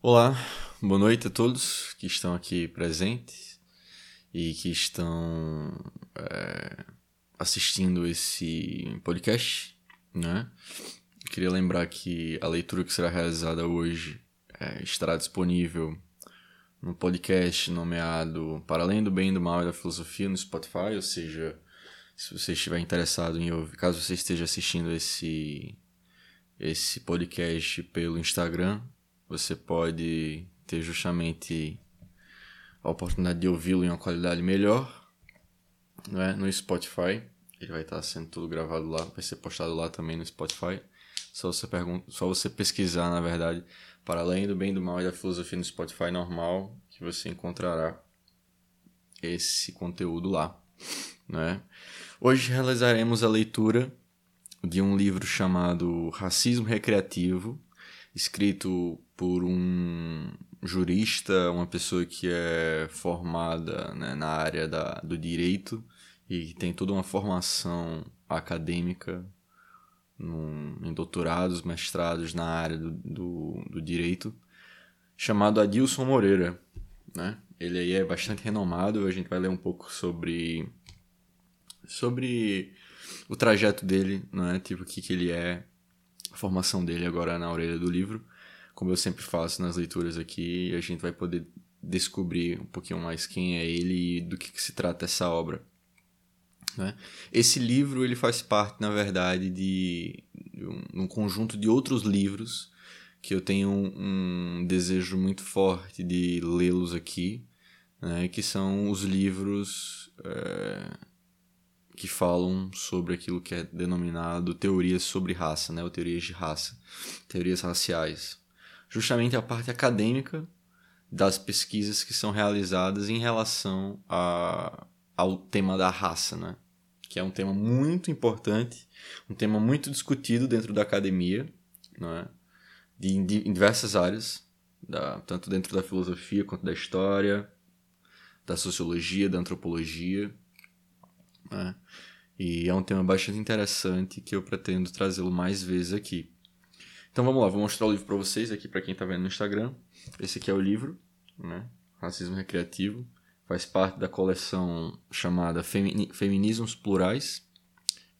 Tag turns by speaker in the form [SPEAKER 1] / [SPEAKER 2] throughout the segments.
[SPEAKER 1] Olá, boa noite a todos que estão aqui presentes e que estão é, assistindo esse podcast, né? Queria lembrar que a leitura que será realizada hoje é, estará disponível no podcast nomeado Para Além do Bem do Mal e da Filosofia no Spotify, ou seja, se você estiver interessado em ouvir, caso você esteja assistindo esse, esse podcast pelo Instagram, você pode ter justamente a oportunidade de ouvi-lo em uma qualidade melhor né? no Spotify. Ele vai estar sendo tudo gravado lá, vai ser postado lá também no Spotify. Só você, pergunta, só você pesquisar, na verdade, para além do bem, do mal e da filosofia no Spotify normal, que você encontrará esse conteúdo lá. Né? Hoje realizaremos a leitura de um livro chamado Racismo Recreativo, escrito por um jurista, uma pessoa que é formada né, na área da, do direito e tem toda uma formação acadêmica num, em doutorados, mestrados na área do, do, do, direito, chamado Adilson Moreira. Né? Ele aí é bastante renomado, a gente vai ler um pouco sobre, sobre o trajeto dele, né? tipo o que, que ele é, a formação dele agora na orelha do livro. Como eu sempre faço nas leituras aqui, a gente vai poder descobrir um pouquinho mais quem é ele e do que, que se trata essa obra. Né? Esse livro ele faz parte, na verdade, de um, um conjunto de outros livros que eu tenho um, um desejo muito forte de lê-los aqui, né? que são os livros é, que falam sobre aquilo que é denominado teorias sobre raça, né? ou teorias de raça, teorias raciais. Justamente a parte acadêmica das pesquisas que são realizadas em relação a, ao tema da raça, né? que é um tema muito importante, um tema muito discutido dentro da academia, não é? de, de, em diversas áreas, da, tanto dentro da filosofia quanto da história, da sociologia, da antropologia. Né? E é um tema bastante interessante que eu pretendo trazê-lo mais vezes aqui. Então vamos lá, vou mostrar o livro para vocês aqui para quem está vendo no Instagram. Esse aqui é o livro, né? Racismo Recreativo faz parte da coleção chamada Feminismos Plurais,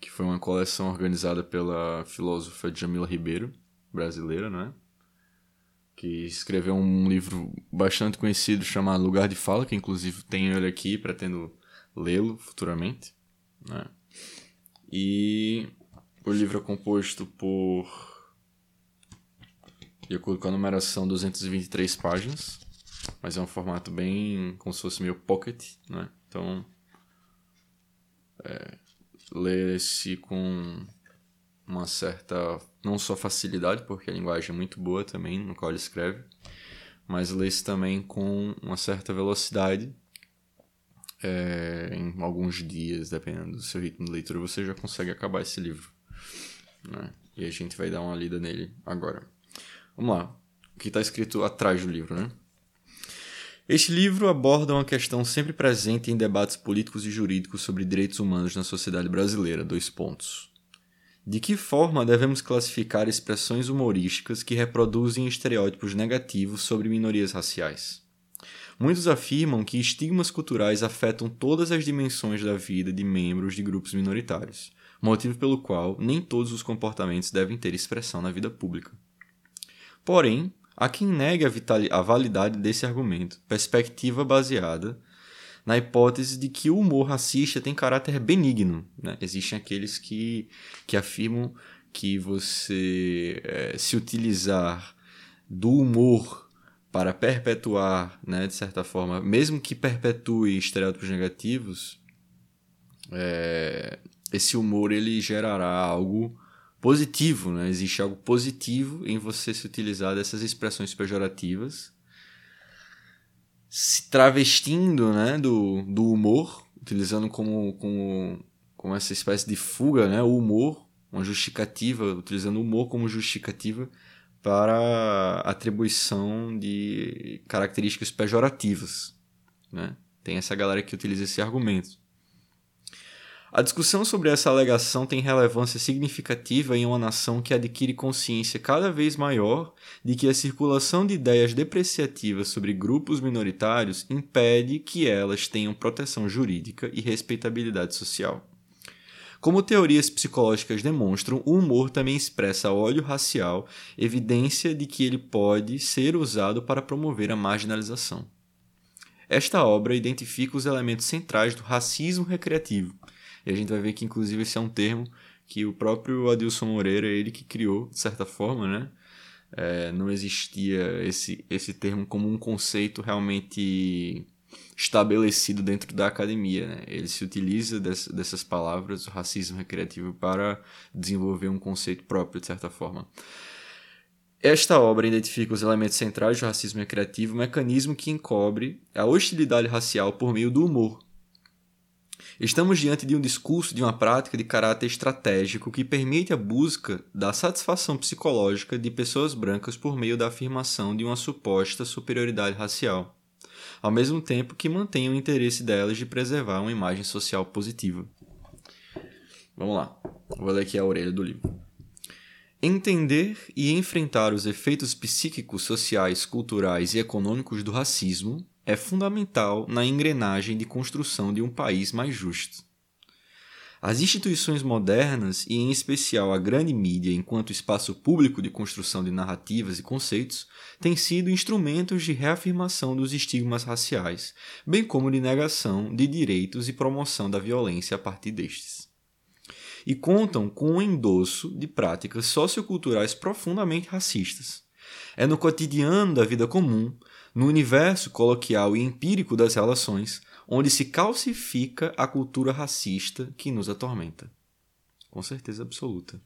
[SPEAKER 1] que foi uma coleção organizada pela filósofa Jamila Ribeiro, brasileira, né? Que escreveu um livro bastante conhecido chamado Lugar de Fala, que inclusive tenho ele aqui, pretendo lê-lo futuramente, né? E o livro é composto por, de acordo com a numeração, 223 páginas mas é um formato bem como se fosse meio pocket, né? Então, é, lê-se com uma certa, não só facilidade, porque a linguagem é muito boa também no qual ele escreve, mas lê-se também com uma certa velocidade. É, em alguns dias, dependendo do seu ritmo de leitura, você já consegue acabar esse livro. Né? E a gente vai dar uma lida nele agora. Vamos lá. O que está escrito atrás do livro, né? Este livro aborda uma questão sempre presente em debates políticos e jurídicos sobre direitos humanos na sociedade brasileira. Dois pontos. De que forma devemos classificar expressões humorísticas que reproduzem estereótipos negativos sobre minorias raciais? Muitos afirmam que estigmas culturais afetam todas as dimensões da vida de membros de grupos minoritários, motivo pelo qual nem todos os comportamentos devem ter expressão na vida pública. Porém, Há quem negue a, a validade desse argumento, perspectiva baseada na hipótese de que o humor racista tem caráter benigno. Né? Existem aqueles que, que afirmam que você é, se utilizar do humor para perpetuar, né, de certa forma, mesmo que perpetue estereótipos negativos, é, esse humor ele gerará algo positivo, né? Existe algo positivo em você se utilizar dessas expressões pejorativas, se travestindo, né, do, do humor, utilizando como, como, como essa espécie de fuga, né, o humor, uma justificativa, utilizando o humor como justificativa para atribuição de características pejorativas, né? Tem essa galera que utiliza esse argumento. A discussão sobre essa alegação tem relevância significativa em uma nação que adquire consciência cada vez maior de que a circulação de ideias depreciativas sobre grupos minoritários impede que elas tenham proteção jurídica e respeitabilidade social. Como teorias psicológicas demonstram, o humor também expressa óleo racial, evidência de que ele pode ser usado para promover a marginalização. Esta obra identifica os elementos centrais do racismo recreativo, e a gente vai ver que, inclusive, esse é um termo que o próprio Adilson Moreira, ele que criou, de certa forma, né? É, não existia esse, esse termo como um conceito realmente estabelecido dentro da academia. Né? Ele se utiliza dessas, dessas palavras, o racismo recreativo, para desenvolver um conceito próprio, de certa forma. Esta obra identifica os elementos centrais do racismo recreativo, um mecanismo que encobre a hostilidade racial por meio do humor, Estamos diante de um discurso, de uma prática de caráter estratégico que permite a busca da satisfação psicológica de pessoas brancas por meio da afirmação de uma suposta superioridade racial, ao mesmo tempo que mantém o interesse delas de preservar uma imagem social positiva. Vamos lá, vou ler aqui a orelha do livro. Entender e enfrentar os efeitos psíquicos, sociais, culturais e econômicos do racismo é fundamental na engrenagem de construção de um país mais justo. As instituições modernas, e em especial a grande mídia enquanto espaço público de construção de narrativas e conceitos, têm sido instrumentos de reafirmação dos estigmas raciais, bem como de negação de direitos e promoção da violência a partir destes. E contam com o endosso de práticas socioculturais profundamente racistas. É no cotidiano da vida comum no universo coloquial e empírico das relações, onde se calcifica a cultura racista que nos atormenta. Com certeza absoluta.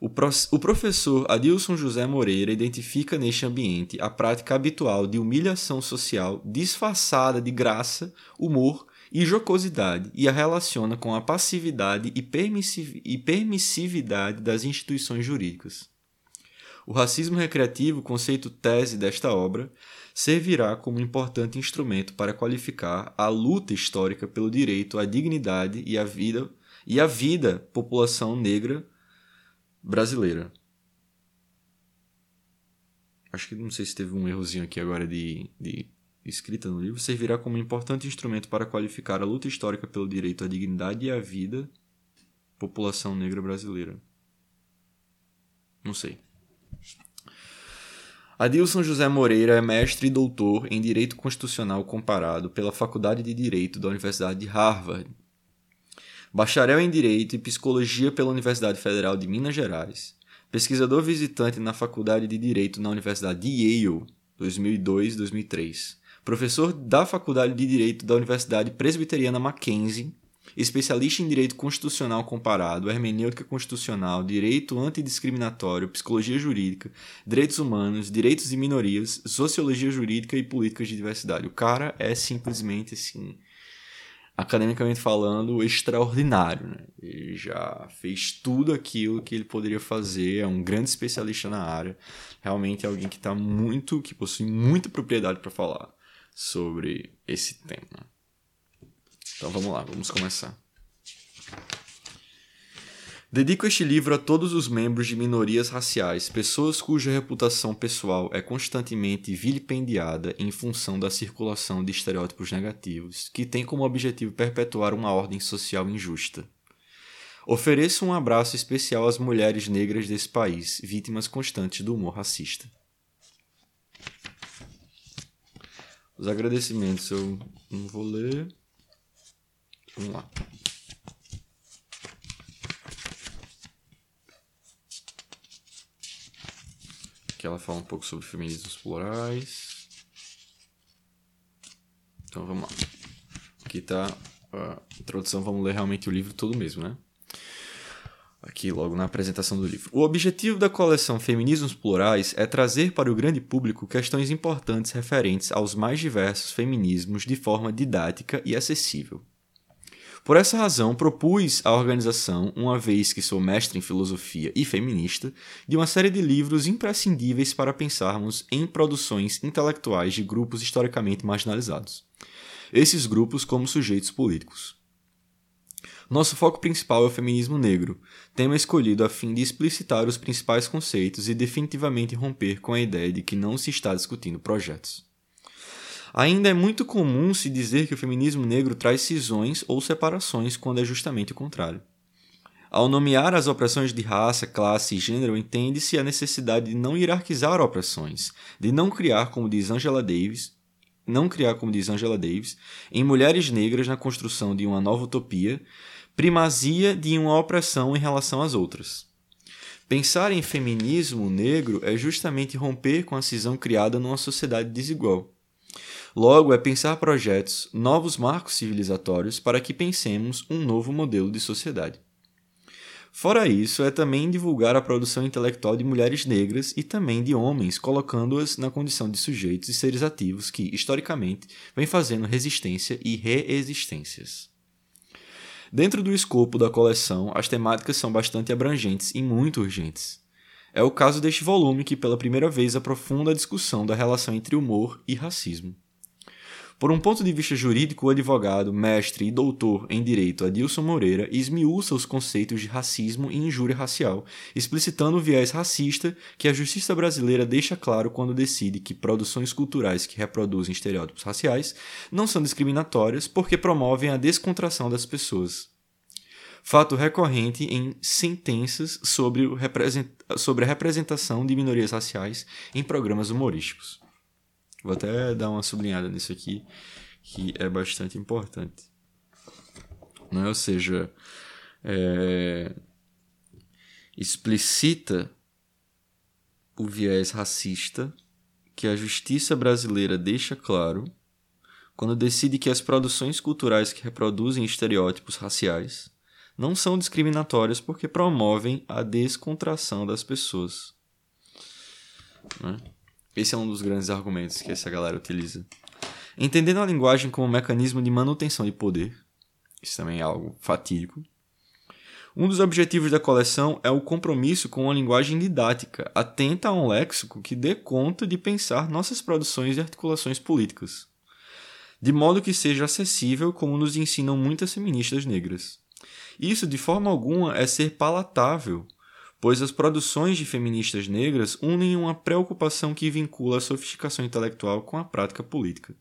[SPEAKER 1] O, pro o professor Adilson José Moreira identifica neste ambiente a prática habitual de humilhação social disfarçada de graça, humor e jocosidade e a relaciona com a passividade e, permissiv e permissividade das instituições jurídicas. O racismo recreativo, conceito tese desta obra, servirá como importante instrumento para qualificar a luta histórica pelo direito à dignidade e à vida e à vida população negra brasileira. Acho que não sei se teve um errozinho aqui agora de, de escrita no livro. Servirá como importante instrumento para qualificar a luta histórica pelo direito à dignidade e à vida população negra brasileira. Não sei. Adilson José Moreira é mestre e doutor em Direito Constitucional Comparado pela Faculdade de Direito da Universidade de Harvard. Bacharel em Direito e Psicologia pela Universidade Federal de Minas Gerais. Pesquisador visitante na Faculdade de Direito na Universidade de Yale, 2002-2003. Professor da Faculdade de Direito da Universidade Presbiteriana Mackenzie especialista em direito constitucional comparado, hermenêutica constitucional, direito antidiscriminatório, psicologia jurídica, direitos humanos, direitos de minorias, sociologia jurídica e políticas de diversidade. O cara é simplesmente assim, academicamente falando, extraordinário. Né? Ele já fez tudo aquilo que ele poderia fazer, é um grande especialista na área, realmente é alguém que está muito, que possui muita propriedade para falar sobre esse tema. Então vamos lá, vamos começar. Dedico este livro a todos os membros de minorias raciais, pessoas cuja reputação pessoal é constantemente vilipendiada em função da circulação de estereótipos negativos, que tem como objetivo perpetuar uma ordem social injusta. Ofereço um abraço especial às mulheres negras desse país, vítimas constantes do humor racista. Os agradecimentos eu não vou ler. Vamos lá. Aqui ela fala um pouco sobre feminismos plurais. Então vamos lá. Aqui está a introdução, vamos ler realmente o livro todo mesmo, né? Aqui logo na apresentação do livro. O objetivo da coleção Feminismos Plurais é trazer para o grande público questões importantes referentes aos mais diversos feminismos de forma didática e acessível. Por essa razão, propus à organização, uma vez que sou mestre em filosofia e feminista, de uma série de livros imprescindíveis para pensarmos em produções intelectuais de grupos historicamente marginalizados. Esses grupos como sujeitos políticos. Nosso foco principal é o feminismo negro, tema escolhido a fim de explicitar os principais conceitos e definitivamente romper com a ideia de que não se está discutindo projetos. Ainda é muito comum se dizer que o feminismo negro traz cisões ou separações, quando é justamente o contrário. Ao nomear as opressões de raça, classe e gênero, entende-se a necessidade de não hierarquizar opressões, de não criar, como diz Angela Davis, não criar, como diz Angela Davis, em mulheres negras na construção de uma nova utopia, primazia de uma opressão em relação às outras. Pensar em feminismo negro é justamente romper com a cisão criada numa sociedade desigual. Logo, é pensar projetos, novos marcos civilizatórios para que pensemos um novo modelo de sociedade. Fora isso, é também divulgar a produção intelectual de mulheres negras e também de homens, colocando-as na condição de sujeitos e seres ativos que, historicamente, vêm fazendo resistência e reexistências. Dentro do escopo da coleção, as temáticas são bastante abrangentes e muito urgentes. É o caso deste volume que, pela primeira vez, aprofunda a discussão da relação entre humor e racismo. Por um ponto de vista jurídico, o advogado, mestre e doutor em direito Adilson Moreira esmiuça os conceitos de racismo e injúria racial, explicitando o viés racista que a justiça brasileira deixa claro quando decide que produções culturais que reproduzem estereótipos raciais não são discriminatórias porque promovem a descontração das pessoas. Fato recorrente em sentenças sobre, sobre a representação de minorias raciais em programas humorísticos. Vou até dar uma sublinhada nisso aqui, que é bastante importante. Né? Ou seja, é, explicita o viés racista que a justiça brasileira deixa claro quando decide que as produções culturais que reproduzem estereótipos raciais não são discriminatórias porque promovem a descontração das pessoas. Né? Esse é um dos grandes argumentos que essa galera utiliza. Entendendo a linguagem como um mecanismo de manutenção de poder, isso também é algo fatídico. Um dos objetivos da coleção é o compromisso com uma linguagem didática, atenta a um léxico que dê conta de pensar nossas produções e articulações políticas, de modo que seja acessível como nos ensinam muitas feministas negras. Isso, de forma alguma, é ser palatável pois as produções de feministas negras unem uma preocupação que vincula a sofisticação intelectual com a prática política.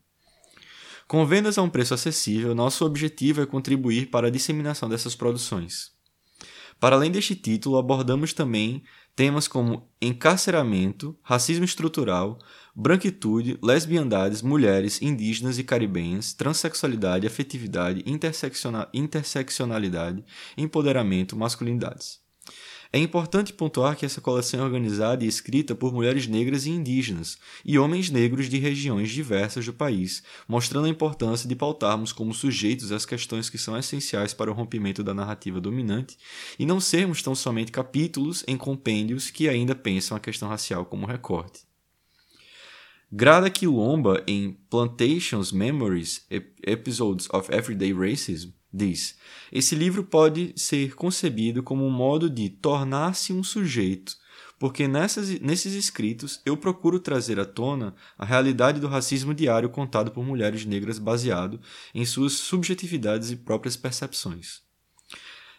[SPEAKER 1] Com vendas a um preço acessível, nosso objetivo é contribuir para a disseminação dessas produções. Para além deste título, abordamos também temas como encarceramento, racismo estrutural, branquitude, lesbiandades, mulheres, indígenas e caribenhas, transexualidade, afetividade, interseccionalidade, empoderamento, masculinidades. É importante pontuar que essa coleção é organizada e escrita por mulheres negras e indígenas e homens negros de regiões diversas do país, mostrando a importância de pautarmos como sujeitos as questões que são essenciais para o rompimento da narrativa dominante e não sermos tão somente capítulos em compêndios que ainda pensam a questão racial como recorte. Grada Quilomba, em Plantations Memories Episodes of Everyday Racism, diz: Esse livro pode ser concebido como um modo de tornar-se um sujeito, porque nessas, nesses escritos eu procuro trazer à tona a realidade do racismo diário contado por mulheres negras baseado em suas subjetividades e próprias percepções.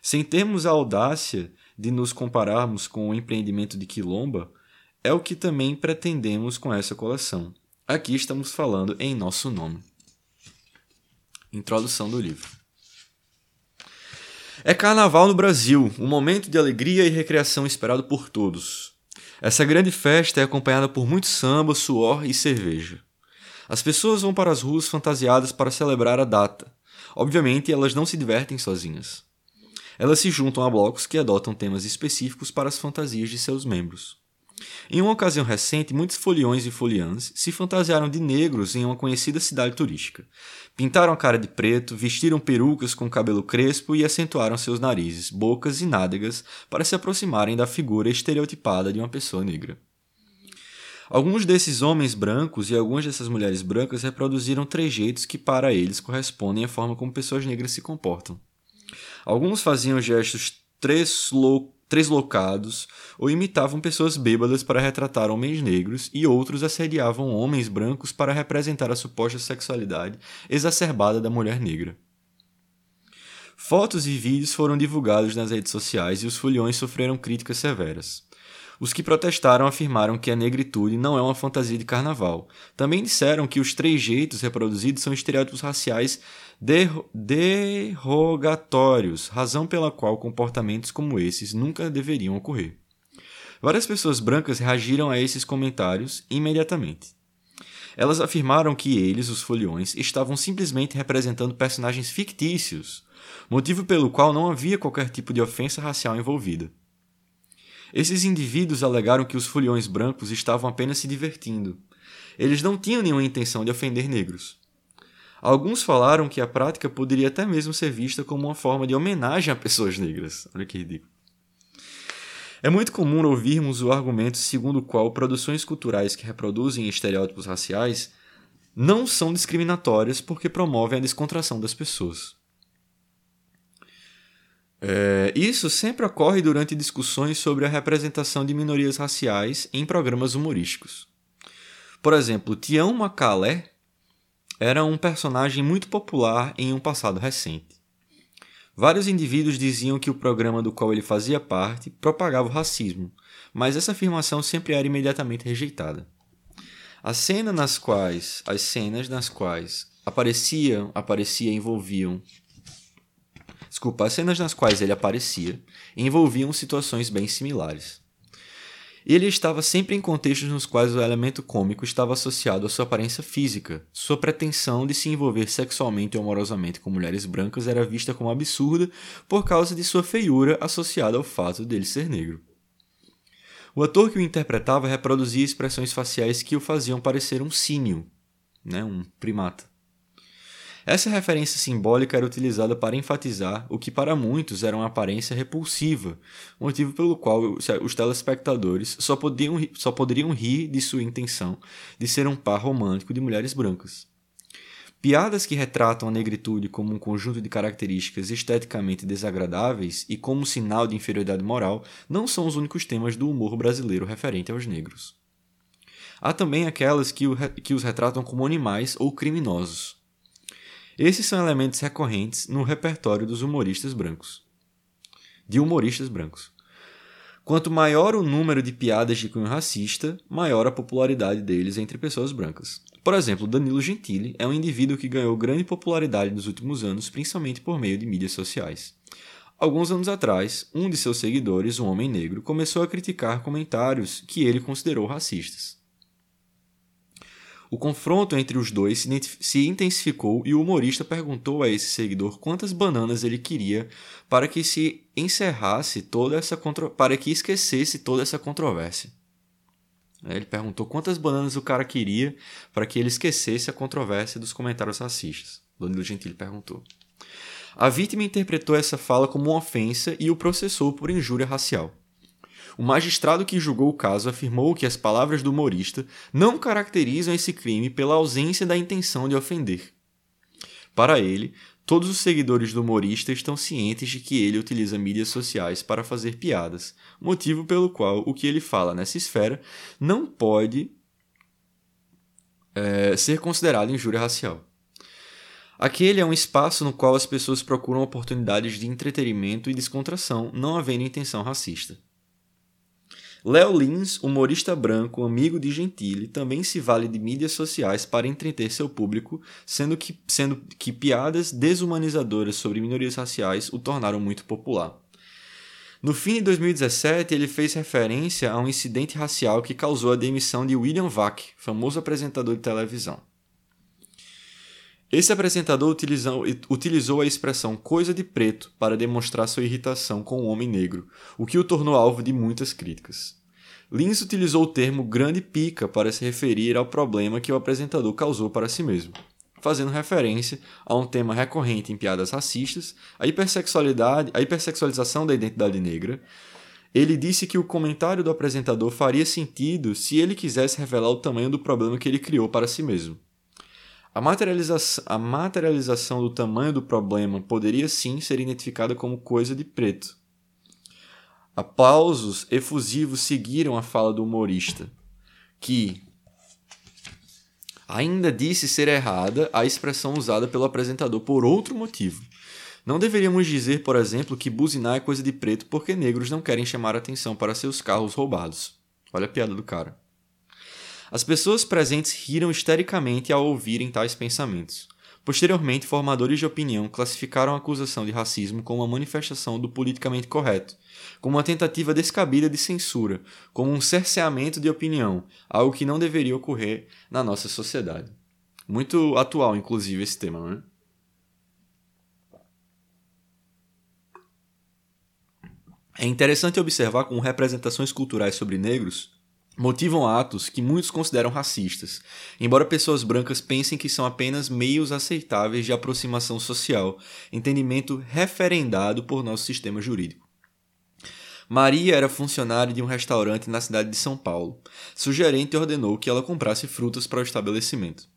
[SPEAKER 1] Sem termos a audácia de nos compararmos com o empreendimento de Quilomba, é o que também pretendemos com essa coleção. Aqui estamos falando em nosso nome. Introdução do livro. É carnaval no Brasil, um momento de alegria e recreação esperado por todos. Essa grande festa é acompanhada por muito samba, suor e cerveja. As pessoas vão para as ruas fantasiadas para celebrar a data. Obviamente, elas não se divertem sozinhas. Elas se juntam a blocos que adotam temas específicos para as fantasias de seus membros. Em uma ocasião recente, muitos foliões e foliãs se fantasiaram de negros em uma conhecida cidade turística. Pintaram a cara de preto, vestiram perucas com cabelo crespo e acentuaram seus narizes, bocas e nádegas para se aproximarem da figura estereotipada de uma pessoa negra. Alguns desses homens brancos e algumas dessas mulheres brancas reproduziram trejeitos que para eles correspondem à forma como pessoas negras se comportam. Alguns faziam gestos treslo treslocados ou imitavam pessoas bêbadas para retratar homens negros e outros assediavam homens brancos para representar a suposta sexualidade exacerbada da mulher negra. Fotos e vídeos foram divulgados nas redes sociais e os foliões sofreram críticas severas. Os que protestaram afirmaram que a negritude não é uma fantasia de carnaval. Também disseram que os três jeitos reproduzidos são estereótipos raciais derrogatórios, razão pela qual comportamentos como esses nunca deveriam ocorrer. Várias pessoas brancas reagiram a esses comentários imediatamente. Elas afirmaram que eles, os foliões, estavam simplesmente representando personagens fictícios, motivo pelo qual não havia qualquer tipo de ofensa racial envolvida. Esses indivíduos alegaram que os foliões brancos estavam apenas se divertindo. Eles não tinham nenhuma intenção de ofender negros. Alguns falaram que a prática poderia até mesmo ser vista como uma forma de homenagem a pessoas negras. Olha que ridículo. É muito comum ouvirmos o argumento segundo o qual produções culturais que reproduzem estereótipos raciais não são discriminatórias porque promovem a descontração das pessoas. É, isso sempre ocorre durante discussões sobre a representação de minorias raciais em programas humorísticos. Por exemplo, Tião Macalé era um personagem muito popular em um passado recente. Vários indivíduos diziam que o programa do qual ele fazia parte propagava o racismo, mas essa afirmação sempre era imediatamente rejeitada. As cenas nas quais, as cenas nas quais apareciam, aparecia envolviam Desculpa, as cenas nas quais ele aparecia envolviam situações bem similares. Ele estava sempre em contextos nos quais o elemento cômico estava associado à sua aparência física. Sua pretensão de se envolver sexualmente ou amorosamente com mulheres brancas era vista como absurda por causa de sua feiura associada ao fato dele ser negro. O ator que o interpretava reproduzia expressões faciais que o faziam parecer um símio, né, um primata. Essa referência simbólica era utilizada para enfatizar o que para muitos era uma aparência repulsiva, motivo pelo qual os telespectadores só, podiam, só poderiam rir de sua intenção de ser um par romântico de mulheres brancas. Piadas que retratam a negritude como um conjunto de características esteticamente desagradáveis e como sinal de inferioridade moral não são os únicos temas do humor brasileiro referente aos negros. Há também aquelas que, que os retratam como animais ou criminosos. Esses são elementos recorrentes no repertório dos humoristas brancos. De humoristas brancos. Quanto maior o número de piadas de cunho racista, maior a popularidade deles entre pessoas brancas. Por exemplo, Danilo Gentili é um indivíduo que ganhou grande popularidade nos últimos anos, principalmente por meio de mídias sociais. Alguns anos atrás, um de seus seguidores, um homem negro, começou a criticar comentários que ele considerou racistas. O confronto entre os dois se intensificou e o humorista perguntou a esse seguidor quantas bananas ele queria para que se encerrasse toda essa contro... para que esquecesse toda essa controvérsia. Ele perguntou quantas bananas o cara queria para que ele esquecesse a controvérsia dos comentários racistas. Danilo Gentili perguntou. A vítima interpretou essa fala como uma ofensa e o processou por injúria racial. O magistrado que julgou o caso afirmou que as palavras do humorista não caracterizam esse crime pela ausência da intenção de ofender. Para ele, todos os seguidores do humorista estão cientes de que ele utiliza mídias sociais para fazer piadas, motivo pelo qual o que ele fala nessa esfera não pode é, ser considerado injúria racial. Aquele é um espaço no qual as pessoas procuram oportunidades de entretenimento e descontração, não havendo intenção racista. Léo Lins, humorista branco, amigo de Gentili, também se vale de mídias sociais para entreter seu público, sendo que, sendo que piadas desumanizadoras sobre minorias raciais o tornaram muito popular. No fim de 2017, ele fez referência a um incidente racial que causou a demissão de William Vac, famoso apresentador de televisão. Esse apresentador utilizou, utilizou a expressão coisa de preto para demonstrar sua irritação com o homem negro, o que o tornou alvo de muitas críticas. Lins utilizou o termo grande pica para se referir ao problema que o apresentador causou para si mesmo, fazendo referência a um tema recorrente em piadas racistas, a hipersexualidade, a hipersexualização da identidade negra. Ele disse que o comentário do apresentador faria sentido se ele quisesse revelar o tamanho do problema que ele criou para si mesmo. A materialização, a materialização do tamanho do problema poderia sim ser identificada como coisa de preto. Aplausos efusivos seguiram a fala do humorista, que ainda disse ser errada a expressão usada pelo apresentador por outro motivo. Não deveríamos dizer, por exemplo, que buzinar é coisa de preto porque negros não querem chamar atenção para seus carros roubados. Olha a piada do cara. As pessoas presentes riram histericamente ao ouvirem tais pensamentos. Posteriormente, formadores de opinião classificaram a acusação de racismo como uma manifestação do politicamente correto, como uma tentativa descabida de censura, como um cerceamento de opinião, algo que não deveria ocorrer na nossa sociedade. Muito atual, inclusive, esse tema, não é? É interessante observar como representações culturais sobre negros motivam atos que muitos consideram racistas, embora pessoas brancas pensem que são apenas meios aceitáveis de aproximação social, entendimento referendado por nosso sistema jurídico. Maria era funcionária de um restaurante na cidade de São Paulo. Seu gerente ordenou que ela comprasse frutas para o estabelecimento.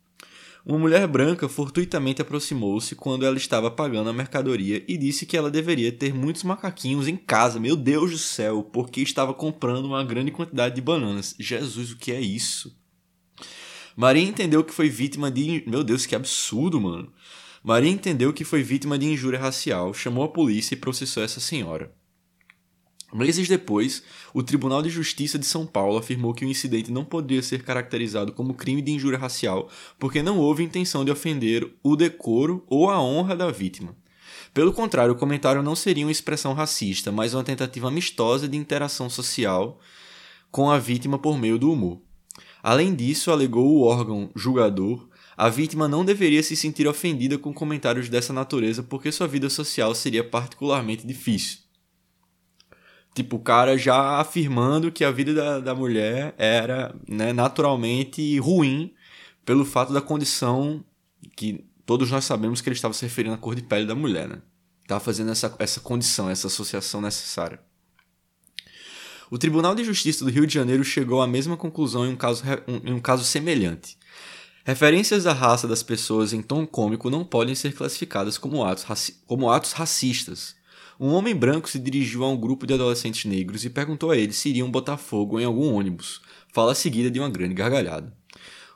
[SPEAKER 1] Uma mulher branca fortuitamente aproximou-se quando ela estava pagando a mercadoria e disse que ela deveria ter muitos macaquinhos em casa. Meu Deus do céu, porque estava comprando uma grande quantidade de bananas. Jesus, o que é isso? Maria entendeu que foi vítima de. Meu Deus, que absurdo, mano. Maria entendeu que foi vítima de injúria racial, chamou a polícia e processou essa senhora. Meses depois, o Tribunal de Justiça de São Paulo afirmou que o incidente não poderia ser caracterizado como crime de injúria racial porque não houve intenção de ofender o decoro ou a honra da vítima. Pelo contrário, o comentário não seria uma expressão racista, mas uma tentativa amistosa de interação social com a vítima por meio do humor. Além disso, alegou o órgão julgador, a vítima não deveria se sentir ofendida com comentários dessa natureza porque sua vida social seria particularmente difícil. Tipo, o cara já afirmando que a vida da, da mulher era né, naturalmente ruim pelo fato da condição que todos nós sabemos que ele estava se referindo à cor de pele da mulher, né? Estava fazendo essa, essa condição, essa associação necessária. O Tribunal de Justiça do Rio de Janeiro chegou à mesma conclusão em um caso, em um caso semelhante. Referências à raça das pessoas em tom cômico não podem ser classificadas como atos, como atos racistas, um homem branco se dirigiu a um grupo de adolescentes negros e perguntou a eles se iriam botar fogo em algum ônibus, fala seguida de uma grande gargalhada.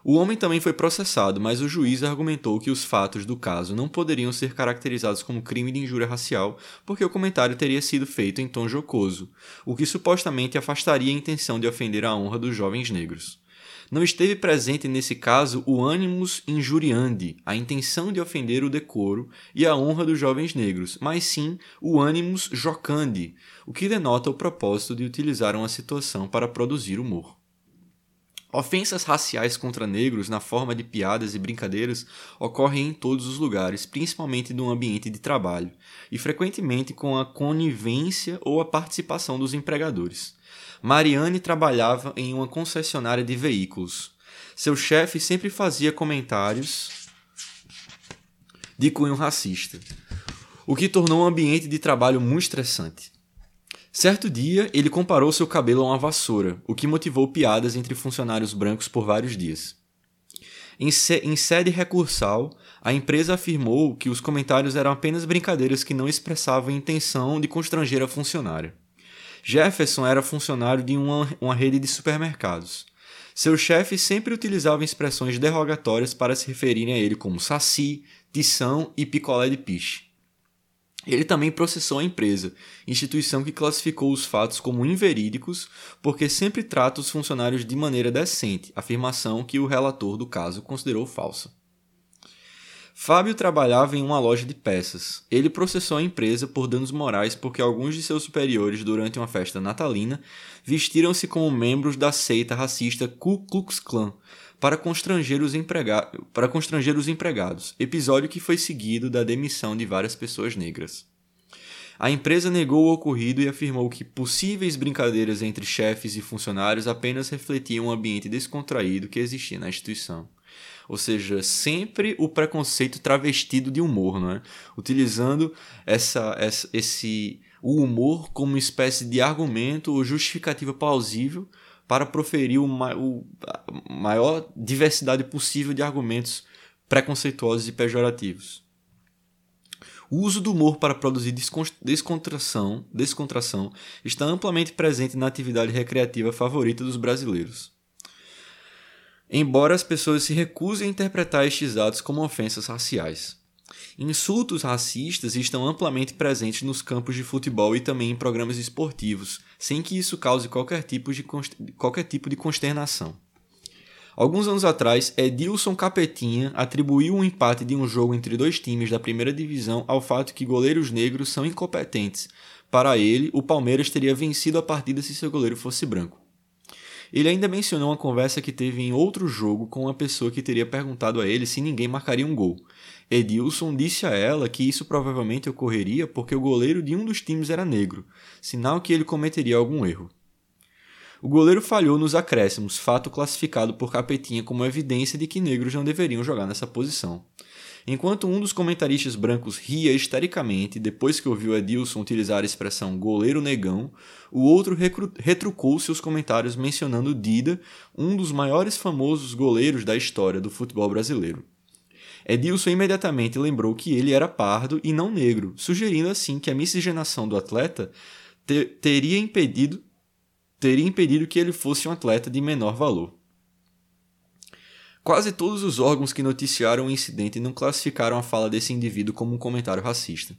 [SPEAKER 1] O homem também foi processado, mas o juiz argumentou que os fatos do caso não poderiam ser caracterizados como crime de injúria racial porque o comentário teria sido feito em tom jocoso, o que supostamente afastaria a intenção de ofender a honra dos jovens negros. Não esteve presente nesse caso o animus injuriandi, a intenção de ofender o decoro e a honra dos jovens negros, mas sim o animus jocandi, o que denota o propósito de utilizar uma situação para produzir humor. Ofensas raciais contra negros na forma de piadas e brincadeiras ocorrem em todos os lugares, principalmente no ambiente de trabalho, e frequentemente com a conivência ou a participação dos empregadores. Mariane trabalhava em uma concessionária de veículos. Seu chefe sempre fazia comentários de cunho racista, o que tornou o ambiente de trabalho muito estressante. Certo dia, ele comparou seu cabelo a uma vassoura, o que motivou piadas entre funcionários brancos por vários dias. Em, em sede recursal, a empresa afirmou que os comentários eram apenas brincadeiras que não expressavam intenção de constranger a funcionária. Jefferson era funcionário de uma, uma rede de supermercados. Seu chefe sempre utilizava expressões derrogatórias para se referirem a ele como saci, tição e picolé de piche. Ele também processou a empresa, instituição que classificou os fatos como inverídicos porque sempre trata os funcionários de maneira decente, afirmação que o relator do caso considerou falsa. Fábio trabalhava em uma loja de peças. Ele processou a empresa por danos morais porque alguns de seus superiores, durante uma festa natalina, vestiram-se como membros da seita racista Ku Klux Klan para constranger, os emprega para constranger os empregados, episódio que foi seguido da demissão de várias pessoas negras. A empresa negou o ocorrido e afirmou que possíveis brincadeiras entre chefes e funcionários apenas refletiam o ambiente descontraído que existia na instituição. Ou seja, sempre o preconceito travestido de humor, não é? Utilizando essa, essa, esse, o humor como uma espécie de argumento ou justificativa plausível para proferir o, o, a maior diversidade possível de argumentos preconceituosos e pejorativos. O uso do humor para produzir descontração, descontração está amplamente presente na atividade recreativa favorita dos brasileiros embora as pessoas se recusem a interpretar estes atos como ofensas raciais. Insultos racistas estão amplamente presentes nos campos de futebol e também em programas esportivos, sem que isso cause qualquer tipo de, qualquer tipo de consternação. Alguns anos atrás, Edilson Capetinha atribuiu um empate de um jogo entre dois times da primeira divisão ao fato que goleiros negros são incompetentes. Para ele, o Palmeiras teria vencido a partida se seu goleiro fosse branco. Ele ainda mencionou uma conversa que teve em outro jogo com uma pessoa que teria perguntado a ele se ninguém marcaria um gol. Edilson disse a ela que isso provavelmente ocorreria porque o goleiro de um dos times era negro, sinal que ele cometeria algum erro. O goleiro falhou nos acréscimos, fato classificado por Capetinha como evidência de que negros não deveriam jogar nessa posição. Enquanto um dos comentaristas brancos ria histericamente depois que ouviu Edilson utilizar a expressão goleiro negão, o outro retrucou seus comentários mencionando Dida, um dos maiores famosos goleiros da história do futebol brasileiro. Edilson imediatamente lembrou que ele era pardo e não negro, sugerindo assim que a miscigenação do atleta te teria impedido teria impedido que ele fosse um atleta de menor valor. Quase todos os órgãos que noticiaram o incidente não classificaram a fala desse indivíduo como um comentário racista.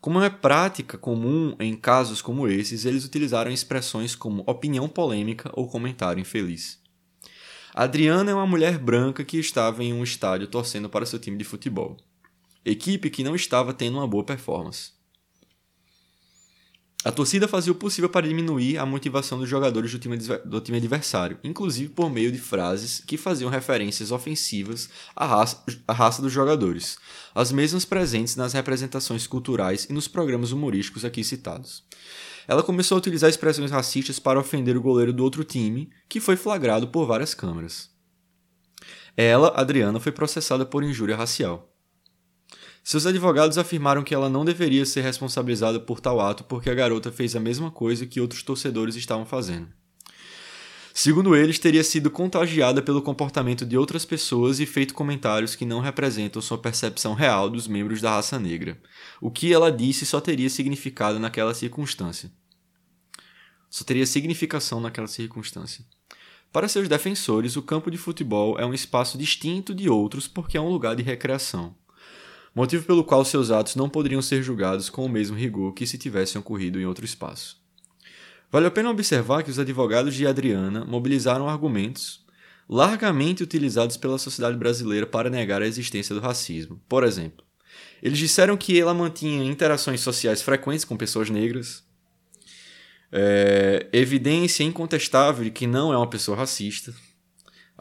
[SPEAKER 1] Como é prática comum em casos como esses, eles utilizaram expressões como opinião polêmica ou comentário infeliz. Adriana é uma mulher branca que estava em um estádio torcendo para seu time de futebol, equipe que não estava tendo uma boa performance. A torcida fazia o possível para diminuir a motivação dos jogadores do time, do time adversário, inclusive por meio de frases que faziam referências ofensivas à raça, à raça dos jogadores, as mesmas presentes nas representações culturais e nos programas humorísticos aqui citados. Ela começou a utilizar expressões racistas para ofender o goleiro do outro time, que foi flagrado por várias câmeras. Ela, Adriana, foi processada por injúria racial. Seus advogados afirmaram que ela não deveria ser responsabilizada por tal ato porque a garota fez a mesma coisa que outros torcedores estavam fazendo. Segundo eles, teria sido contagiada pelo comportamento de outras pessoas e feito comentários que não representam sua percepção real dos membros da raça negra. O que ela disse só teria significado naquela circunstância. Só teria significação naquela circunstância. Para seus defensores, o campo de futebol é um espaço distinto de outros porque é um lugar de recreação motivo pelo qual seus atos não poderiam ser julgados com o mesmo rigor que se tivessem ocorrido em outro espaço. Vale a pena observar que os advogados de Adriana mobilizaram argumentos largamente utilizados pela sociedade brasileira para negar a existência do racismo. Por exemplo, eles disseram que ela mantinha interações sociais frequentes com pessoas negras, é, evidência incontestável de que não é uma pessoa racista,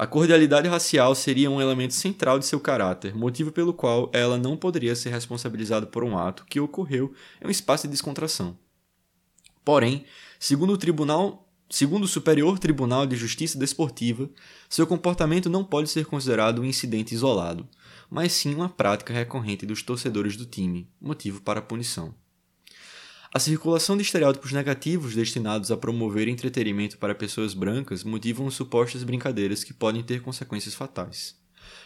[SPEAKER 1] a cordialidade racial seria um elemento central de seu caráter, motivo pelo qual ela não poderia ser responsabilizada por um ato que ocorreu em um espaço de descontração. Porém, segundo o tribunal, segundo o Superior Tribunal de Justiça Desportiva, seu comportamento não pode ser considerado um incidente isolado, mas sim uma prática recorrente dos torcedores do time, motivo para punição. A circulação de estereótipos negativos destinados a promover entretenimento para pessoas brancas motivam supostas brincadeiras que podem ter consequências fatais.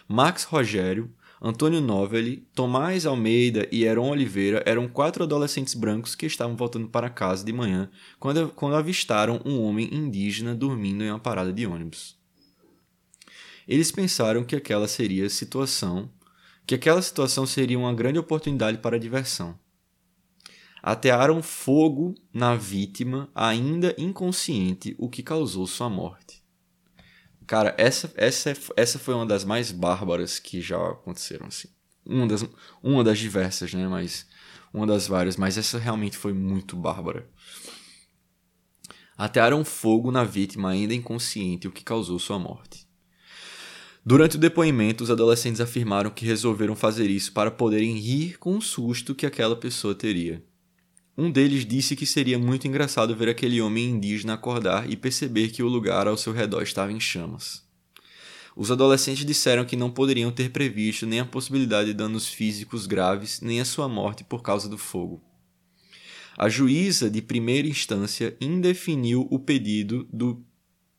[SPEAKER 1] Max Rogério, Antônio Novelli, Tomás Almeida e Heron Oliveira eram quatro adolescentes brancos que estavam voltando para casa de manhã quando, quando avistaram um homem indígena dormindo em uma parada de ônibus. Eles pensaram que aquela seria situação, que aquela situação seria uma grande oportunidade para diversão atearam fogo na vítima, ainda inconsciente, o que causou sua morte. Cara, essa, essa, essa foi uma das mais bárbaras que já aconteceram, assim. Uma das, uma das diversas, né? Mas uma das várias, mas essa realmente foi muito bárbara. Atearam fogo na vítima ainda inconsciente, o que causou sua morte. Durante o depoimento, os adolescentes afirmaram que resolveram fazer isso para poderem rir com o susto que aquela pessoa teria. Um deles disse que seria muito engraçado ver aquele homem indígena acordar e perceber que o lugar ao seu redor estava em chamas. Os adolescentes disseram que não poderiam ter previsto nem a possibilidade de danos físicos graves, nem a sua morte por causa do fogo. A juíza de primeira instância indefiniu o pedido do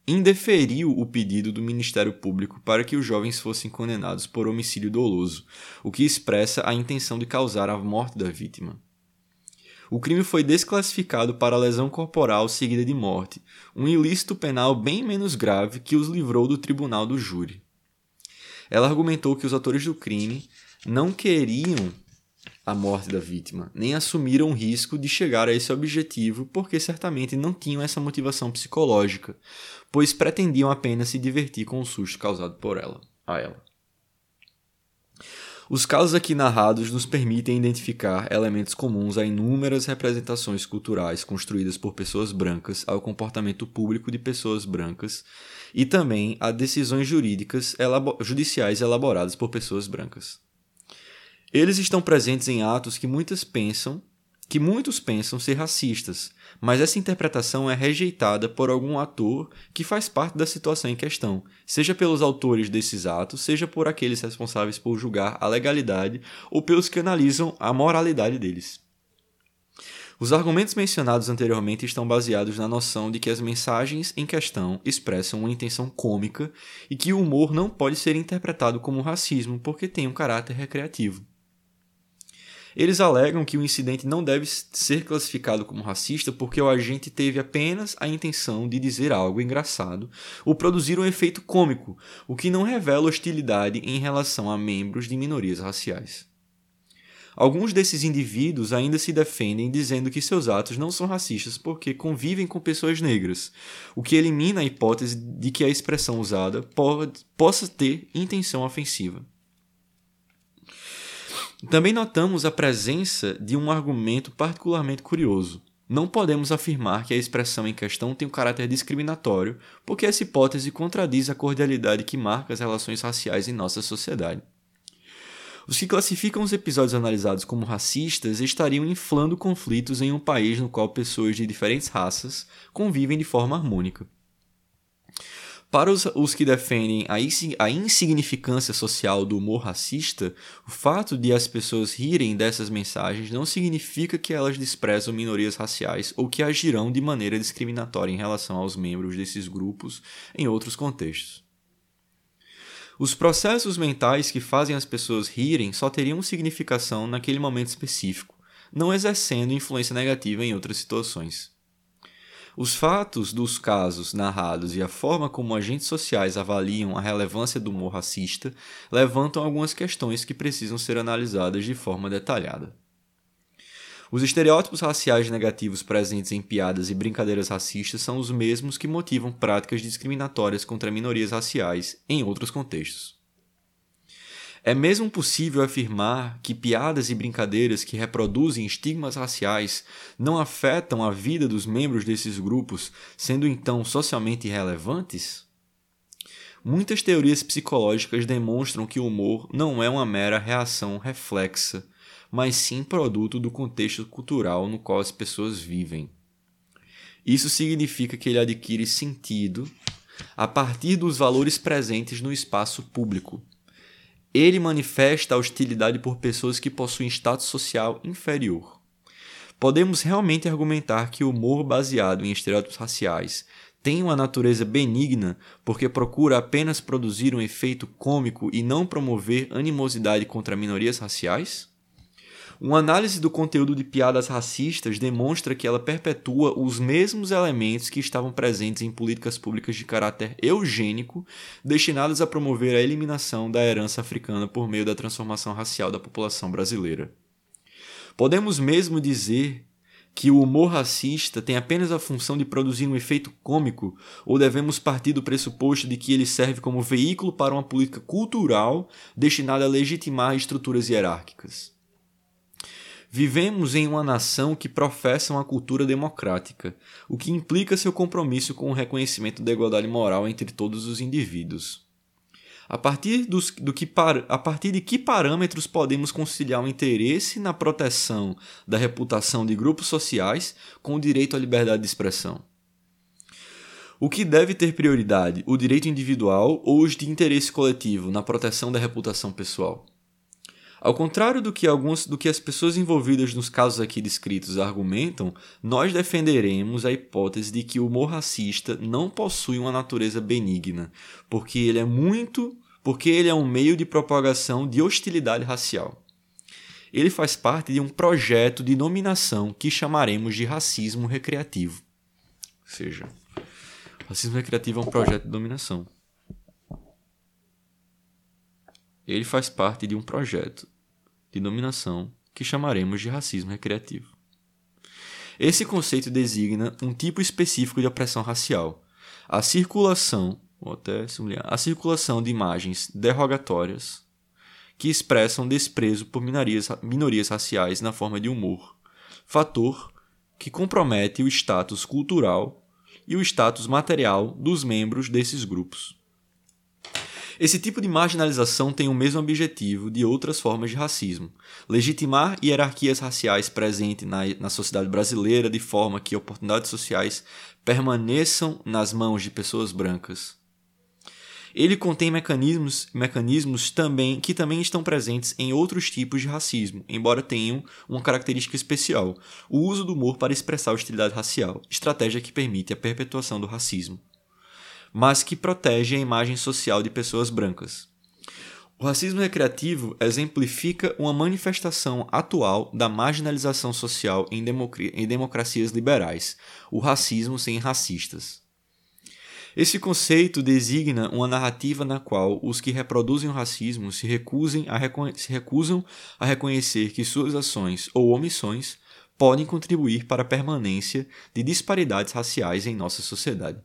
[SPEAKER 1] indeferiu o pedido do Ministério Público para que os jovens fossem condenados por homicídio doloso, o que expressa a intenção de causar a morte da vítima. O crime foi desclassificado para lesão corporal seguida de morte, um ilícito penal bem menos grave que os livrou do tribunal do júri. ela argumentou que os autores do crime não queriam a morte da vítima, nem assumiram o risco de chegar a esse objetivo porque certamente não tinham essa motivação psicológica, pois pretendiam apenas se divertir com o susto causado por ela, a ela. Os casos aqui narrados nos permitem identificar elementos comuns a inúmeras representações culturais construídas por pessoas brancas ao comportamento público de pessoas brancas e também a decisões jurídicas judiciais elaboradas por pessoas brancas. Eles estão presentes em atos que muitas pensam, que muitos pensam ser racistas, mas essa interpretação é rejeitada por algum ator que faz parte da situação em questão, seja pelos autores desses atos, seja por aqueles responsáveis por julgar a legalidade ou pelos que analisam a moralidade deles. Os argumentos mencionados anteriormente estão baseados na noção de que as mensagens em questão expressam uma intenção cômica e que o humor não pode ser interpretado como racismo porque tem um caráter recreativo. Eles alegam que o incidente não deve ser classificado como racista porque o agente teve apenas a intenção de dizer algo engraçado ou produzir um efeito cômico, o que não revela hostilidade em relação a membros de minorias raciais. Alguns desses indivíduos ainda se defendem dizendo que seus atos não são racistas porque convivem com pessoas negras, o que elimina a hipótese de que a expressão usada pode, possa ter intenção ofensiva. Também notamos a presença de um argumento particularmente curioso. Não podemos afirmar que a expressão em questão tem um caráter discriminatório, porque essa hipótese contradiz a cordialidade que marca as relações raciais em nossa sociedade. Os que classificam os episódios analisados como racistas estariam inflando conflitos em um país no qual pessoas de diferentes raças convivem de forma harmônica. Para os, os que defendem a, a insignificância social do humor racista, o fato de as pessoas rirem dessas mensagens não significa que elas desprezam minorias raciais ou que agirão de maneira discriminatória em relação aos membros desses grupos em outros contextos. Os processos mentais que fazem as pessoas rirem só teriam significação naquele momento específico, não exercendo influência negativa em outras situações. Os fatos dos casos narrados e a forma como agentes sociais avaliam a relevância do humor racista levantam algumas questões que precisam ser analisadas de forma detalhada. Os estereótipos raciais negativos presentes em piadas e brincadeiras racistas são os mesmos que motivam práticas discriminatórias contra minorias raciais em outros contextos. É mesmo possível afirmar que piadas e brincadeiras que reproduzem estigmas raciais não afetam a vida dos membros desses grupos, sendo então socialmente irrelevantes? Muitas teorias psicológicas demonstram que o humor não é uma mera reação reflexa, mas sim produto do contexto cultural no qual as pessoas vivem. Isso significa que ele adquire sentido a partir dos valores presentes no espaço público ele manifesta a hostilidade por pessoas que possuem status social inferior. Podemos realmente argumentar que o humor baseado em estereótipos raciais tem uma natureza benigna porque procura apenas produzir um efeito cômico e não promover animosidade contra minorias raciais? Uma análise do conteúdo de piadas racistas demonstra que ela perpetua os mesmos elementos que estavam presentes em políticas públicas de caráter eugênico destinadas a promover a eliminação da herança africana por meio da transformação racial da população brasileira. Podemos mesmo dizer que o humor racista tem apenas a função de produzir um efeito cômico, ou devemos partir do pressuposto de que ele serve como veículo para uma política cultural destinada a legitimar estruturas hierárquicas? Vivemos em uma nação que professa uma cultura democrática, o que implica seu compromisso com o reconhecimento da igualdade moral entre todos os indivíduos. A partir, dos, do que, a partir de que parâmetros podemos conciliar o interesse na proteção da reputação de grupos sociais com o direito à liberdade de expressão? O que deve ter prioridade, o direito individual ou os de interesse coletivo na proteção da reputação pessoal? Ao contrário do que alguns do que as pessoas envolvidas nos casos aqui descritos argumentam, nós defenderemos a hipótese de que o humor racista não possui uma natureza benigna, porque ele é muito, porque ele é um meio de propagação de hostilidade racial. Ele faz parte de um projeto de nominação que chamaremos de racismo recreativo. Ou seja, racismo recreativo é um projeto de dominação. ele faz parte de um projeto de dominação que chamaremos de racismo recreativo. Esse conceito designa um tipo específico de opressão racial, a circulação, ou até a circulação de imagens derrogatórias que expressam desprezo por minorias, minorias raciais na forma de humor, fator que compromete o status cultural e o status material dos membros desses grupos. Esse tipo de marginalização tem o mesmo objetivo de outras formas de racismo: legitimar hierarquias raciais presentes na, na sociedade brasileira de forma que oportunidades sociais permaneçam nas mãos de pessoas brancas. Ele contém mecanismos, mecanismos também que também estão presentes em outros tipos de racismo, embora tenham uma característica especial: o uso do humor para expressar hostilidade racial, estratégia que permite a perpetuação do racismo mas que protege a imagem social de pessoas brancas. O racismo recreativo exemplifica uma manifestação atual da marginalização social em, em democracias liberais, o racismo sem racistas. Esse conceito designa uma narrativa na qual os que reproduzem o racismo se, recusem a se recusam a reconhecer que suas ações ou omissões podem contribuir para a permanência de disparidades raciais em nossa sociedade.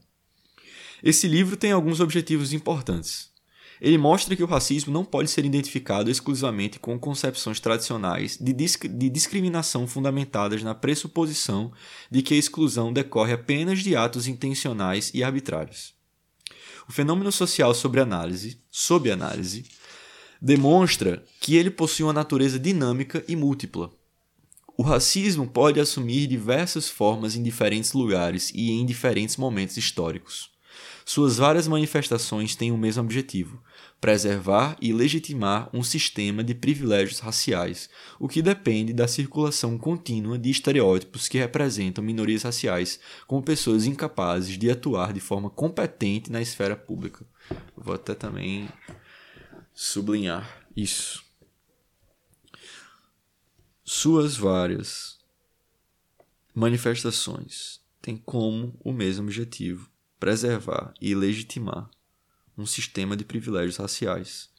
[SPEAKER 1] Esse livro tem alguns objetivos importantes. Ele mostra que o racismo não pode ser identificado exclusivamente com concepções tradicionais de, disc de discriminação fundamentadas na pressuposição de que a exclusão decorre apenas de atos intencionais e arbitrários. O fenômeno social sobre análise, sob análise, demonstra que ele possui uma natureza dinâmica e múltipla. O racismo pode assumir diversas formas em diferentes lugares e em diferentes momentos históricos. Suas várias manifestações têm o mesmo objetivo: preservar e legitimar um sistema de privilégios raciais, o que depende da circulação contínua de estereótipos que representam minorias raciais como pessoas incapazes de atuar de forma competente na esfera pública. Vou até também sublinhar isso. Suas várias manifestações têm como o mesmo objetivo preservar e legitimar um sistema de privilégios raciais,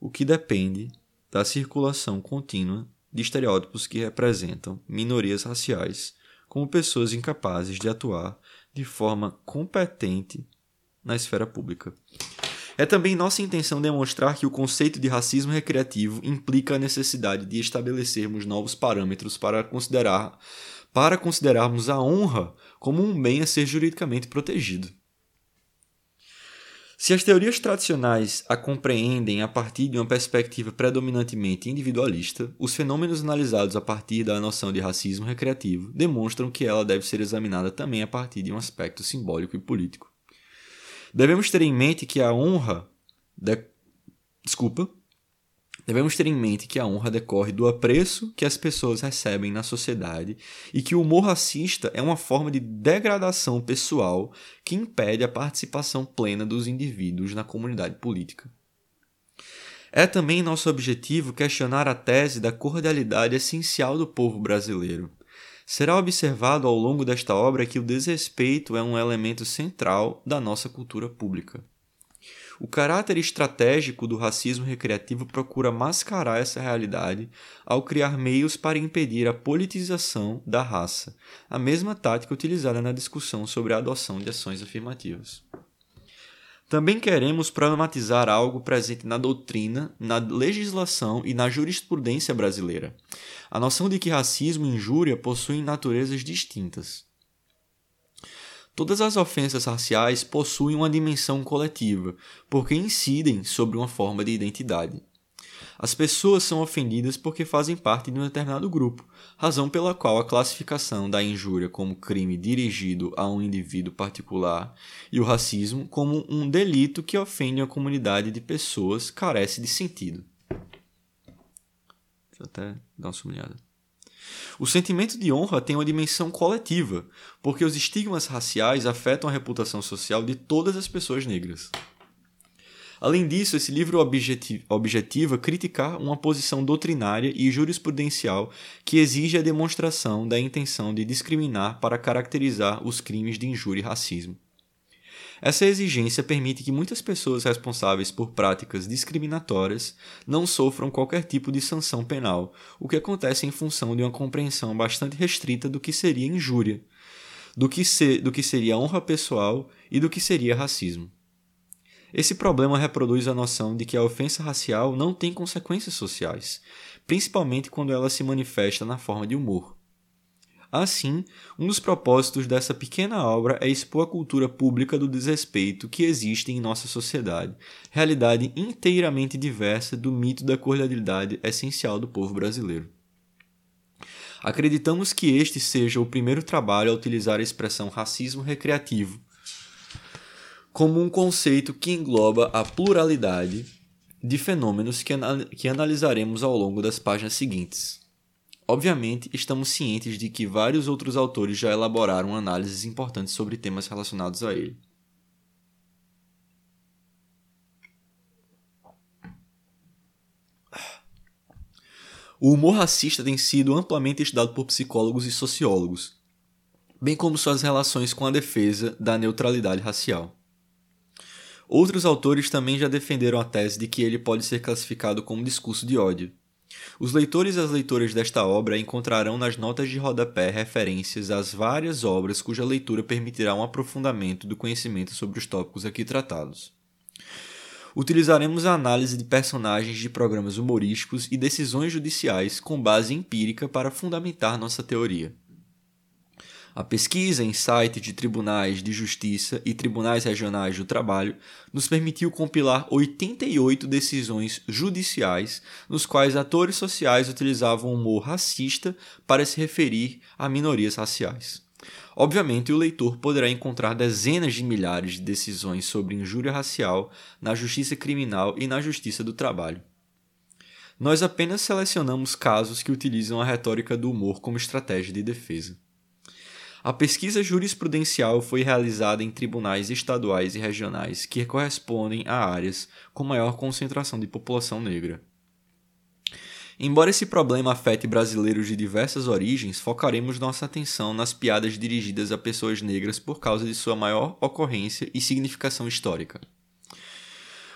[SPEAKER 1] o que depende da circulação contínua de estereótipos que representam minorias raciais como pessoas incapazes de atuar de forma competente na esfera pública. É também nossa intenção demonstrar que o conceito de racismo recreativo implica a necessidade de estabelecermos novos parâmetros para considerar para considerarmos a honra como um bem a ser juridicamente protegido. Se as teorias tradicionais a compreendem a partir de uma perspectiva predominantemente individualista, os fenômenos analisados a partir da noção de racismo recreativo demonstram que ela deve ser examinada também a partir de um aspecto simbólico e político. Devemos ter em mente que a honra. De... Desculpa. Devemos ter em mente que a honra decorre do apreço que as pessoas recebem na sociedade e que o humor racista é uma forma de degradação pessoal que impede a participação plena dos indivíduos na comunidade política. É também nosso objetivo questionar a tese da cordialidade essencial do povo brasileiro. Será observado ao longo desta obra que o desrespeito é um elemento central da nossa cultura pública. O caráter estratégico do racismo recreativo procura mascarar essa realidade ao criar meios para impedir a politização da raça, a mesma tática utilizada na discussão sobre a adoção de ações afirmativas. Também queremos problematizar algo presente na doutrina, na legislação e na jurisprudência brasileira: a noção de que racismo e injúria possuem naturezas distintas. Todas as ofensas raciais possuem uma dimensão coletiva, porque incidem sobre uma forma de identidade. As pessoas são ofendidas porque fazem parte de um determinado grupo, razão pela qual a classificação da injúria como crime dirigido a um indivíduo particular e o racismo como um delito que ofende uma comunidade de pessoas carece de sentido. Deixa eu até dar uma sublinhada. O sentimento de honra tem uma dimensão coletiva, porque os estigmas raciais afetam a reputação social de todas as pessoas negras. Além disso, esse livro objetiva criticar uma posição doutrinária e jurisprudencial que exige a demonstração da intenção de discriminar para caracterizar os crimes de injúria e racismo. Essa exigência permite que muitas pessoas responsáveis por práticas discriminatórias não sofram qualquer tipo de sanção penal, o que acontece em função de uma compreensão bastante restrita do que seria injúria, do que, do que seria honra pessoal e do que seria racismo. Esse problema reproduz a noção de que a ofensa racial não tem consequências sociais, principalmente quando ela se manifesta na forma de humor. Assim, um dos propósitos dessa pequena obra é expor a cultura pública do desrespeito que existe em nossa sociedade, realidade inteiramente diversa do mito da cordialidade essencial do povo brasileiro. Acreditamos que este seja o primeiro trabalho a utilizar a expressão racismo recreativo como um conceito que engloba a pluralidade de fenômenos que, anal que analisaremos ao longo das páginas seguintes. Obviamente, estamos cientes de que vários outros autores já elaboraram análises importantes sobre temas relacionados a ele. O humor racista tem sido amplamente estudado por psicólogos e sociólogos, bem como suas relações com a defesa da neutralidade racial. Outros autores também já defenderam a tese de que ele pode ser classificado como discurso de ódio. Os leitores e as leitoras desta obra encontrarão nas notas de rodapé referências às várias obras cuja leitura permitirá um aprofundamento do conhecimento sobre os tópicos aqui tratados. Utilizaremos a análise de personagens de programas humorísticos e decisões judiciais com base empírica para fundamentar nossa teoria. A pesquisa em sites de tribunais de justiça e tribunais regionais do trabalho nos permitiu compilar 88 decisões judiciais nos quais atores sociais utilizavam humor racista para se referir a minorias raciais. Obviamente, o leitor poderá encontrar dezenas de milhares de decisões sobre injúria racial na justiça criminal e na justiça do trabalho. Nós apenas selecionamos casos que utilizam a retórica do humor como estratégia de defesa. A pesquisa jurisprudencial foi realizada em tribunais estaduais e regionais que correspondem a áreas com maior concentração de população negra. Embora esse problema afete brasileiros de diversas origens, focaremos nossa atenção nas piadas dirigidas a pessoas negras por causa de sua maior ocorrência e significação histórica.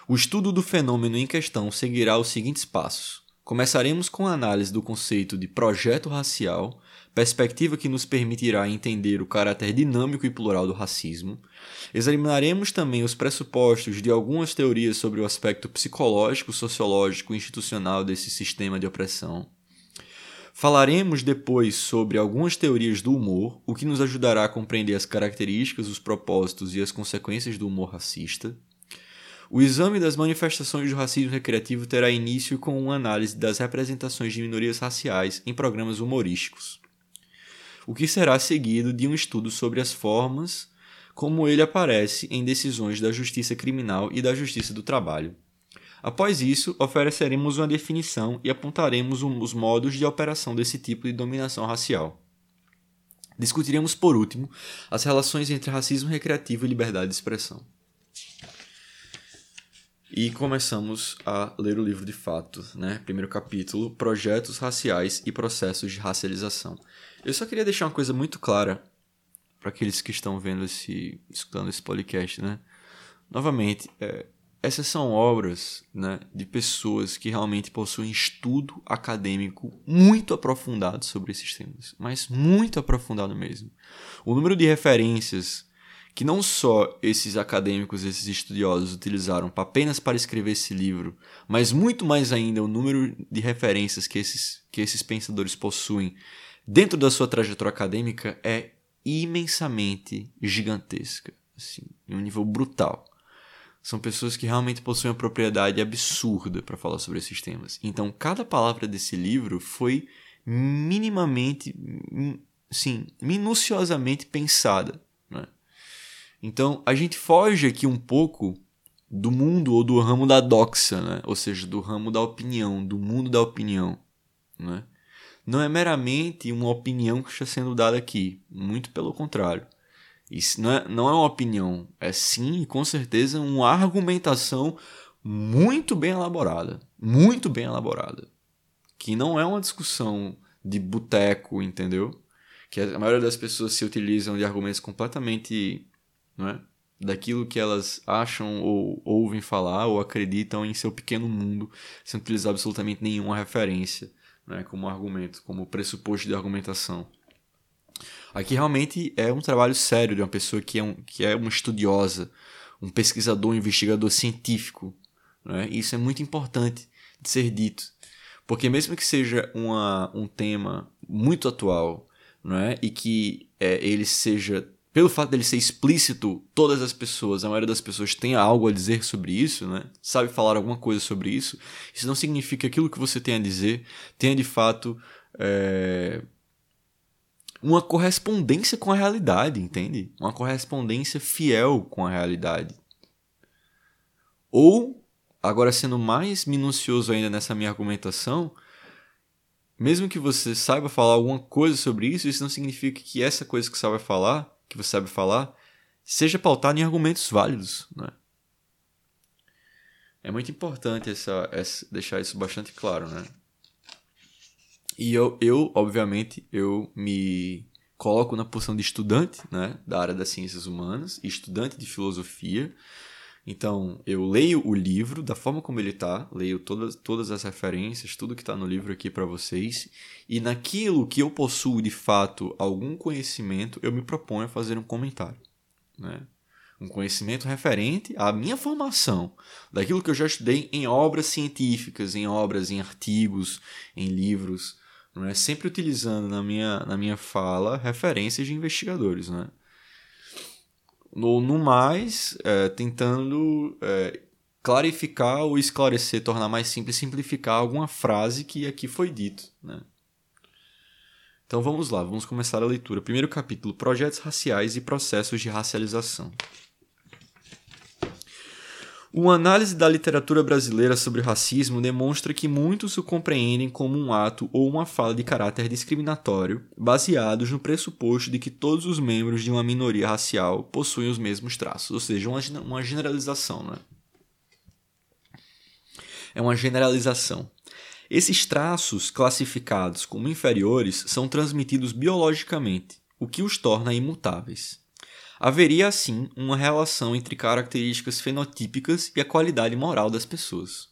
[SPEAKER 1] O estudo do fenômeno em questão seguirá os seguintes passos. Começaremos com a análise do conceito de projeto racial, perspectiva que nos permitirá entender o caráter dinâmico e plural do racismo. Examinaremos também os pressupostos de algumas teorias sobre o aspecto psicológico, sociológico e institucional desse sistema de opressão. Falaremos depois sobre algumas teorias do humor, o que nos ajudará a compreender as características, os propósitos e as consequências do humor racista. O exame das manifestações do racismo recreativo terá início com uma análise das representações de minorias raciais em programas humorísticos o que será seguido de um estudo sobre as formas como ele aparece em decisões da justiça criminal e da justiça do trabalho. Após isso, ofereceremos uma definição e apontaremos os modos de operação desse tipo de dominação racial. Discutiremos, por último, as relações entre racismo recreativo e liberdade de expressão. E começamos a ler o livro de fato, né? Primeiro capítulo: Projetos raciais e processos de racialização. Eu só queria deixar uma coisa muito clara para aqueles que estão vendo esse, escutando esse podcast, né? Novamente, é, essas são obras né, de pessoas que realmente possuem estudo acadêmico muito aprofundado sobre esses temas, mas muito aprofundado mesmo. O número de referências que não só esses acadêmicos, esses estudiosos utilizaram apenas para escrever esse livro, mas muito mais ainda o número de referências que esses, que esses pensadores possuem dentro da sua trajetória acadêmica é imensamente gigantesca, assim, em um nível brutal. São pessoas que realmente possuem uma propriedade absurda para falar sobre esses temas. Então, cada palavra desse livro foi minimamente, sim, minuciosamente pensada. Né? Então, a gente foge aqui um pouco do mundo ou do ramo da doxa, né? ou seja, do ramo da opinião, do mundo da opinião. Né? Não é meramente uma opinião que está sendo dada aqui, muito pelo contrário. Isso não é, não é uma opinião, é sim, com certeza, uma argumentação muito bem elaborada, muito bem elaborada, que não é uma discussão de boteco, entendeu? Que a maioria das pessoas se utilizam de argumentos completamente, não é? daquilo que elas acham ou ouvem falar ou acreditam em seu pequeno mundo, sem utilizar absolutamente nenhuma referência né, como argumento, como pressuposto de argumentação. Aqui realmente é um trabalho sério de uma pessoa que é, um, que é uma estudiosa, um pesquisador, um investigador científico. Né? Isso é muito importante de ser dito. Porque mesmo que seja uma, um tema muito atual, não é? e que é, ele seja pelo fato dele ser explícito, todas as pessoas, a maioria das pessoas tem algo a dizer sobre isso, né? Sabe falar alguma coisa sobre isso. Isso não significa que aquilo que você tem a dizer tenha de fato é... uma correspondência com a realidade, entende? Uma correspondência fiel com a realidade. Ou, agora sendo mais minucioso ainda nessa minha argumentação, mesmo que você saiba falar alguma coisa sobre isso, isso não significa que essa coisa que você vai falar que você sabe falar seja pautado em argumentos válidos, né? É muito importante essa, essa, deixar isso bastante claro, né? E eu, eu, obviamente, eu me coloco na posição de estudante, né, da área das ciências humanas, estudante de filosofia, então, eu leio o livro da forma como ele está, leio todas, todas as referências, tudo que está no livro aqui para vocês, e naquilo que eu possuo de fato algum conhecimento, eu me proponho a fazer um comentário. Né? Um conhecimento referente à minha formação, daquilo que eu já estudei em obras científicas, em obras, em artigos, em livros, não é? sempre utilizando na minha, na minha fala referências de investigadores. Né? No, no mais, é, tentando é, clarificar ou esclarecer, tornar mais simples, simplificar alguma frase que aqui foi dito. Né? Então vamos lá, vamos começar a leitura. Primeiro capítulo: Projetos raciais e processos de racialização. Uma análise da literatura brasileira sobre racismo demonstra que muitos o compreendem como um ato ou uma fala de caráter discriminatório, baseados no pressuposto de que todos os membros de uma minoria racial possuem os mesmos traços, ou seja, uma generalização. Né? É uma generalização. Esses traços, classificados como inferiores, são transmitidos biologicamente, o que os torna imutáveis. Haveria, assim, uma relação entre características fenotípicas e a qualidade moral das pessoas.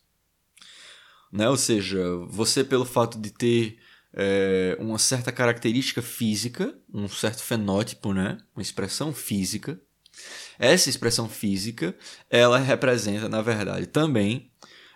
[SPEAKER 1] Né? Ou seja, você, pelo fato de ter é, uma certa característica física, um certo fenótipo, né? uma expressão física, essa expressão física ela representa, na verdade, também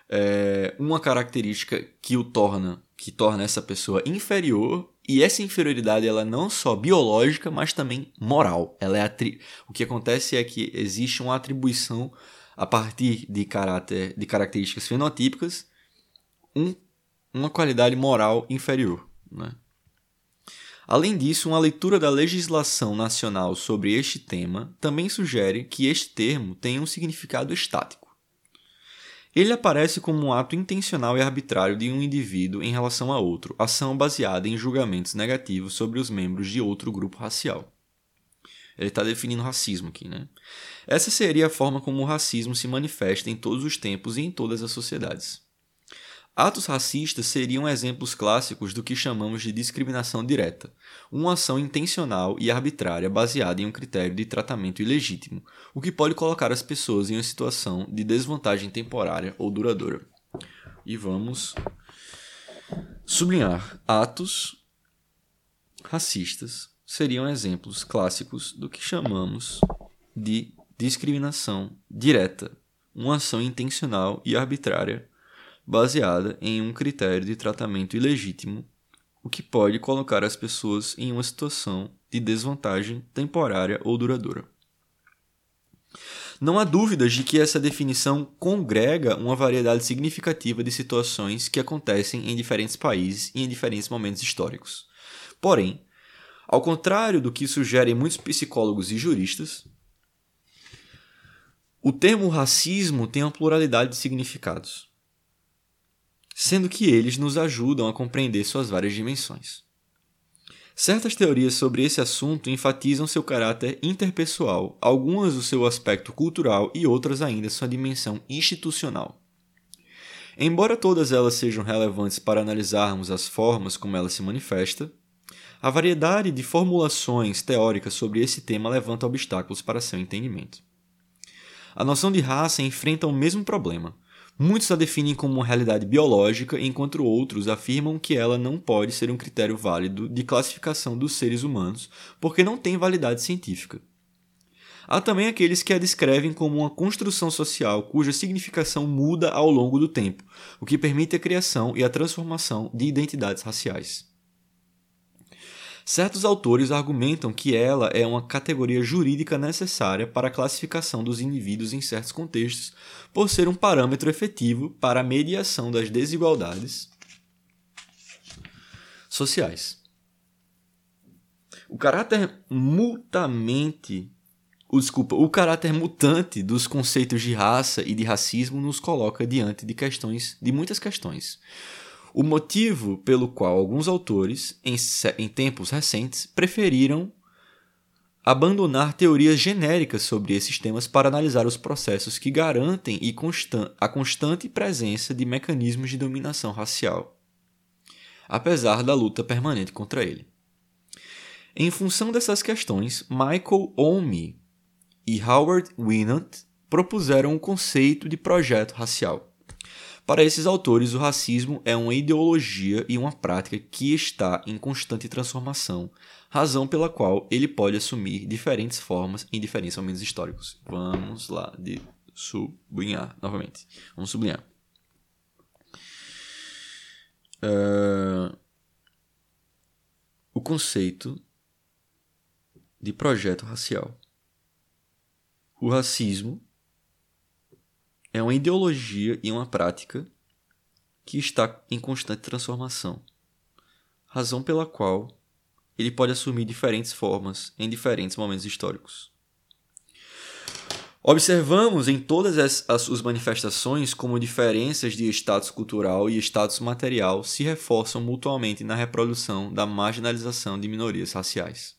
[SPEAKER 1] é, uma característica que o torna, que torna essa pessoa inferior e essa inferioridade ela é não só biológica, mas também moral. Ela é atri... O que acontece é que existe uma atribuição a partir de, caráter, de características fenotípicas, um, uma qualidade moral inferior. Né? Além disso, uma leitura da legislação nacional sobre este tema também sugere que este termo tem um significado estático. Ele aparece como um ato intencional e arbitrário de um indivíduo em relação a outro, ação baseada em julgamentos negativos sobre os membros de outro grupo racial. Ele está definindo racismo aqui, né? Essa seria a forma como o racismo se manifesta em todos os tempos e em todas as sociedades. Atos racistas seriam exemplos clássicos do que chamamos de discriminação direta, uma ação intencional e arbitrária baseada em um critério de tratamento ilegítimo, o que pode colocar as pessoas em uma situação de desvantagem temporária ou duradoura. E vamos sublinhar: atos racistas seriam exemplos clássicos do que chamamos de discriminação direta, uma ação intencional e arbitrária baseada em um critério de tratamento ilegítimo, o que pode colocar as pessoas em uma situação de desvantagem temporária ou duradoura. Não há dúvidas de que essa definição congrega uma variedade significativa de situações que acontecem em diferentes países e em diferentes momentos históricos. Porém, ao contrário do que sugerem muitos psicólogos e juristas, o termo racismo tem uma pluralidade de significados sendo que eles nos ajudam a compreender suas várias dimensões. Certas teorias sobre esse assunto enfatizam seu caráter interpessoal, algumas o seu aspecto cultural e outras ainda sua dimensão institucional. Embora todas elas sejam relevantes para analisarmos as formas como ela se manifesta, a variedade de formulações teóricas sobre esse tema levanta obstáculos para seu entendimento. A noção de raça enfrenta o mesmo problema. Muitos a definem como uma realidade biológica, enquanto outros afirmam que ela não pode ser um critério válido de classificação dos seres humanos, porque não tem validade científica. Há também aqueles que a descrevem como uma construção social cuja significação muda ao longo do tempo, o que permite a criação e a transformação de identidades raciais. Certos autores argumentam que ela é uma categoria jurídica necessária para a classificação dos indivíduos em certos contextos, por ser um parâmetro efetivo para a mediação das desigualdades sociais. O caráter mutamente o, desculpa, o caráter mutante dos conceitos de raça e de racismo nos coloca diante de questões, de muitas questões. O motivo pelo qual alguns autores, em, em tempos recentes, preferiram abandonar teorias genéricas sobre esses temas para analisar os processos que garantem a constante presença de mecanismos de dominação racial, apesar da luta permanente contra ele. Em função dessas questões, Michael Omi e Howard Winant propuseram o conceito de projeto racial. Para esses autores, o racismo é uma ideologia e uma prática que está em constante transformação, razão pela qual ele pode assumir diferentes formas em diferentes momentos históricos. Vamos lá, de sublinhar novamente. Vamos sublinhar. Uh, o conceito de projeto racial. O racismo é uma ideologia e uma prática que está em constante transformação, razão pela qual ele pode assumir diferentes formas em diferentes momentos históricos. Observamos em todas as, suas manifestações como diferenças de status cultural e status material se reforçam mutuamente na reprodução da marginalização de minorias raciais.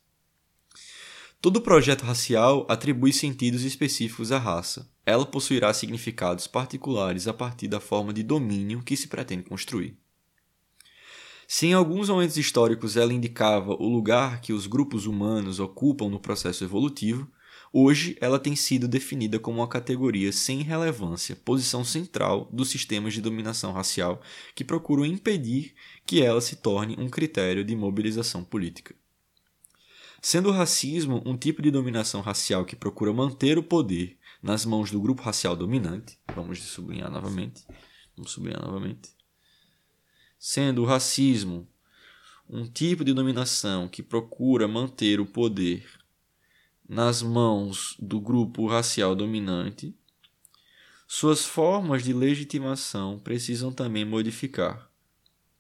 [SPEAKER 1] Todo projeto racial atribui sentidos específicos à raça. Ela possuirá significados particulares a partir da forma de domínio que se pretende construir. Se em alguns momentos históricos ela indicava o lugar que os grupos humanos ocupam no processo evolutivo, hoje ela tem sido definida como uma categoria sem relevância, posição central dos sistemas de dominação racial que procuram impedir que ela se torne um critério de mobilização política. Sendo o racismo um tipo de dominação racial que procura manter o poder nas mãos do grupo racial dominante, vamos sublinhar novamente, vamos sublinhar novamente. Sendo o racismo um tipo de dominação que procura manter o poder nas mãos do grupo racial dominante, suas formas de legitimação precisam também modificar,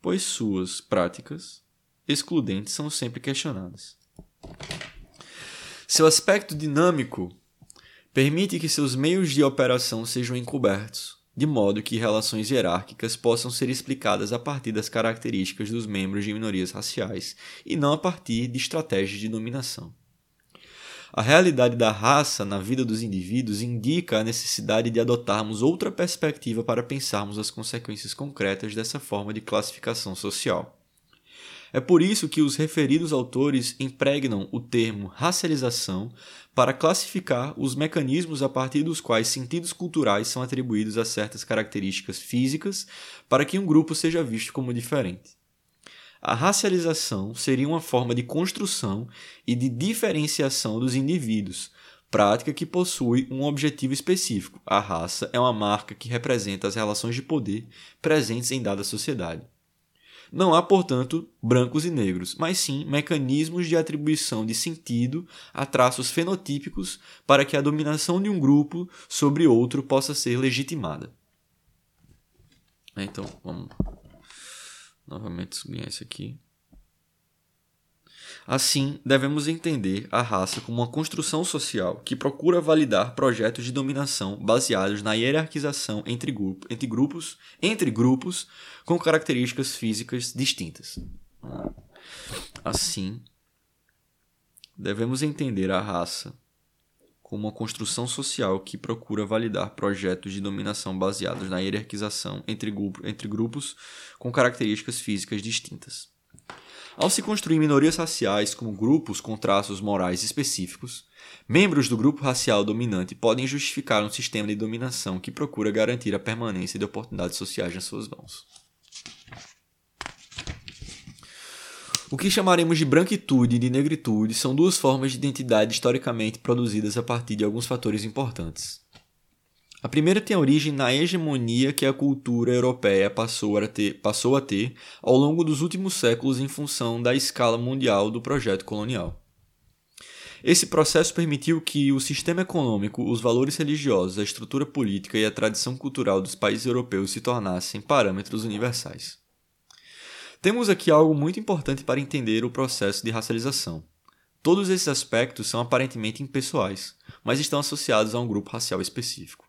[SPEAKER 1] pois suas práticas excludentes são sempre questionadas. Seu aspecto dinâmico permite que seus meios de operação sejam encobertos, de modo que relações hierárquicas possam ser explicadas a partir das características dos membros de minorias raciais e não a partir de estratégias de dominação. A realidade da raça na vida dos indivíduos indica a necessidade de adotarmos outra perspectiva para pensarmos as consequências concretas dessa forma de classificação social. É por isso que os referidos autores impregnam o termo racialização para classificar os mecanismos a partir dos quais sentidos culturais são atribuídos a certas características físicas para que um grupo seja visto como diferente. A racialização seria uma forma de construção e de diferenciação dos indivíduos, prática que possui um objetivo específico. A raça é uma marca que representa as relações de poder presentes em dada sociedade. Não há, portanto, brancos e negros, mas sim mecanismos de atribuição de sentido a traços fenotípicos para que a dominação de um grupo sobre outro possa ser legitimada. Então, vamos novamente sublinhar isso aqui. Assim, devemos entender a raça como uma construção social que procura validar projetos de dominação baseados na hierarquização entre, grupo, entre, grupos, entre grupos com características físicas distintas. Assim, devemos entender a raça como uma construção social que procura validar projetos de dominação baseados na hierarquização entre, grupo, entre grupos com características físicas distintas. Ao se construir minorias raciais como grupos com traços morais específicos, membros do grupo racial dominante podem justificar um sistema de dominação que procura garantir a permanência de oportunidades sociais nas suas mãos. O que chamaremos de branquitude e de negritude são duas formas de identidade historicamente produzidas a partir de alguns fatores importantes. A primeira tem origem na hegemonia que a cultura europeia passou a, ter, passou a ter ao longo dos últimos séculos em função da escala mundial do projeto colonial. Esse processo permitiu que o sistema econômico, os valores religiosos, a estrutura política e a tradição cultural dos países europeus se tornassem parâmetros universais. Temos aqui algo muito importante para entender o processo de racialização. Todos esses aspectos são aparentemente impessoais, mas estão associados a um grupo racial específico.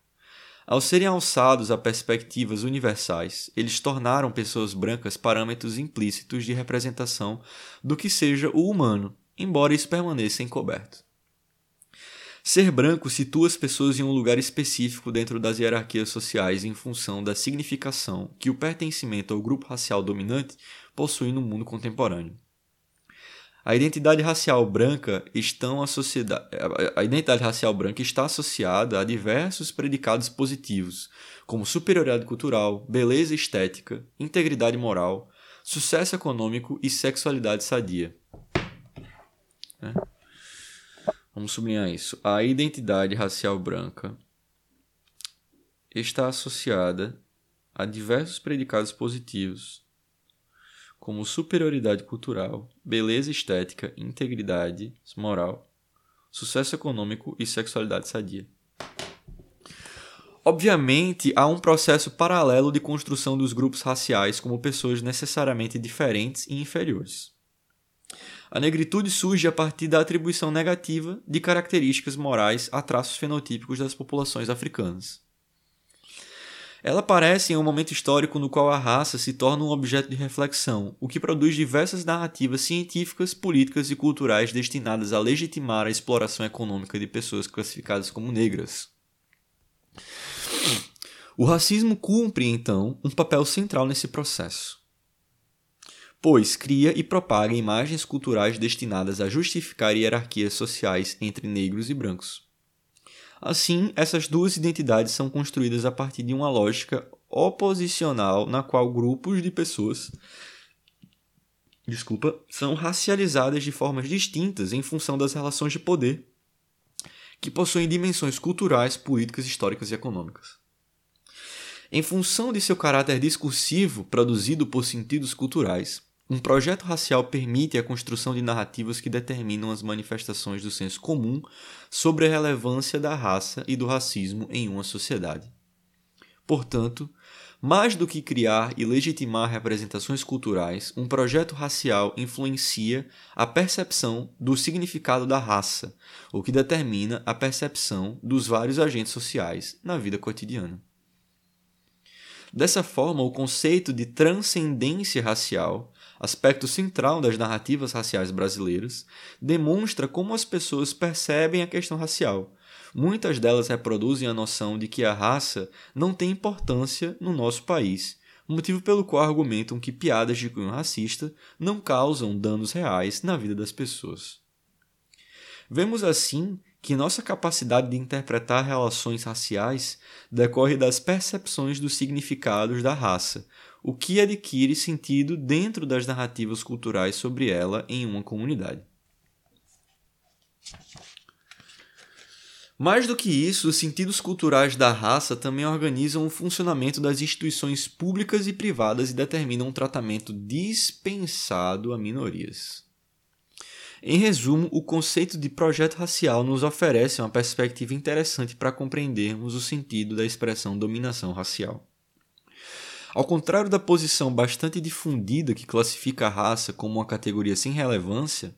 [SPEAKER 1] Ao serem alçados a perspectivas universais, eles tornaram pessoas brancas parâmetros implícitos de representação do que seja o humano, embora isso permaneça encoberto. Ser branco situa as pessoas em um lugar específico dentro das hierarquias sociais em função da significação que o pertencimento ao grupo racial dominante possui no mundo contemporâneo. A identidade racial branca estão a identidade racial branca está associada a diversos predicados positivos, como superioridade cultural, beleza estética, integridade moral, sucesso econômico e sexualidade sadia. É. Vamos sublinhar isso. A identidade racial branca está associada a diversos predicados positivos, como superioridade cultural, beleza estética, integridade moral, sucesso econômico e sexualidade sadia. Obviamente, há um processo paralelo de construção dos grupos raciais como pessoas necessariamente diferentes e inferiores. A negritude surge a partir da atribuição negativa de características morais a traços fenotípicos das populações africanas. Ela aparece em um momento histórico no qual a raça se torna um objeto de reflexão, o que produz diversas narrativas científicas, políticas e culturais destinadas a legitimar a exploração econômica de pessoas classificadas como negras. O racismo cumpre, então, um papel central nesse processo, pois cria e propaga imagens culturais destinadas a justificar hierarquias sociais entre negros e brancos. Assim, essas duas identidades são construídas a partir de uma lógica oposicional na qual grupos de pessoas desculpa, são racializadas de formas distintas em função das relações de poder que possuem dimensões culturais, políticas, históricas e econômicas. Em função de seu caráter discursivo, produzido por sentidos culturais, um projeto racial permite a construção de narrativas que determinam as manifestações do senso comum sobre a relevância da raça e do racismo em uma sociedade. Portanto, mais do que criar e legitimar representações culturais, um projeto racial influencia a percepção do significado da raça, o que determina a percepção dos vários agentes sociais na vida cotidiana. Dessa forma, o conceito de transcendência racial aspecto central das narrativas raciais brasileiras, demonstra como as pessoas percebem a questão racial. Muitas delas reproduzem a noção de que a raça não tem importância no nosso país, motivo pelo qual argumentam que piadas de cunho racista não causam danos reais na vida das pessoas. Vemos assim que nossa capacidade de interpretar relações raciais decorre das percepções dos significados da raça, o que adquire sentido dentro das narrativas culturais sobre ela em uma comunidade. Mais do que isso, os sentidos culturais da raça também organizam o funcionamento das instituições públicas e privadas e determinam um tratamento dispensado a minorias. Em resumo, o conceito de projeto racial nos oferece uma perspectiva interessante para compreendermos o sentido da expressão dominação racial. Ao contrário da posição bastante difundida que classifica a raça como uma categoria sem relevância,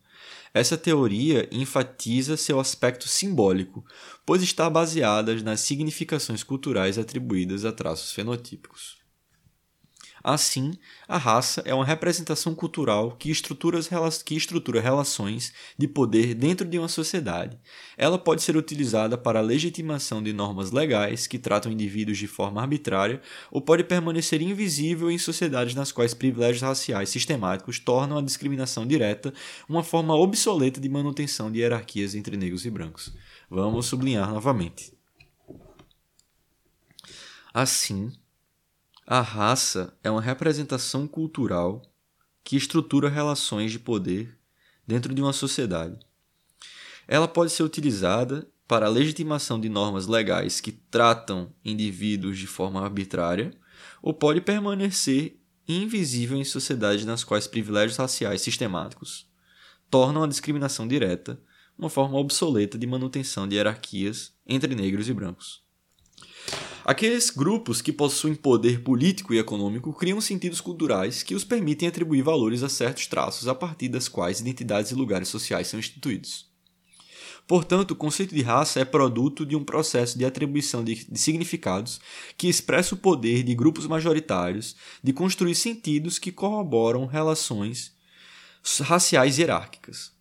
[SPEAKER 1] essa teoria enfatiza seu aspecto simbólico, pois está baseada nas significações culturais atribuídas a traços fenotípicos. Assim, a raça é uma representação cultural que estrutura, que estrutura relações de poder dentro de uma sociedade. Ela pode ser utilizada para a legitimação de normas legais que tratam indivíduos de forma arbitrária ou pode permanecer invisível em sociedades nas quais privilégios raciais sistemáticos tornam a discriminação direta uma forma obsoleta de manutenção de hierarquias entre negros e brancos. Vamos sublinhar novamente. Assim, a raça é uma representação cultural que estrutura relações de poder dentro de uma sociedade. Ela pode ser utilizada para a legitimação de normas legais que tratam indivíduos de forma arbitrária, ou pode permanecer invisível em sociedades nas quais privilégios raciais sistemáticos tornam a discriminação direta uma forma obsoleta de manutenção de hierarquias entre negros e brancos. Aqueles grupos que possuem poder político e econômico criam sentidos culturais que os permitem atribuir valores a certos traços a partir das quais identidades e lugares sociais são instituídos. Portanto, o conceito de raça é produto de um processo de atribuição de, de, significados que expressa o poder de grupos majoritários de construir sentidos que corroboram relações raciais hierárquicas.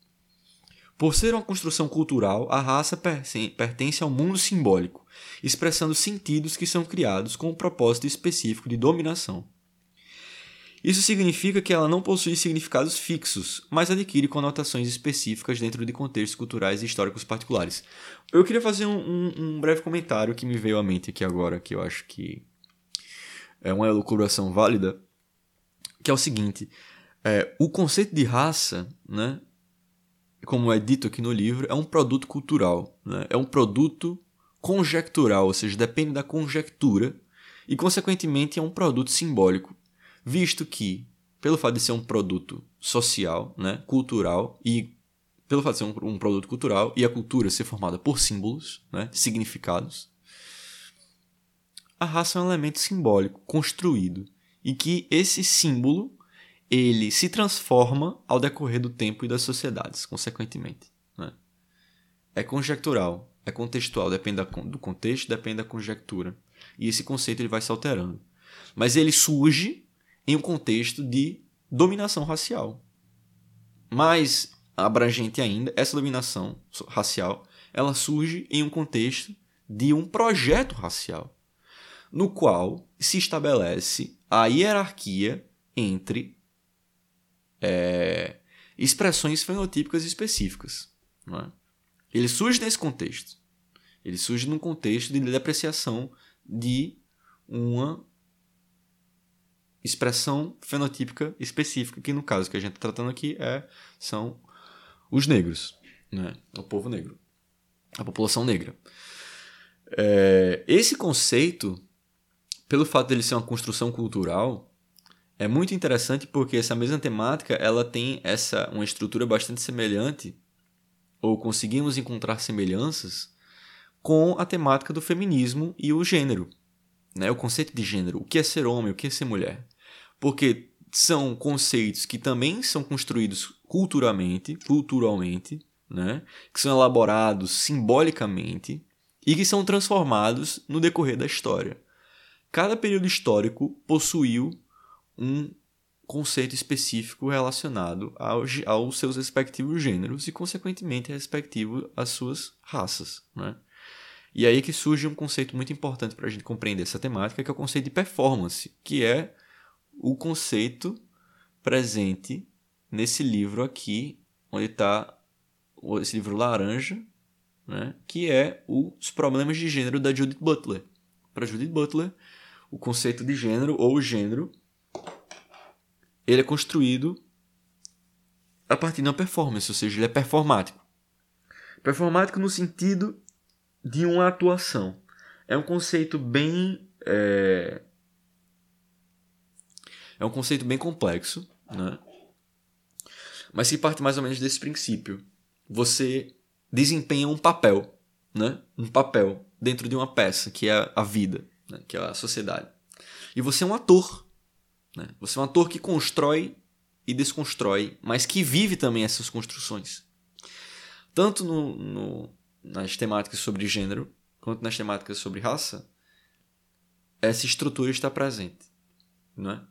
[SPEAKER 1] Por ser uma construção cultural, a raça pertence ao mundo simbólico, expressando sentidos que são criados com um propósito específico de dominação. Isso significa que ela não possui significados fixos, mas adquire conotações específicas dentro de contextos culturais e históricos particulares. Eu queria fazer um, um, um breve comentário que me veio à mente aqui agora, que eu acho que é uma elucubração válida, que é o seguinte: é, o conceito de raça, né, como é dito aqui no livro, é um produto cultural, né? é um produto conjectural, ou seja, depende da conjectura, e consequentemente é um produto simbólico, visto que, pelo fato de ser um produto social, né, cultural, e pelo fato de ser um, um produto cultural e a cultura ser formada por símbolos, né, significados, a raça é um elemento simbólico construído e que esse símbolo ele se transforma ao decorrer do tempo e das sociedades, consequentemente. Né? É conjectural, é contextual, depende do contexto, depende da conjectura. E esse conceito ele vai se alterando. Mas ele surge em um contexto de dominação racial. Mais abrangente ainda, essa dominação racial, ela surge em um contexto de um projeto racial, no qual se estabelece a hierarquia entre é, expressões fenotípicas específicas. É? Ele surge nesse contexto. Ele surge num contexto de depreciação de uma expressão fenotípica específica, que no caso que a gente está tratando aqui é, são os negros, né? o povo negro, a população negra. É, esse conceito, pelo fato dele ser uma construção cultural, é muito interessante porque essa mesma temática ela tem essa uma estrutura bastante semelhante ou conseguimos encontrar semelhanças com a temática do feminismo e o gênero, né? O conceito de gênero, o que é ser homem, o que é ser mulher, porque são conceitos que também são construídos culturalmente, culturalmente, né? Que são elaborados simbolicamente e que são transformados no decorrer da história. Cada período histórico possuiu um conceito específico relacionado ao, aos seus respectivos gêneros e, consequentemente, respectivo às suas raças. Né? E aí que surge um conceito muito importante para a gente compreender essa temática, que é o conceito de performance, que é o conceito presente nesse livro aqui, onde está esse livro laranja, né? que é Os Problemas de Gênero da Judith Butler. Para Judith Butler, o conceito de gênero ou gênero ele é construído a partir de uma performance, ou seja, ele é performático. Performático no sentido de uma atuação. É um conceito bem. É, é um conceito bem complexo, né? mas que parte mais ou menos desse princípio. Você desempenha um papel, né? um papel dentro de uma peça, que é a vida, né? que é a sociedade. E você é um ator né? Você é um ator que constrói e desconstrói, mas que vive também essas construções. Tanto no, no, nas temáticas sobre gênero, quanto nas temáticas sobre raça, essa estrutura está presente. Não é?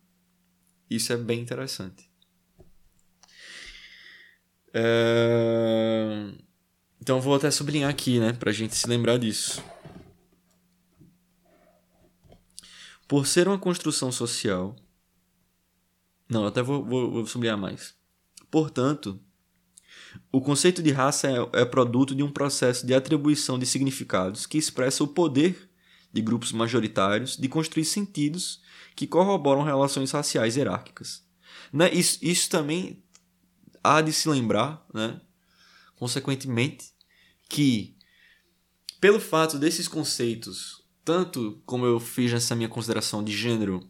[SPEAKER 1] Isso é bem interessante. É... Então vou até sublinhar aqui, né, pra gente se lembrar disso. Por ser uma construção social. Não, até vou, vou, vou sublinhar mais. Portanto, o conceito de raça é, é produto de um processo de atribuição de significados que expressa o poder de grupos majoritários de construir sentidos que corroboram relações raciais hierárquicas. Né? Isso, isso também há de se lembrar, né? consequentemente, que pelo fato desses conceitos, tanto como eu fiz nessa minha consideração de gênero,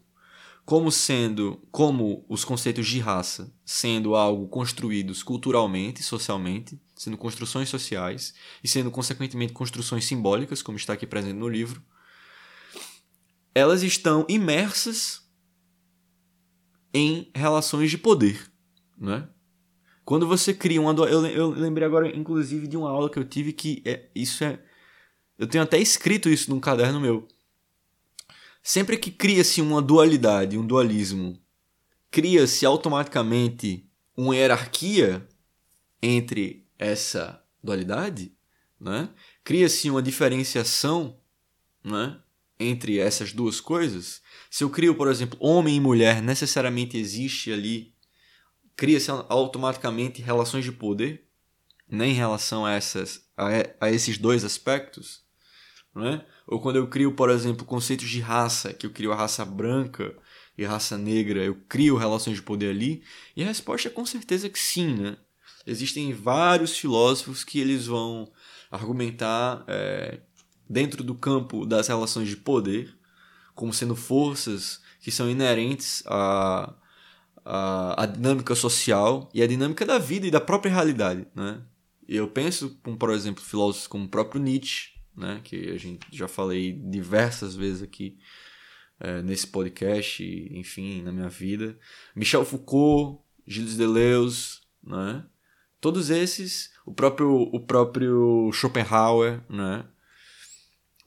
[SPEAKER 1] como sendo como os conceitos de raça sendo algo construídos culturalmente, socialmente, sendo construções sociais e sendo consequentemente construções simbólicas, como está aqui presente no livro, elas estão imersas em relações de poder, né? Quando você cria uma eu, eu lembrei agora inclusive de uma aula que eu tive que é, isso é eu tenho até escrito isso num caderno meu. Sempre que cria-se uma dualidade, um dualismo, cria-se automaticamente uma hierarquia entre essa dualidade, né? Cria-se uma diferenciação, né? entre essas duas coisas, se eu crio, por exemplo, homem e mulher, necessariamente existe ali, cria-se automaticamente relações de poder né, em relação a, essas, a, a esses dois aspectos. Né? Ou quando eu crio, por exemplo, conceitos de raça, que eu crio a raça branca e a raça negra, eu crio relações de poder ali? E a resposta é com certeza que sim. Né? Existem vários filósofos que eles vão argumentar é, dentro do campo das relações de poder, como sendo forças que são inerentes à, à, à dinâmica social e à dinâmica da vida e da própria realidade. Né? Eu penso, por exemplo, filósofos como o próprio Nietzsche, né? que a gente já falei diversas vezes aqui é, nesse podcast, enfim, na minha vida. Michel Foucault, Gilles Deleuze, né? todos esses, o próprio, o próprio Schopenhauer, né?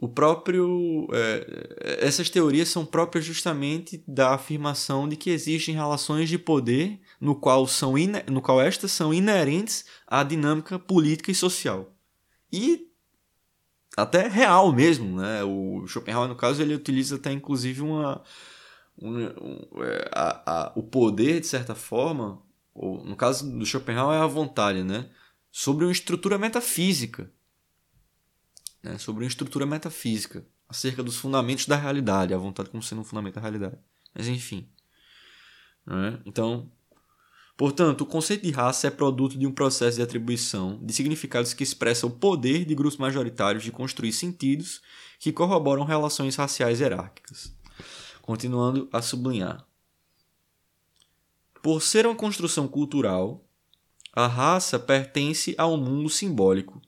[SPEAKER 1] o próprio é, essas teorias são próprias justamente da afirmação de que existem relações de poder no qual são no qual estas são inerentes à dinâmica política e social e até real mesmo né o Schopenhauer no caso ele utiliza até inclusive uma um, um, é, a, a, o poder de certa forma ou no caso do Schopenhauer é a vontade né sobre uma estrutura metafísica né, sobre uma estrutura metafísica, acerca dos fundamentos da realidade, a vontade como sendo um fundamento da realidade. Mas enfim. Né? Então, portanto, o conceito de raça é produto de um processo de atribuição de significados que expressa o poder de grupos majoritários de construir sentidos que corroboram relações raciais hierárquicas. Continuando a sublinhar. Por ser uma construção cultural, a raça pertence ao mundo simbólico,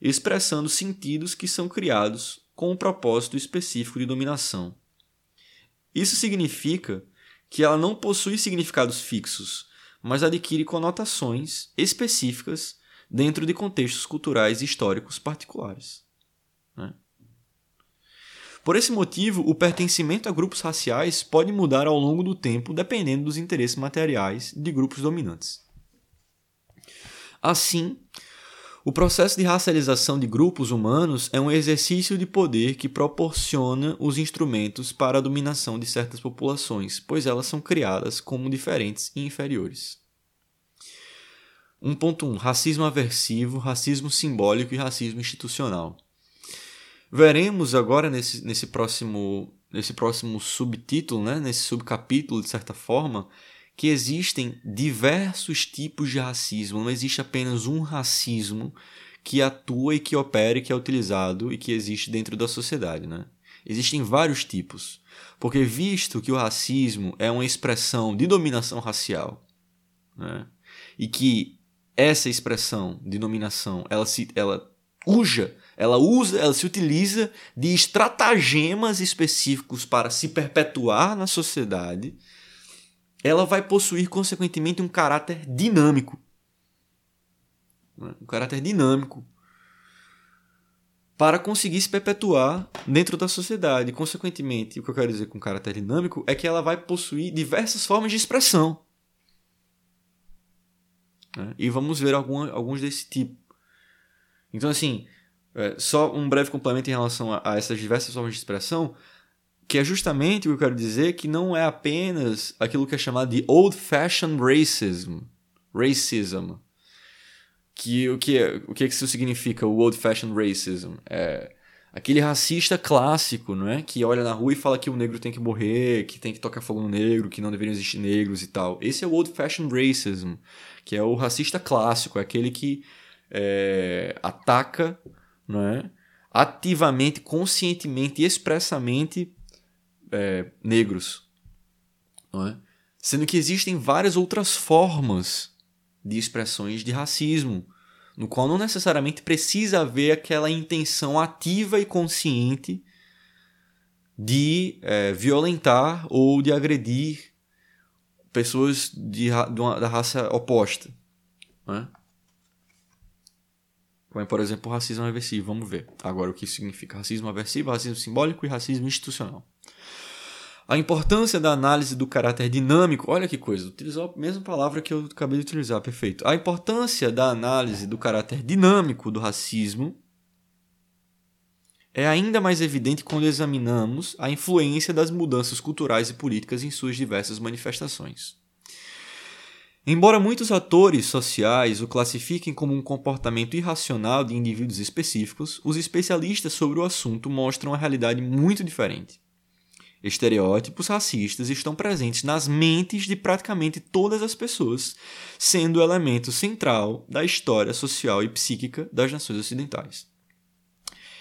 [SPEAKER 1] expressando sentidos que são criados com um propósito específico de dominação. Isso significa que ela não possui significados fixos, mas adquire conotações específicas dentro de contextos culturais e históricos particulares. Né? Por esse motivo, o pertencimento a grupos raciais pode mudar ao longo do tempo dependendo dos interesses materiais de grupos dominantes. Assim, o processo de racialização de grupos humanos é um exercício de poder que proporciona os instrumentos para a dominação de certas populações, pois elas são criadas como diferentes e inferiores. 1.1 Racismo aversivo, racismo simbólico e racismo institucional. Veremos agora nesse, nesse, próximo, nesse próximo subtítulo, né, nesse subcapítulo, de certa forma, que existem diversos tipos de racismo, não existe apenas um racismo que atua e que opera e que é utilizado e que existe dentro da sociedade, né? Existem vários tipos, porque visto que o racismo é uma expressão de dominação racial, né? E que essa expressão de dominação, ela se ela usa, ela usa, ela se utiliza de estratagemas específicos para se perpetuar na sociedade ela vai possuir, consequentemente, um caráter dinâmico. Um caráter dinâmico. para conseguir se perpetuar dentro da sociedade. Consequentemente, o que eu quero dizer com caráter dinâmico é que ela vai possuir diversas formas de expressão. Né? E vamos ver alguns desse tipo. Então, assim, é, só um breve complemento em relação a essas diversas formas de expressão, que é justamente o que eu quero dizer que não é apenas aquilo que é chamado de old-fashioned racism. Racism. Que, o, que, é, o que isso significa, o old-fashioned racism? É aquele racista clássico, não é? Que olha na rua e fala que o negro tem que morrer, que tem que tocar fogo no negro, que não deveriam existir negros e tal. Esse é o old-fashioned racism, que é o racista clássico, é aquele que é, ataca, não é? Ativamente, conscientemente e expressamente é, negros, é? Sendo que existem várias outras formas de expressões de racismo, no qual não necessariamente precisa haver aquela intenção ativa e consciente de é, violentar ou de agredir pessoas de, de uma, da raça oposta. Né? Como, por exemplo, o racismo aversivo. Vamos ver agora o que significa racismo aversivo, racismo simbólico e racismo institucional. A importância da análise do caráter dinâmico, olha que coisa, utilizou a mesma palavra que eu acabei de utilizar, perfeito. A importância da análise do caráter dinâmico do racismo é ainda mais evidente quando examinamos a influência das mudanças culturais e políticas em suas diversas manifestações. Embora muitos atores sociais o classifiquem como um comportamento irracional de indivíduos específicos, os especialistas sobre o assunto mostram uma realidade muito diferente. Estereótipos racistas estão presentes nas mentes de praticamente todas as pessoas, sendo o elemento central da história social e psíquica das nações ocidentais.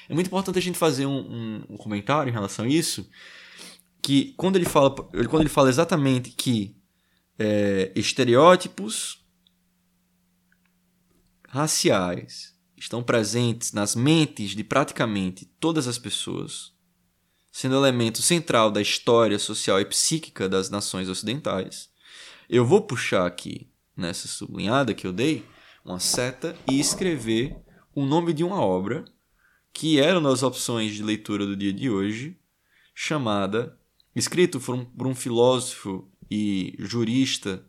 [SPEAKER 1] É muito importante a gente fazer um, um, um comentário em relação a isso, que quando ele fala, quando ele fala exatamente que é, estereótipos raciais estão presentes nas mentes de praticamente todas as pessoas, sendo elemento central da história social e psíquica das nações ocidentais, eu vou puxar aqui, nessa sublinhada que eu dei, uma seta e escrever o nome de uma obra que era nas opções de leitura do dia de hoje, chamada, escrito por um, por um filósofo e jurista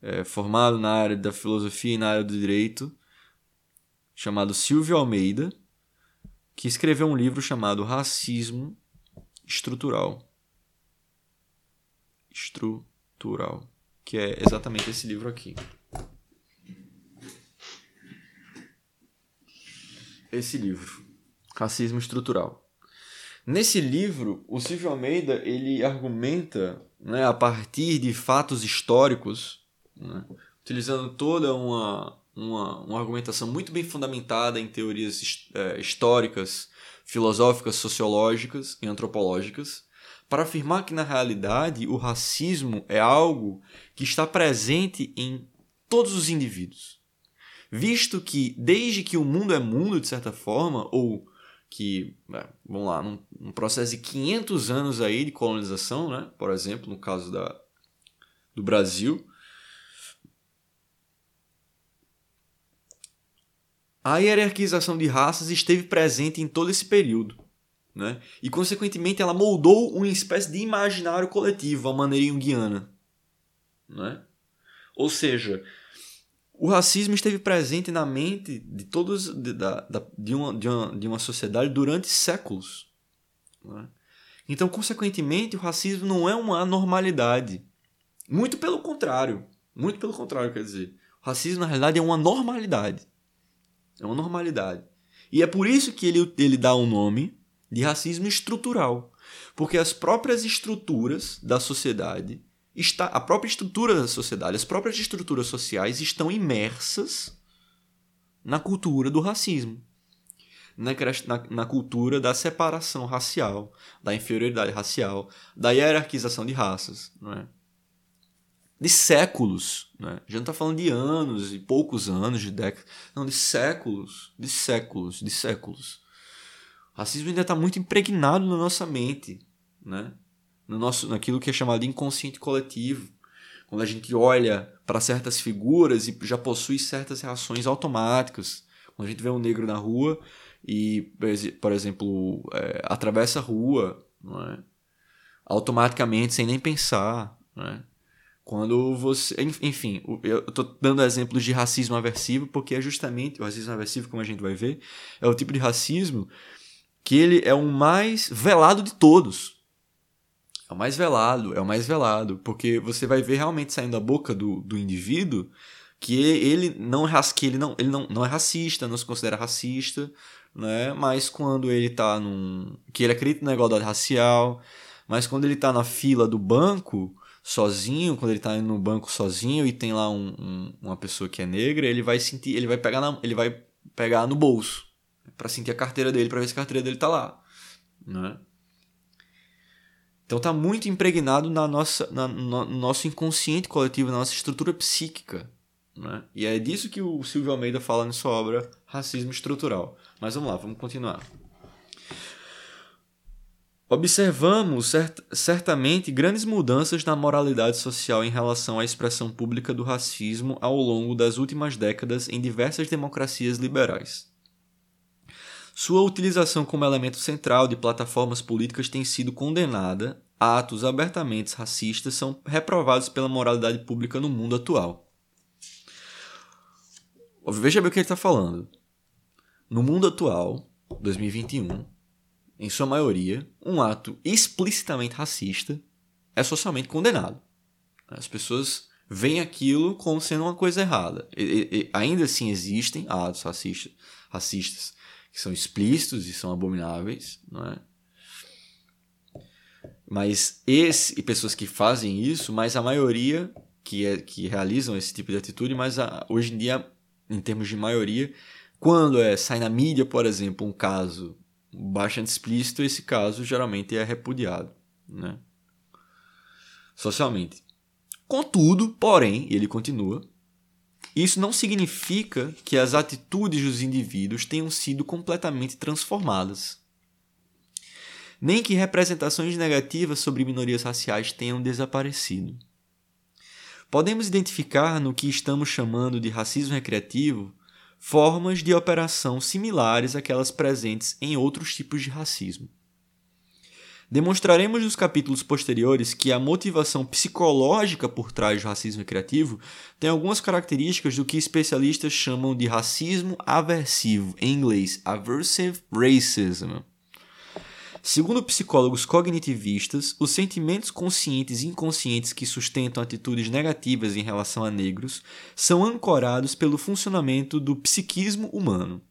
[SPEAKER 1] é, formado na área da filosofia e na área do direito, chamado Silvio Almeida, que escreveu um livro chamado Racismo estrutural. Estrutural. Que é exatamente esse livro aqui. Esse livro. Racismo estrutural. Nesse livro, o Silvio Almeida ele argumenta né, a partir de fatos históricos, né, utilizando toda uma, uma, uma, argumentação muito bem fundamentada em teorias é, históricas filosóficas, sociológicas e antropológicas para afirmar que na realidade o racismo é algo que está presente em todos os indivíduos. Visto que desde que o mundo é mundo de certa forma, ou que, é, vamos lá, num, num, processo de 500 anos aí de colonização, né? por exemplo, no caso da, do Brasil, A hierarquização de raças esteve presente em todo esse período. Né? E, consequentemente, ela moldou uma espécie de imaginário coletivo, a maneira junguiana. Né? Ou seja, o racismo esteve presente na mente de todos de, da, de, uma, de, uma, de uma sociedade durante séculos. Né? Então, consequentemente, o racismo não é uma anormalidade. Muito pelo contrário. Muito pelo contrário, quer dizer. O racismo, na realidade, é uma normalidade. É uma normalidade. E é por isso que ele, ele dá o um nome de racismo estrutural. Porque as próprias estruturas da sociedade, está, a própria estrutura da sociedade, as próprias estruturas sociais estão imersas na cultura do racismo. Na, na, cultura da separação racial, da inferioridade racial, da hierarquização de raças. Não é? De séculos. Né? Gente não está falando de anos, e poucos anos, de décadas. Não, de séculos, de séculos, de séculos. O racismo ainda está muito impregnado na nossa mente, né? no nosso, naquilo que é chamado de inconsciente coletivo. Quando a gente olha para certas figuras e já possui certas reações automáticas. Quando a gente vê um negro na rua e, por exemplo, é, atravessa a rua, é? automaticamente, sem nem pensar. Não é? Quando você. Enfim, eu estou dando exemplos de racismo aversivo, porque é justamente o racismo aversivo, como a gente vai ver, é o tipo de racismo que ele é o mais velado de todos. É o mais velado, é o mais velado, porque você vai ver realmente saindo da boca do, do indivíduo que ele não que ele não ele não, não é racista, não se considera racista, né? Mas quando ele tá num que ele acredita na igualdade racial, mas quando ele tá na fila do banco, sozinho, quando ele tá no banco sozinho e tem lá um, um, uma pessoa que é negra, ele vai sentir, ele vai pegar, na, ele vai pegar no bolso para sentir a carteira dele, para ver se a carteira dele tá lá, né? Então tá muito impregnado na nossa, na, no nosso inconsciente coletivo, na nossa estrutura psíquica, né? E é disso que o Silvio Almeida fala na sua obra Racismo Estrutural. Mas vamos lá, vamos continuar. Observamos cert certamente grandes mudanças na moralidade social em relação à expressão pública do racismo ao longo das últimas décadas em diversas democracias liberais. Sua utilização como elemento central de plataformas políticas tem sido condenada, atos abertamente racistas são reprovados pela moralidade pública no mundo atual. Veja bem o que ele está falando. No mundo atual, 2021, em sua maioria, um ato explicitamente racista é socialmente condenado. As pessoas veem aquilo como sendo uma coisa errada. E, e, ainda assim existem atos racistas, racistas que são explícitos e são abomináveis, não é? Mas esse e pessoas que fazem isso, mas a maioria que é que realizam esse tipo de atitude, mas a, hoje em dia, em termos de maioria, quando é sai na mídia, por exemplo, um caso bastante explícito, esse caso geralmente é repudiado, né? Socialmente. Contudo, porém, ele continua, isso não significa que as atitudes dos indivíduos tenham sido completamente transformadas. Nem que representações negativas sobre minorias raciais tenham desaparecido. Podemos identificar no que estamos chamando de racismo recreativo formas de operação similares àquelas presentes em outros tipos de racismo. Demonstraremos nos capítulos posteriores que a motivação psicológica por trás do racismo recreativo tem algumas características do que especialistas chamam de racismo aversivo, em inglês, aversive racism. Segundo psicólogos cognitivistas, os sentimentos conscientes e inconscientes que sustentam atitudes negativas em relação a negros são ancorados pelo funcionamento do psiquismo humano.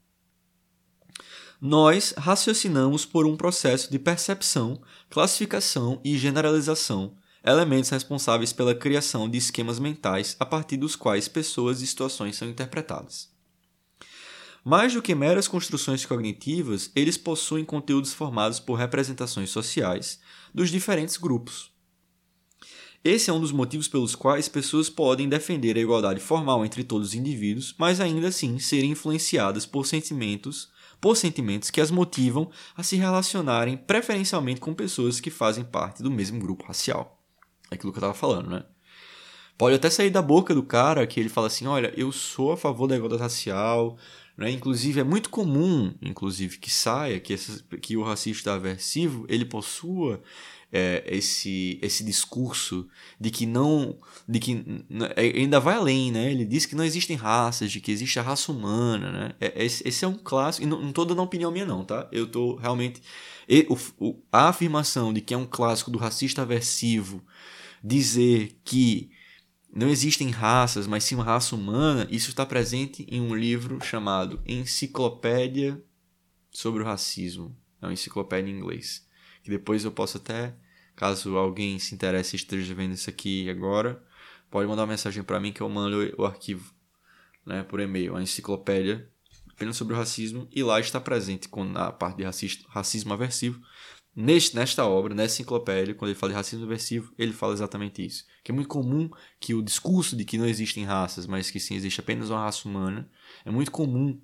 [SPEAKER 1] Nós raciocinamos por um processo de percepção, classificação e generalização, elementos responsáveis pela criação de esquemas mentais a partir dos quais pessoas e situações são interpretadas. Mais do que meras construções cognitivas, eles possuem conteúdos formados por representações sociais dos diferentes grupos. Esse é um dos motivos pelos quais pessoas podem defender a igualdade formal entre todos os indivíduos, mas ainda assim serem influenciadas por sentimentos, por sentimentos que as motivam a se relacionarem preferencialmente com pessoas que fazem parte do mesmo grupo racial. É aquilo que eu estava falando, né? Pode até sair da boca do cara que ele fala assim: olha, eu sou a favor da igualdade racial, né? Inclusive, é muito comum, inclusive, que saia que, essa, que o racista aversivo ele possua é, esse, esse discurso de que não. de que é, ainda vai além, né? Ele diz que não existem raças, de que existe a raça humana, né? É, esse, esse é um clássico, e não, tô dando opinião minha, não, tá? Eu tô realmente. E, o, o, a afirmação de que é um clássico do racista aversivo dizer que não existem raças, mas sim uma raça humana. Isso está presente em um livro chamado Enciclopédia sobre o Racismo. É uma enciclopédia em inglês. Que depois eu posso até, caso alguém se interesse e esteja vendo isso aqui agora, pode mandar uma mensagem para mim que eu mando o arquivo né, por e-mail. A enciclopédia apenas sobre o racismo. E lá está presente com a parte de racismo, racismo aversivo Neste, nesta obra, nessa enciclopédia, quando ele fala de racismo aversivo, ele fala exatamente isso. Que é muito comum que o discurso de que não existem raças, mas que sim existe apenas uma raça humana, é muito comum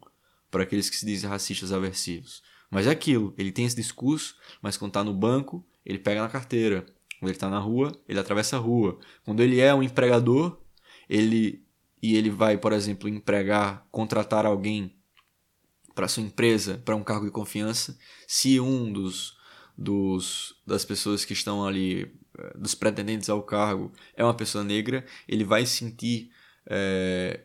[SPEAKER 1] para aqueles que se dizem racistas aversivos. Mas é aquilo, ele tem esse discurso, mas quando está no banco, ele pega na carteira. Quando ele está na rua, ele atravessa a rua. Quando ele é um empregador, ele e ele vai, por exemplo, empregar, contratar alguém para sua empresa, para um cargo de confiança, se um dos, dos das pessoas que estão ali, dos pretendentes ao cargo, é uma pessoa negra, ele vai sentir é,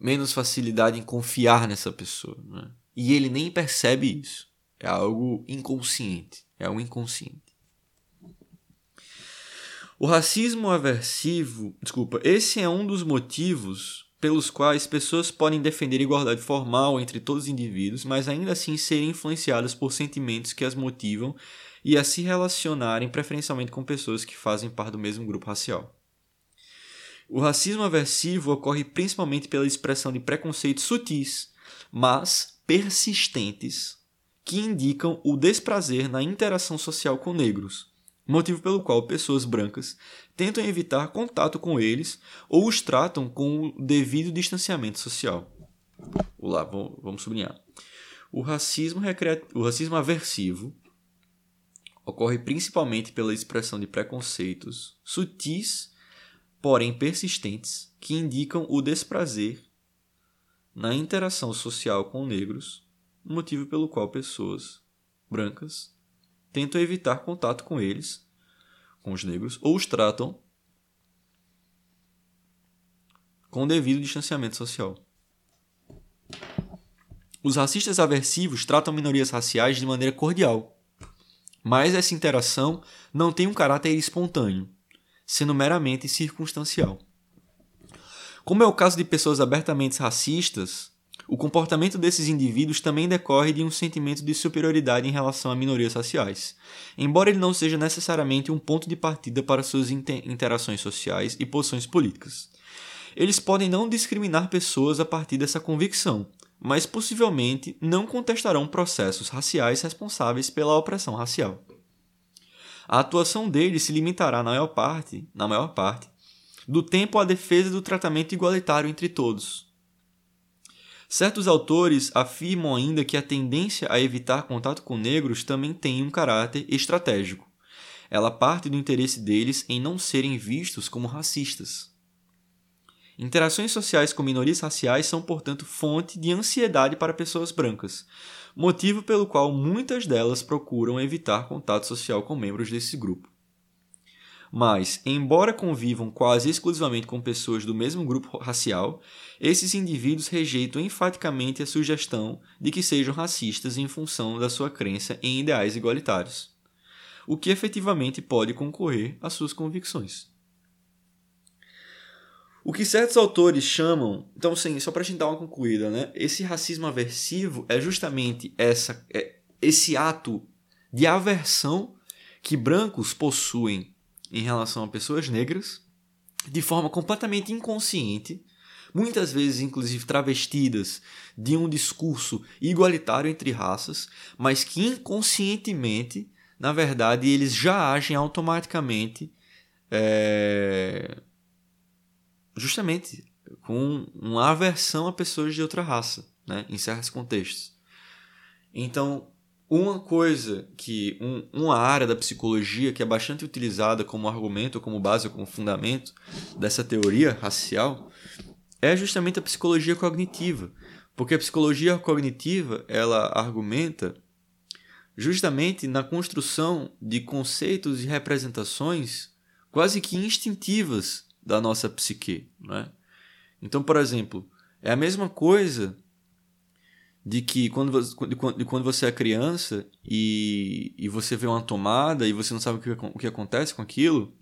[SPEAKER 1] menos facilidade em confiar nessa pessoa. Né? E ele nem percebe isso. É algo inconsciente. É algo inconsciente. O racismo aversivo, desculpa, esse é um dos motivos pelos quais pessoas podem defender igualdade formal entre todos os indivíduos, mas ainda assim serem influenciadas por sentimentos que as motivam e a se relacionarem preferencialmente com pessoas que fazem parte do mesmo grupo racial. O racismo aversivo ocorre principalmente pela expressão de preconceitos sutis, mas persistentes, que indicam o desprazer na interação social com negros, motivo pelo qual pessoas brancas tentam evitar contato com eles ou os tratam com o devido distanciamento social. Olá, vamos sublinhar. O racismo, recria... o racismo aversivo ocorre principalmente pela expressão de preconceitos sutis, porém persistentes, que indicam o desprazer na interação social com negros, motivo pelo qual pessoas brancas tentam evitar contato com eles, com os negros, ou os tratam com devido distanciamento social. Os racistas aversivos tratam minorias raciais de maneira cordial, mas essa interação não tem um caráter espontâneo, sendo meramente circunstancial. Como é o caso de pessoas abertamente racistas, o comportamento desses indivíduos também decorre de um sentimento de superioridade em relação a minorias raciais, embora ele não seja necessariamente um ponto de partida para suas interações sociais e posições políticas. Eles podem não discriminar pessoas a partir dessa convicção, mas possivelmente não contestarão processos raciais responsáveis pela opressão racial. A atuação deles se limitará na maior parte, na maior parte, do tempo à defesa do tratamento igualitário entre todos, Certos autores afirmam ainda que a tendência a evitar contato com negros também tem um caráter estratégico. Ela parte do interesse deles em não serem vistos como racistas. Interações sociais com minorias raciais são, portanto, fonte de ansiedade para pessoas brancas, motivo pelo qual muitas delas procuram evitar contato social com membros desse grupo. Mas, embora convivam quase exclusivamente com pessoas do mesmo grupo racial, esses indivíduos rejeitam enfaticamente a sugestão de que sejam racistas em função da sua crença em ideais igualitários, o que efetivamente pode concorrer às suas convicções. O que certos autores chamam, então sim, só para a gente dar uma concluída, né? Esse racismo aversivo é justamente essa, é, esse ato de aversão que brancos possuem em relação a pessoas negras de forma completamente inconsciente, muitas vezes inclusive travestidas de um discurso igualitário entre raças, mas que inconscientemente, na verdade, eles já agem automaticamente é, justamente com uma aversão a pessoas de outra raça, né, em certos contextos. Então, uma coisa que. Um, uma área da psicologia que é bastante utilizada como argumento, como base, como fundamento dessa teoria racial é justamente a psicologia cognitiva. Porque a psicologia cognitiva ela argumenta justamente na construção de conceitos e representações quase que instintivas da nossa psique. Né? Então, por exemplo, é a mesma coisa de que quando você, de quando você é criança e, e você vê uma tomada e você não sabe o que, o que acontece com aquilo,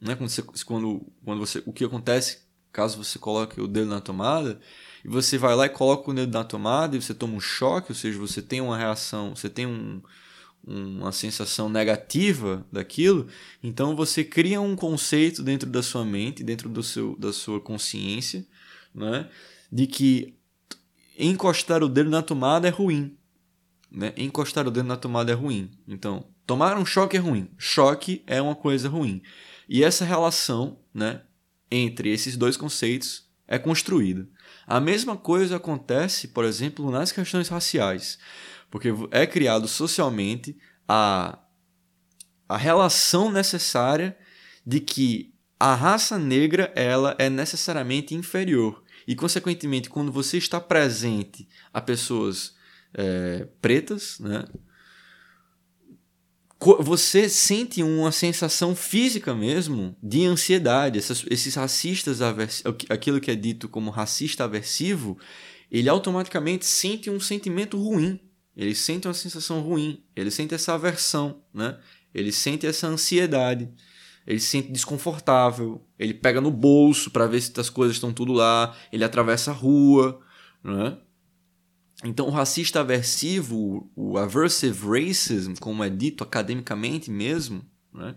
[SPEAKER 1] né? quando, você, quando, quando você, o que acontece caso você coloque o dedo na tomada, e você vai lá e coloca o dedo na tomada e você toma um choque, ou seja, você tem uma reação, você tem um, uma sensação negativa daquilo, então você cria um conceito dentro da sua mente, dentro do seu, da sua consciência, né? de que encostar o dedo na tomada é ruim. Né? Encostar o dedo na tomada é ruim. Então, tomar um choque é ruim. Choque é uma coisa ruim. E essa relação né, entre esses dois conceitos é construída. A mesma coisa acontece, por exemplo, nas questões raciais, porque é criado socialmente a, a relação necessária de que a raça negra ela é necessariamente inferior e, consequentemente, quando você está presente a pessoas é, pretas, né? Você sente uma sensação física mesmo de ansiedade. Essas, esses racistas, aquilo que é dito como racista aversivo, ele automaticamente sente um sentimento ruim. Ele sente uma sensação ruim. Ele sente essa aversão, né? Ele sente essa ansiedade ele se sente desconfortável, ele pega no bolso para ver se as coisas estão tudo lá, ele atravessa a rua, né? Então, o racista aversivo, o aversive racism, como é dito academicamente mesmo, né?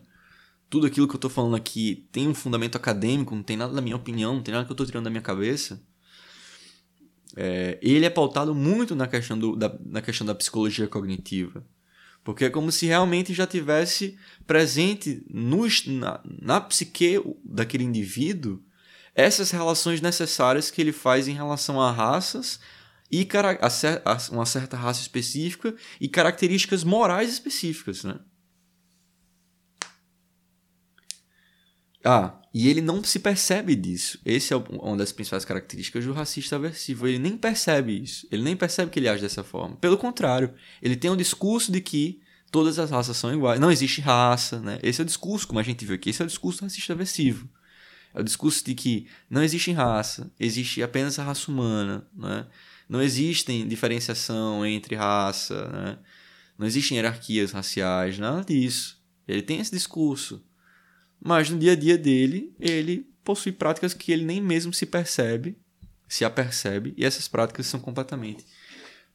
[SPEAKER 1] tudo aquilo que eu estou falando aqui tem um fundamento acadêmico, não tem nada da minha opinião, não tem nada que eu estou tirando da minha cabeça. É, ele é pautado muito na questão, do, da, na questão da psicologia cognitiva. Porque é como se realmente já tivesse presente na, na psique daquele indivíduo essas relações necessárias que ele faz em relação a raças e a, a uma certa raça específica e características morais específicas, né? Ah, e ele não se percebe disso. Esse é uma das principais características do racista aversivo. Ele nem percebe isso. Ele nem percebe que ele age dessa forma. Pelo contrário, ele tem um discurso de que todas as raças são iguais. Não existe raça, né? Esse é o discurso, como a gente viu aqui. Esse é o discurso racista aversivo. É o discurso de que não existe raça, existe apenas a raça humana, né? Não existem diferenciação entre raça, né? Não existem hierarquias raciais, nada disso. Ele tem esse discurso. Mas no dia a dia dele, ele possui práticas que ele nem mesmo se percebe, se apercebe, e essas práticas são completamente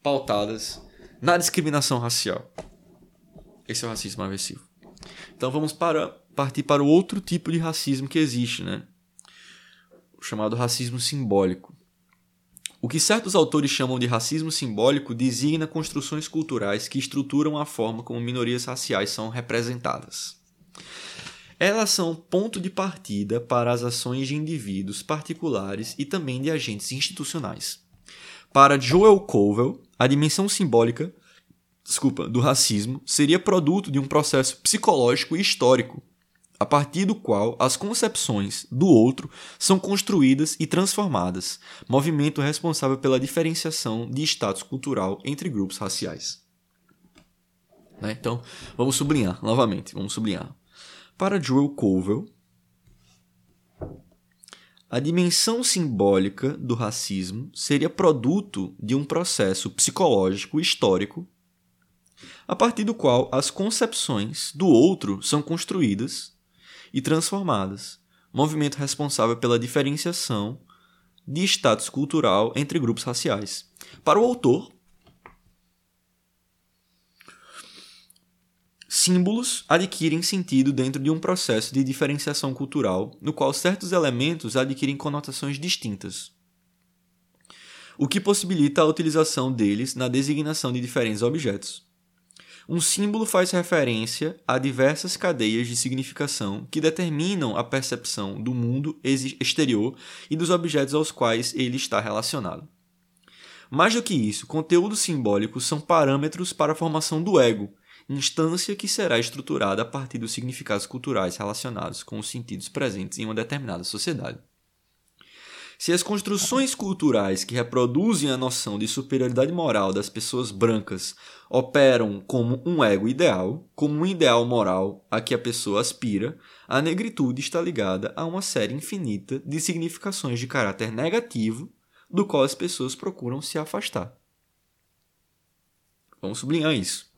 [SPEAKER 1] pautadas na discriminação racial. Esse é o racismo aversivo. Então vamos para, partir para o outro tipo de racismo que existe, né? O chamado racismo simbólico. O que certos autores chamam de racismo simbólico designa construções culturais que estruturam a forma como minorias raciais são representadas. Elas são ponto de partida para as ações de indivíduos particulares e também de agentes institucionais. Para Joel Covell, a dimensão simbólica desculpa, do racismo seria produto de um processo psicológico e histórico, a partir do qual as concepções do outro são construídas e transformadas, movimento responsável pela diferenciação de status cultural entre grupos raciais. Né? Então, vamos sublinhar novamente, vamos sublinhar. Para Joel Covell, a dimensão simbólica do racismo seria produto de um processo psicológico histórico, a partir do qual as concepções do outro são construídas e transformadas, movimento responsável pela diferenciação de status cultural entre grupos raciais. Para o autor, Símbolos adquirem sentido dentro de um processo de diferenciação cultural, no qual certos elementos adquirem conotações distintas, o que possibilita a utilização deles na designação de diferentes objetos. Um símbolo faz referência a diversas cadeias de significação que determinam a percepção do mundo exterior e dos objetos aos quais ele está relacionado. Mais do que isso, conteúdos simbólicos são parâmetros para a formação do ego instância que será estruturada a partir dos significados culturais relacionados com os sentidos presentes em uma determinada sociedade. Se as construções culturais que reproduzem a noção de superioridade moral das pessoas brancas operam como um ego ideal, como um ideal moral a que a pessoa aspira, a negritude está ligada a uma série infinita de significações de caráter negativo do qual as pessoas procuram se afastar. Vamos sublinhar isso.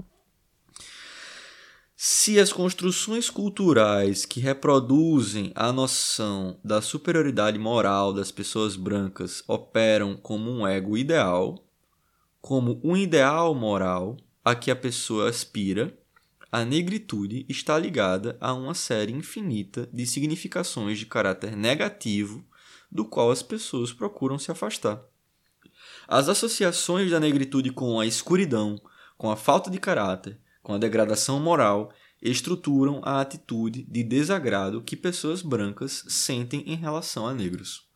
[SPEAKER 1] Se as construções culturais que reproduzem a noção da superioridade moral das pessoas brancas operam como um ego ideal, como um ideal moral a que a pessoa aspira, a negritude está ligada a uma série infinita de significações de caráter negativo do qual as pessoas procuram se afastar. As associações da negritude com a escuridão, com a falta de caráter, com a degradação moral, estruturam a atitude de desagrado que pessoas brancas sentem em relação a negros.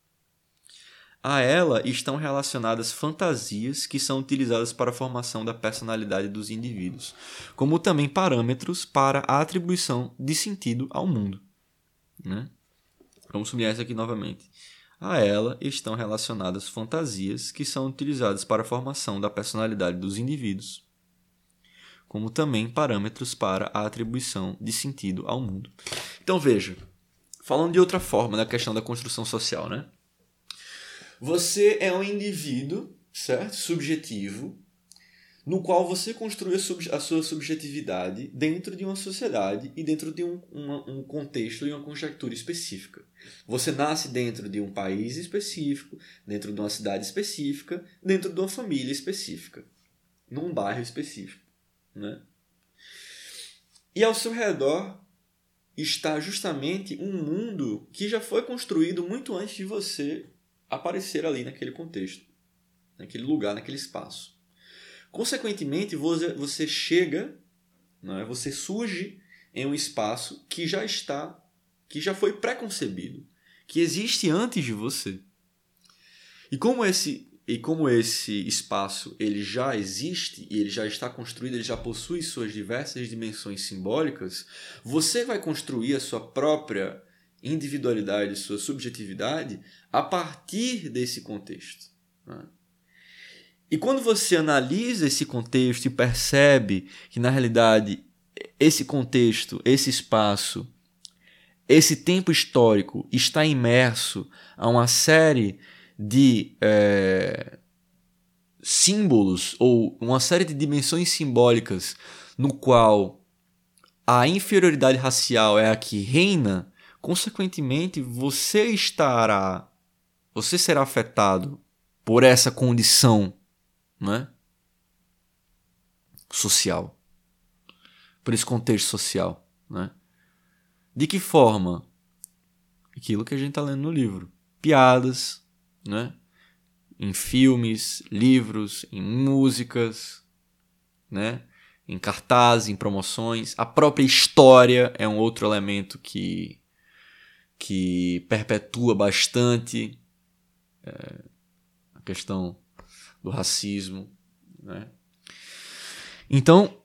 [SPEAKER 1] A ela estão relacionadas fantasias que são utilizadas para a formação da personalidade dos indivíduos, como também parâmetros para a atribuição de sentido ao mundo. Né? Vamos sublinhar isso aqui novamente. a ela estão relacionadas fantasias que são utilizadas para a formação da personalidade dos indivíduos, como também parâmetros para a atribuição de sentido ao mundo. Então veja, falando de outra forma da questão da construção social, né? Você é um indivíduo, certo? Subjetivo, no qual você construi a, sua subjetividade dentro de uma sociedade e dentro de um, uma, um contexto e uma conjectura específica. Você nasce dentro de um país específico, dentro de uma cidade específica, dentro de uma família específica, num bairro específico. Né? E ao seu redor está justamente um mundo que já foi construído muito antes de você aparecer ali naquele contexto, naquele lugar, naquele espaço. Consequentemente, você, chega, não é? você surge em um espaço que já está, que já foi pré-concebido, que existe antes de você. E como esse e como esse espaço ele já existe e ele já está construído, ele já possui suas diversas dimensões simbólicas, você vai construir a sua própria individualidade, sua subjetividade a partir desse contexto. Né? E quando você analisa esse contexto e percebe que, na realidade, esse contexto, esse espaço, esse tempo histórico está imerso a uma série de é, símbolos ou uma série de dimensões simbólicas no qual a inferioridade racial é a que reina, consequentemente você estará, você será afetado por essa condição né? social, por esse contexto social. Né? De que forma? Aquilo que a gente está lendo no livro. Piadas, né? em filmes, livros, em músicas, né? em cartazes, em promoções. A própria história é um outro elemento que, que perpetua bastante é, a questão do racismo. Né? Então,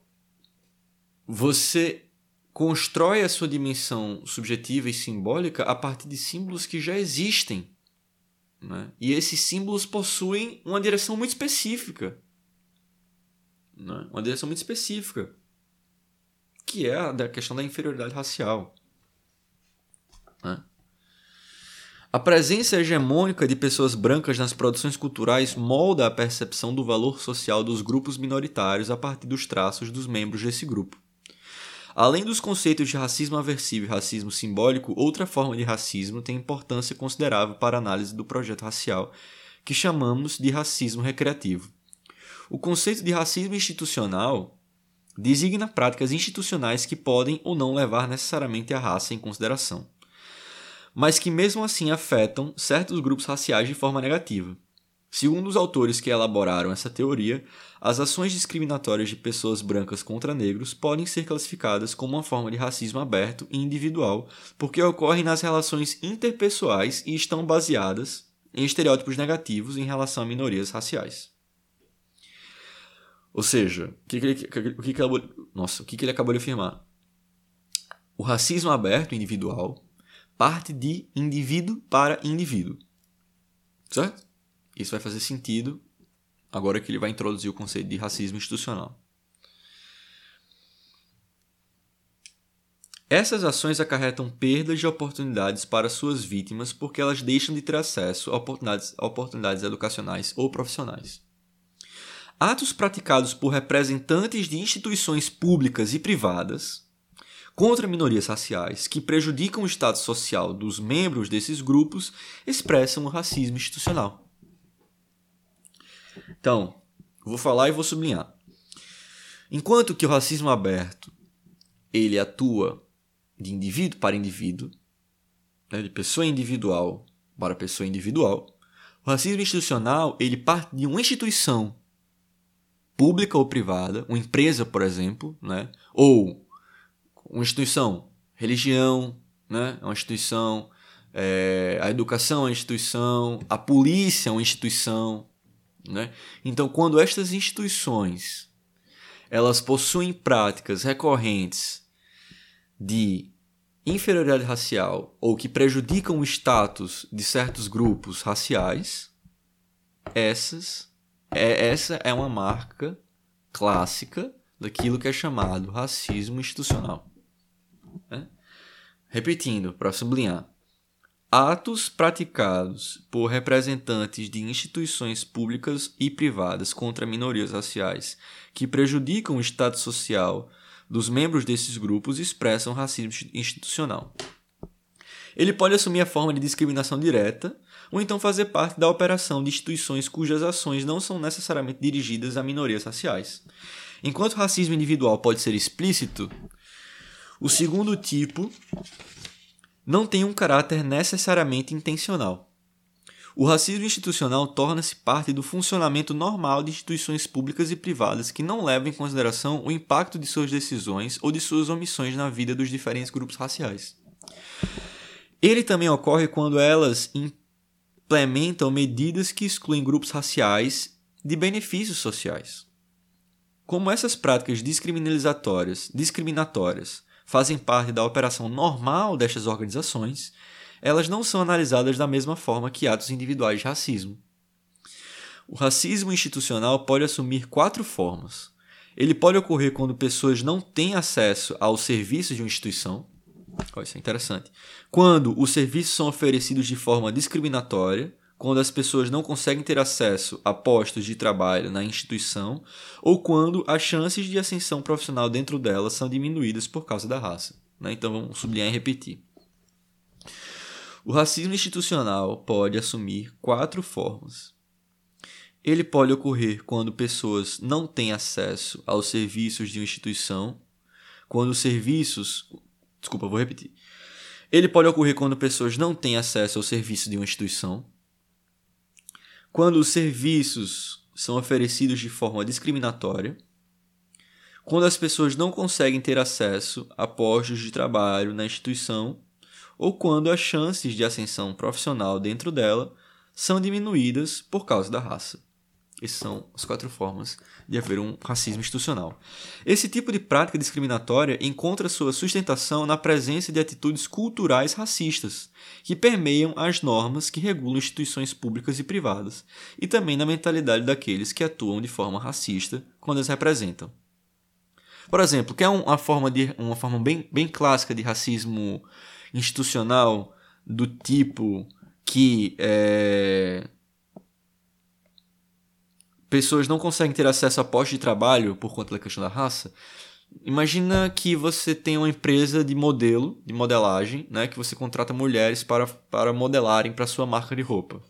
[SPEAKER 1] você constrói a sua dimensão subjetiva e simbólica a partir de símbolos que já existem. Né? E esses símbolos possuem uma direção muito específica. Né? Uma direção muito específica. Que é a da questão da inferioridade racial. Né? A presença hegemônica de pessoas brancas nas produções culturais molda a percepção do valor social dos grupos minoritários a partir dos traços dos membros desse grupo. Além dos conceitos de racismo aversivo e racismo simbólico, outra forma de racismo tem importância considerável para a análise do projeto racial, que chamamos de racismo recreativo. O conceito de racismo institucional designa práticas institucionais que podem ou não levar necessariamente a raça em consideração mas que mesmo assim afetam certos grupos raciais de forma negativa. Segundo os autores que elaboraram essa teoria, as ações discriminatórias de pessoas brancas contra negros podem ser classificadas como uma forma de racismo aberto e individual, porque ocorrem nas relações interpessoais e estão baseadas em estereótipos negativos em relação a minorias raciais. Ou seja, o que, ele, que, ele, nossa, o que ele acabou de afirmar? O racismo aberto individual parte de indivíduo para indivíduo. Certo? Isso vai fazer sentido agora que ele vai introduzir o conceito de racismo institucional. Essas ações acarretam perdas de oportunidades para suas vítimas porque elas deixam de ter acesso a oportunidades, a oportunidades educacionais ou profissionais. Atos praticados por representantes de instituições públicas e privadas contra minorias raciais que prejudicam o estado social dos membros desses grupos expressam o racismo institucional. Então, vou falar e vou sublinhar. Enquanto que o racismo aberto ele atua de indivíduo para indivíduo, né, de pessoa individual para pessoa individual, o racismo institucional ele parte de uma instituição pública ou privada, uma empresa, por exemplo, né, ou uma instituição, religião, né? é uma instituição, é, a educação é uma instituição, a polícia é uma instituição. Né? Então, quando estas instituições elas possuem práticas recorrentes de inferioridade racial ou que prejudicam o status de certos grupos raciais, essas é, essa é uma marca clássica daquilo que é chamado racismo institucional. Né? Repetindo, para sublinhar. Atos praticados por representantes de instituições públicas e privadas contra minorias raciais que prejudicam o estado social dos membros desses grupos expressam racismo institucional. Ele pode assumir a forma de discriminação direta ou então fazer parte da operação de instituições cujas ações não são necessariamente dirigidas a minorias raciais. Enquanto o racismo individual pode ser explícito, o segundo tipo não tem um caráter necessariamente intencional. O racismo institucional torna-se parte do funcionamento normal de instituições públicas e privadas que não levam em consideração o impacto de suas decisões ou de suas omissões na vida dos diferentes grupos raciais. Ele também ocorre quando elas implementam medidas que excluem grupos raciais de benefícios sociais. Como essas práticas discriminalizatórias, discriminatórias fazem parte da operação normal destas organizações, elas não são analisadas da mesma forma que atos individuais de racismo. O racismo institucional pode assumir quatro formas. Ele pode ocorrer quando pessoas não têm acesso aos serviços de uma instituição. Oh, isso é interessante. Quando os serviços são oferecidos de forma discriminatória, quando as pessoas não conseguem ter acesso a postos de trabalho na instituição, ou quando as chances de ascensão profissional dentro dela são diminuídas por causa da raça. Né? Então vamos sublinhar e repetir. O racismo institucional pode assumir quatro formas. Ele pode ocorrer quando pessoas não têm acesso aos serviços de uma instituição, quando os serviços. Desculpa, vou repetir. Ele pode ocorrer quando pessoas não têm acesso aos serviços de uma instituição, quando os serviços são oferecidos de forma discriminatória, quando as pessoas não conseguem ter acesso a postos de trabalho na instituição ou quando as chances de ascensão profissional dentro dela são diminuídas por causa da raça. Essas são as quatro formas de haver um racismo institucional. Esse tipo de prática discriminatória encontra sua sustentação na presença de atitudes culturais racistas, que permeiam as normas que regulam instituições públicas e privadas, e também na mentalidade daqueles que atuam de forma racista quando as representam. Por exemplo, que é uma forma, de, uma forma bem, bem clássica de racismo institucional do tipo que é, pessoas não conseguem ter acesso a postos de trabalho por conta da questão da raça. Imagina que você tem uma empresa de modelo, de modelagem, né, que você contrata mulheres para, para modelarem para sua marca de roupa.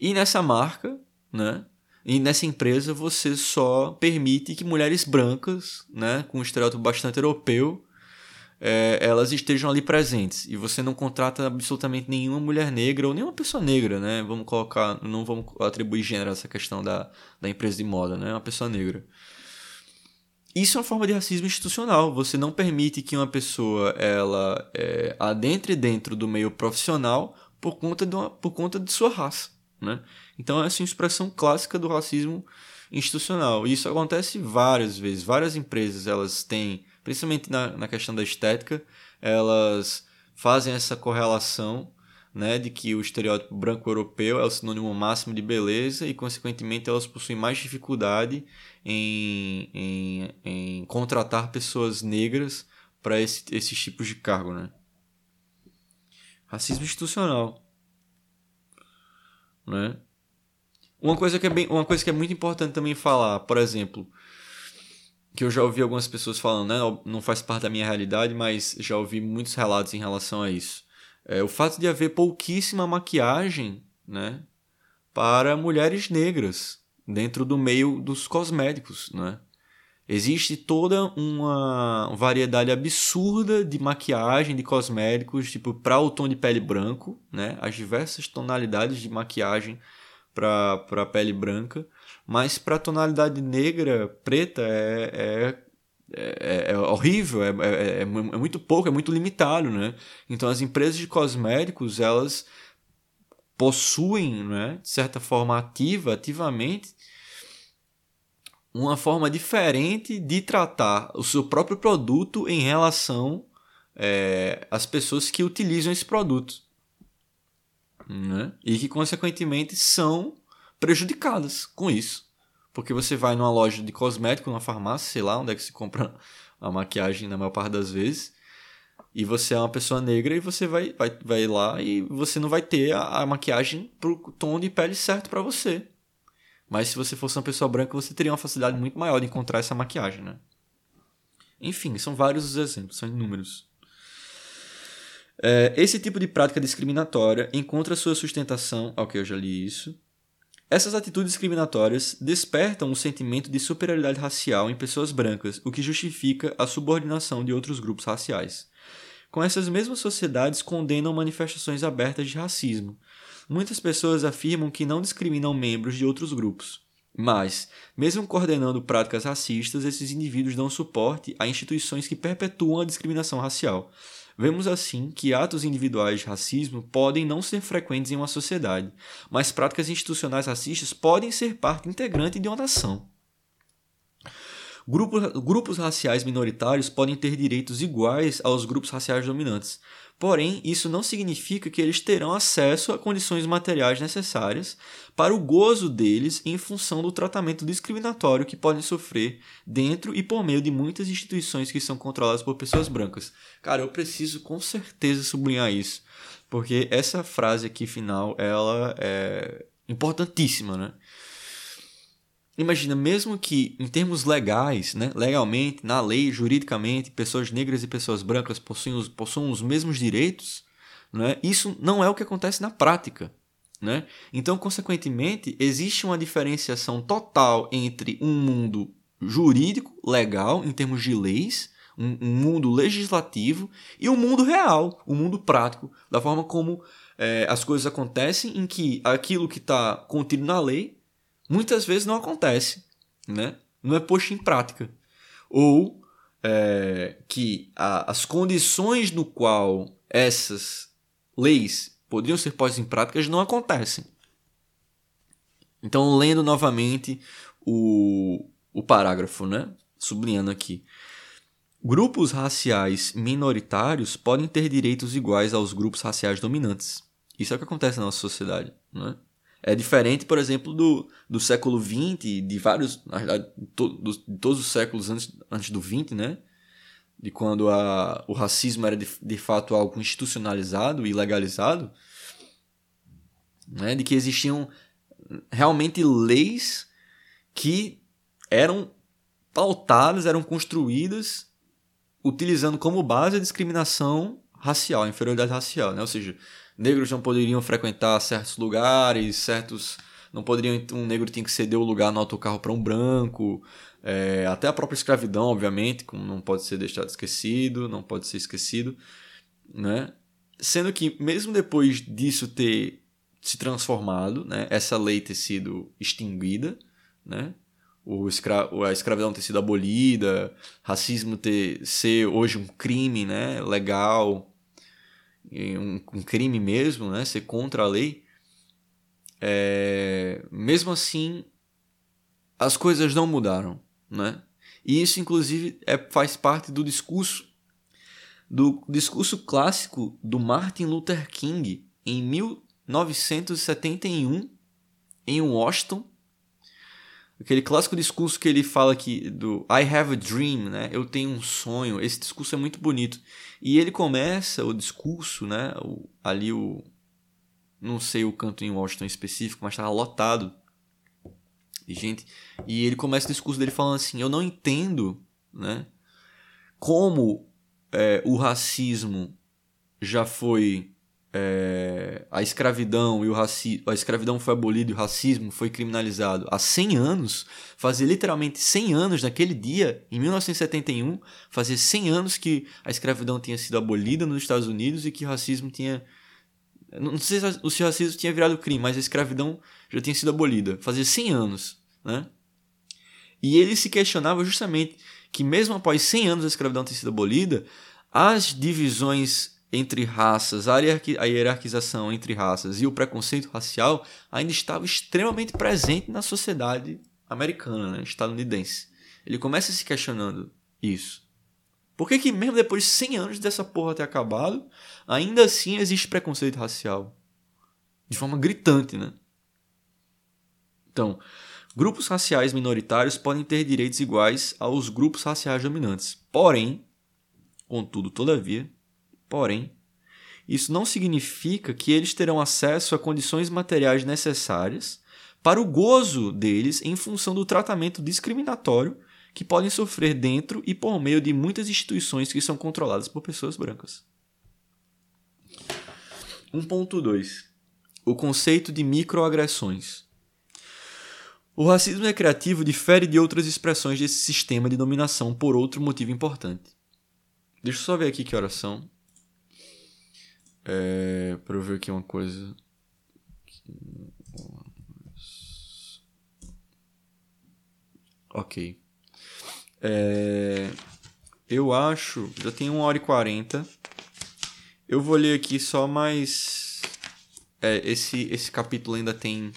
[SPEAKER 1] E nessa marca, né, e nessa empresa você só permite que mulheres brancas, né, com um estereótipo bastante europeu, é, elas estejam ali presentes e você não contrata absolutamente nenhuma mulher negra ou nenhuma pessoa negra, né? Vamos colocar, não vamos atribuir gênero a essa questão da, da empresa de moda, né? Uma pessoa negra. Isso é uma forma de racismo institucional. Você não permite que uma pessoa ela é, adentre dentro do meio profissional por conta de, uma, por conta de sua raça, né? Então essa é uma expressão clássica do racismo institucional. E isso acontece várias vezes. Várias empresas elas têm principalmente na, na questão da estética, elas fazem essa correlação né, de que o estereótipo branco europeu é o sinônimo máximo de beleza e, consequentemente, elas possuem mais dificuldade em, em, em contratar pessoas negras para esse, esses tipos de cargo. Né? Racismo institucional. Né? Uma coisa que é bem, uma coisa que é muito importante também falar, por exemplo, que eu já ouvi algumas pessoas falando, né? Não faz parte da minha realidade, mas já ouvi muitos relatos em relação a isso. É, o fato de haver pouquíssima maquiagem, né? Para mulheres negras dentro do meio dos cosméticos, né? Existe toda uma variedade absurda de maquiagem, de cosméticos, tipo para o tom de pele branco, né? As diversas tonalidades de maquiagem para a pele branca mas para tonalidade negra, preta, é, é, é, é horrível, é, é, é, muito pouco, é muito limitado, né? Então as empresas de cosméticos, elas possuem, né, de certa forma ativa, ativamente, uma forma diferente de tratar o seu próprio produto em relação é, as pessoas que utilizam esse produto. Né? E que, consequentemente, são prejudicadas com isso. Porque você vai numa loja de cosmético, numa farmácia, sei lá, onde é que se compra a maquiagem na maior parte das vezes. E você é uma pessoa negra e você vai, vai, vai lá e você não vai ter a, a maquiagem pro tom de pele certo para você. Mas se você fosse uma pessoa branca, você teria uma facilidade muito maior de encontrar essa maquiagem, né? Enfim, são vários os exemplos, são inúmeros. É, esse tipo de prática discriminatória encontra sua sustentação. Ok, eu já li isso. Essas atitudes discriminatórias despertam o sentimento de superioridade racial em pessoas brancas, o que justifica a subordinação de outros grupos raciais. Com essas mesmas sociedades condenam manifestações abertas de racismo. Muitas pessoas afirmam que não discriminam membros de outros grupos. Mas, mesmo coordenando práticas racistas, esses indivíduos dão suporte a instituições que perpetuam a discriminação racial. Vemos assim que atos individuais de racismo podem não ser frequentes em uma sociedade, mas práticas institucionais racistas podem ser parte integrante de uma nação. Grupos, grupos raciais minoritários podem ter direitos iguais aos grupos raciais dominantes, Porém, isso não significa que eles terão acesso a condições materiais necessárias para o gozo deles em função do tratamento discriminatório que podem sofrer dentro e por meio de muitas instituições que são controladas por pessoas brancas. Cara, eu preciso com certeza sublinhar isso, porque essa frase aqui final, ela é importantíssima, né? Imagina, mesmo que em termos legais, né, legalmente, na lei, juridicamente, pessoas negras e pessoas brancas possuem os, possuem os mesmos direitos, né, isso não é o que acontece na prática. Né? Então, consequentemente, existe uma diferenciação total entre um mundo jurídico, legal, em termos de leis, um, um mundo legislativo, e o um mundo real, o um mundo prático, da forma como é, as coisas acontecem, em que aquilo que está contido na lei muitas vezes não acontece, né? não é posto em prática. Ou é, que a, as condições no qual essas leis poderiam ser postas em prática não acontecem. Então, lendo novamente o, o parágrafo, né? sublinhando aqui. Grupos raciais minoritários podem ter direitos iguais aos grupos raciais dominantes. Isso é o que acontece na nossa sociedade. Né? É diferente, por exemplo, do, do século XX, de vários, na verdade, to, de todos os séculos antes, antes do XX, né? De quando a, o racismo era de, de fato algo institucionalizado e legalizado, né? De que existiam realmente leis que eram pautadas, eram construídas utilizando como base a discriminação racial, a inferioridade racial, né? Ou seja, negros não poderiam frequentar certos lugares, certos não poderiam um negro tinha que ceder o lugar no autocarro para um branco, é, até a própria escravidão, obviamente, como não pode ser deixado esquecido, não pode ser esquecido, né? Sendo que mesmo depois disso ter se transformado, né, essa lei ter sido extinguida, né? O escra a escravidão ter sido abolida, racismo ter ser hoje um crime, né, legal, um, um crime mesmo, né, ser contra a lei, é, mesmo assim as coisas não mudaram, né? E isso inclusive é, faz parte do discurso do discurso clássico do Martin Luther King em 1971 em Washington aquele clássico discurso que ele fala que do I have a dream, né? Eu tenho um sonho. Esse discurso é muito bonito. E ele começa o discurso, né? O, ali o não sei o canto em Washington específico, mas estava lotado de gente. E ele começa o discurso dele falando assim: "Eu não entendo, né? Como é, o racismo já foi é, a escravidão e o racismo, a escravidão foi abolida e o racismo foi criminalizado há 100 anos, fazia literalmente 100 anos naquele dia, em 1971, fazia 100 anos que a escravidão tinha sido abolida nos Estados Unidos e que o racismo tinha não sei se o racismo tinha virado crime, mas a escravidão já tinha sido abolida, fazia 100 anos, né? E ele se questionava justamente que mesmo após 100 anos a escravidão ter sido abolida, as divisões entre raças, a hierarquização entre raças e o preconceito racial ainda estava extremamente presente na sociedade americana, né, estadunidense. Ele começa se questionando isso. Por que, que mesmo depois de 100 anos dessa porra ter acabado, ainda assim existe preconceito racial? De forma gritante, né? Então, grupos raciais minoritários podem ter direitos iguais aos grupos raciais dominantes. Porém, contudo, todavia, porém, isso não significa que eles terão acesso a condições materiais necessárias para o gozo deles em função do tratamento discriminatório que podem sofrer dentro e por meio de muitas instituições que são controladas por pessoas brancas. 1.2 O conceito de microagressões. O racismo recreativo difere de outras expressões desse sistema de dominação por outro motivo importante. Deixa eu só ver aqui que horas são. É, para eu ver aqui uma coisa. Ok. É, eu acho. Já tem 1 hora e 40. Eu vou ler aqui só mais. É, esse, esse capítulo ainda tem.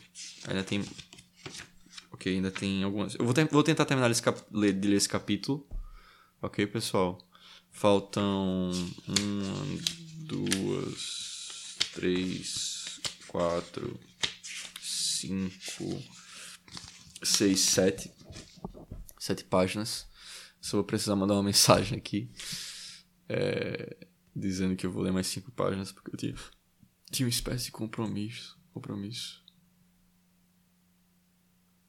[SPEAKER 1] Ainda tem. Ok, ainda tem algumas. Eu vou, te, vou tentar terminar esse cap, ler, de ler esse capítulo. Ok, pessoal? Faltam. Uma, duas, três, quatro, cinco, seis, sete. Sete páginas. Só vou precisar mandar uma mensagem aqui. É, dizendo que eu vou ler mais cinco páginas porque eu tinha, tinha uma espécie de compromisso. Compromisso.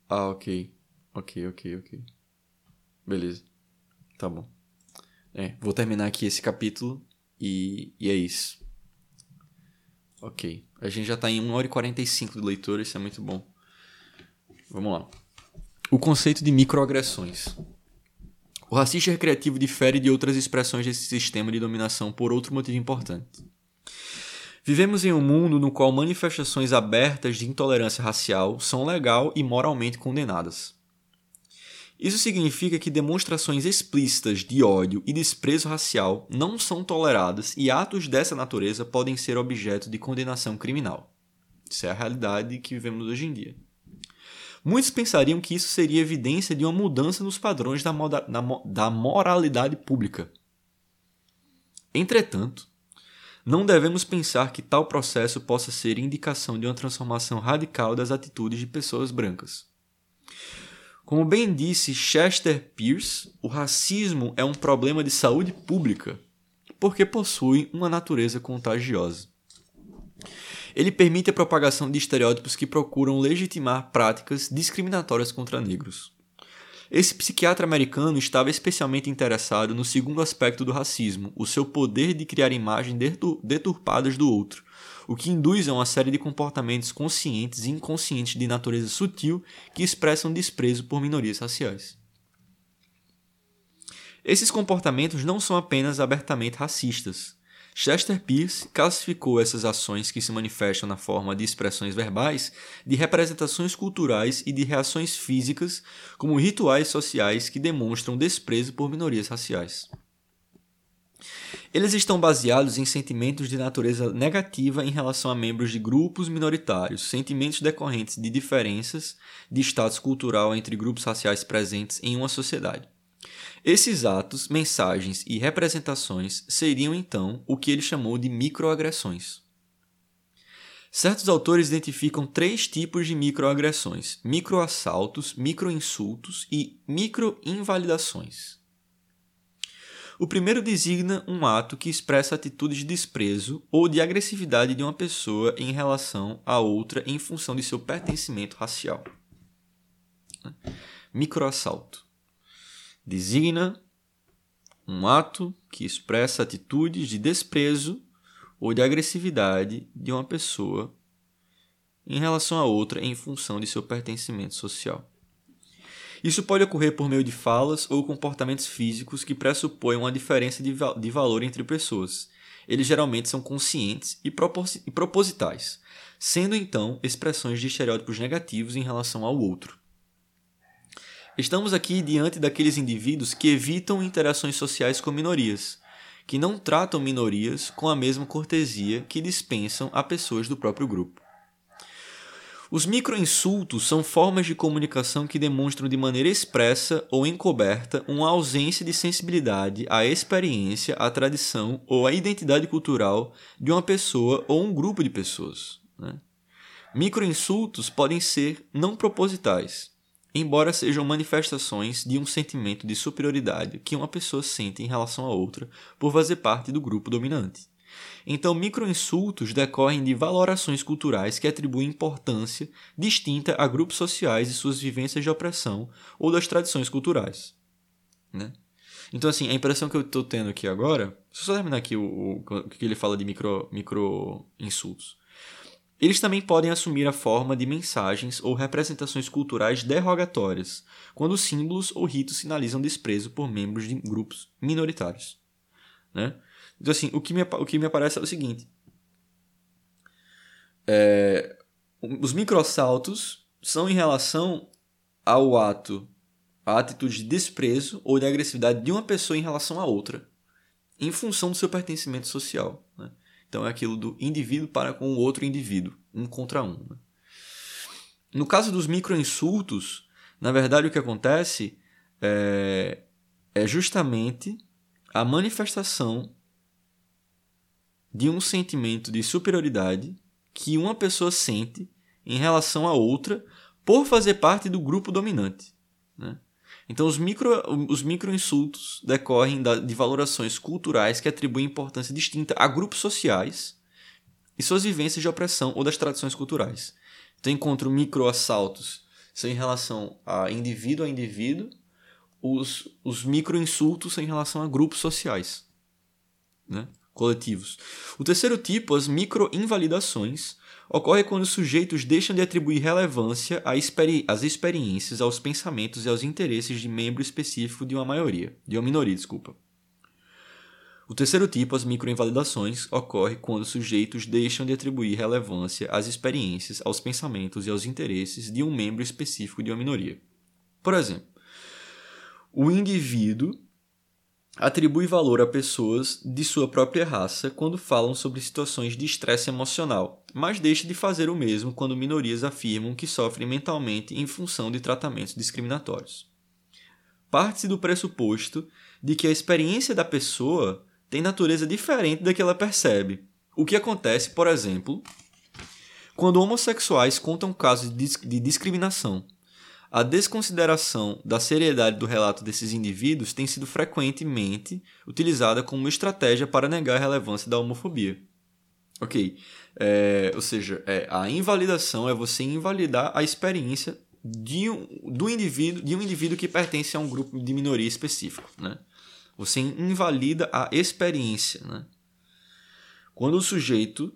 [SPEAKER 1] Ah, ok. Ok, ok, ok. Beleza. Tá bom. É, vou terminar aqui esse capítulo e, e é isso. Ok. A gente já tá em 1 hora e 45 de leitura, isso é muito bom. Vamos lá. O conceito de microagressões. O racismo recreativo difere de outras expressões desse sistema de dominação por outro motivo importante. Vivemos em um mundo no qual manifestações abertas de intolerância racial são legal e moralmente condenadas. Isso significa que demonstrações explícitas de ódio e desprezo racial não são toleradas e atos dessa natureza podem ser objeto de condenação criminal. Isso é a realidade que vivemos hoje em dia. Muitos pensariam que isso seria evidência de uma mudança nos padrões da, moda, da moralidade pública. Entretanto, não devemos pensar que tal processo possa ser indicação de uma transformação radical das atitudes de pessoas brancas. Como bem disse Chester Pierce, o racismo é um problema de saúde pública porque possui uma natureza contagiosa. Ele permite a propagação de estereótipos que procuram legitimar práticas discriminatórias contra negros. Esse psiquiatra americano estava especialmente interessado no segundo aspecto do racismo, o seu poder de criar imagens deturpadas do outro, o que induz a uma série de comportamentos conscientes e inconscientes de natureza sutil que expressam desprezo por minorias raciais. Esses comportamentos não são apenas abertamente racistas. Chester Pierce classificou essas ações que se manifestam na forma de expressões verbais, de representações culturais e de reações físicas como rituais sociais que demonstram desprezo por minorias raciais. Eles estão baseados em sentimentos de natureza negativa em relação a membros de grupos minoritários, sentimentos decorrentes de diferenças de status cultural entre grupos raciais presentes em uma sociedade. Esses atos, mensagens e representações seriam então o que ele chamou de microagressões. Certos autores identificam três tipos de microagressões: microassaltos, microinsultos e microinvalidações. O primeiro designa um ato que expressa atitude de desprezo ou de agressividade de uma pessoa em relação a outra em função de seu pertencimento racial. Microassalto designa um ato que expressa atitudes de desprezo ou de agressividade de uma pessoa em relação a outra em função de seu pertencimento social. Isso pode ocorrer por meio de falas ou comportamentos físicos que pressupõem uma diferença de, de valor entre pessoas. Eles geralmente são conscientes e, e propositais, sendo então expressões de estereótipos negativos em relação ao outro. Estamos aqui diante daqueles indivíduos que evitam interações sociais com minorias, que não tratam minorias com a mesma cortesia que dispensam a pessoas do próprio grupo. Os microinsultos são formas de comunicação que demonstram de maneira expressa ou encoberta uma ausência de sensibilidade à experiência, à tradição ou à identidade cultural de uma pessoa ou um grupo de pessoas. Né? Microinsultos podem ser não propositais, embora sejam manifestações de um sentimento de superioridade que uma pessoa sente em relação a outra por fazer parte do grupo dominante. Então, microinsultos decorrem de valorações culturais que atribuem importância distinta a grupos sociais e suas vivências de opressão ou das tradições culturais. Né? Então, assim, a impressão que eu estou tendo aqui agora. Deixa eu só terminar aqui o, o, que ele fala de micro, micro. Eles também podem assumir a forma de mensagens ou representações culturais derrogatórias, quando símbolos ou ritos sinalizam desprezo por membros de grupos minoritários. Né? Então, assim, o que me, o que me aparece é o seguinte. É, os microassaltos são em relação ao ato, a atitude de desprezo ou de agressividade de uma pessoa em relação a outra, em função do seu pertencimento social. Né? Então é aquilo do indivíduo para com o outro indivíduo, um contra um. Né? No caso dos microinsultos, na verdade o que acontece é, é justamente a manifestação de um sentimento de superioridade que uma pessoa sente em relação a outra por fazer parte do grupo dominante. Né? Então, os micro, os microinsultos decorrem da, de valorações culturais que atribuem importância distinta a grupos sociais e suas vivências de opressão ou das tradições culturais. Então, encontro microassaltos são em relação a indivíduo a indivíduo, os, os microinsultos são em relação a grupos sociais. Né? Coletivos. O terceiro tipo, as microinvalidações, ocorre quando os sujeitos deixam de atribuir relevância às experiências, aos pensamentos e aos interesses de membro específico de uma maioria, de uma minoria, desculpa. O terceiro tipo, as microinvalidações, ocorre quando os sujeitos deixam de atribuir relevância às experiências, aos pensamentos e aos interesses de um membro específico de uma minoria. Por exemplo, o indivíduo atribui valor a pessoas de sua própria raça quando falam sobre situações de estresse emocional, mas deixa de fazer o mesmo quando minorias afirmam que sofrem mentalmente em função de tratamentos discriminatórios. Parte-se do pressuposto de que a experiência da pessoa tem natureza diferente da que ela percebe, o que acontece, por exemplo, quando homossexuais contam casos de discriminação a desconsideração da seriedade do relato desses indivíduos tem sido frequentemente utilizada como estratégia para negar a relevância da homofobia. Ok. É, ou seja, é, a invalidação é você invalidar a experiência de um, do indivíduo, de um indivíduo que pertence a um grupo de minoria específico. Né? Você invalida a experiência. Né? Quando o sujeito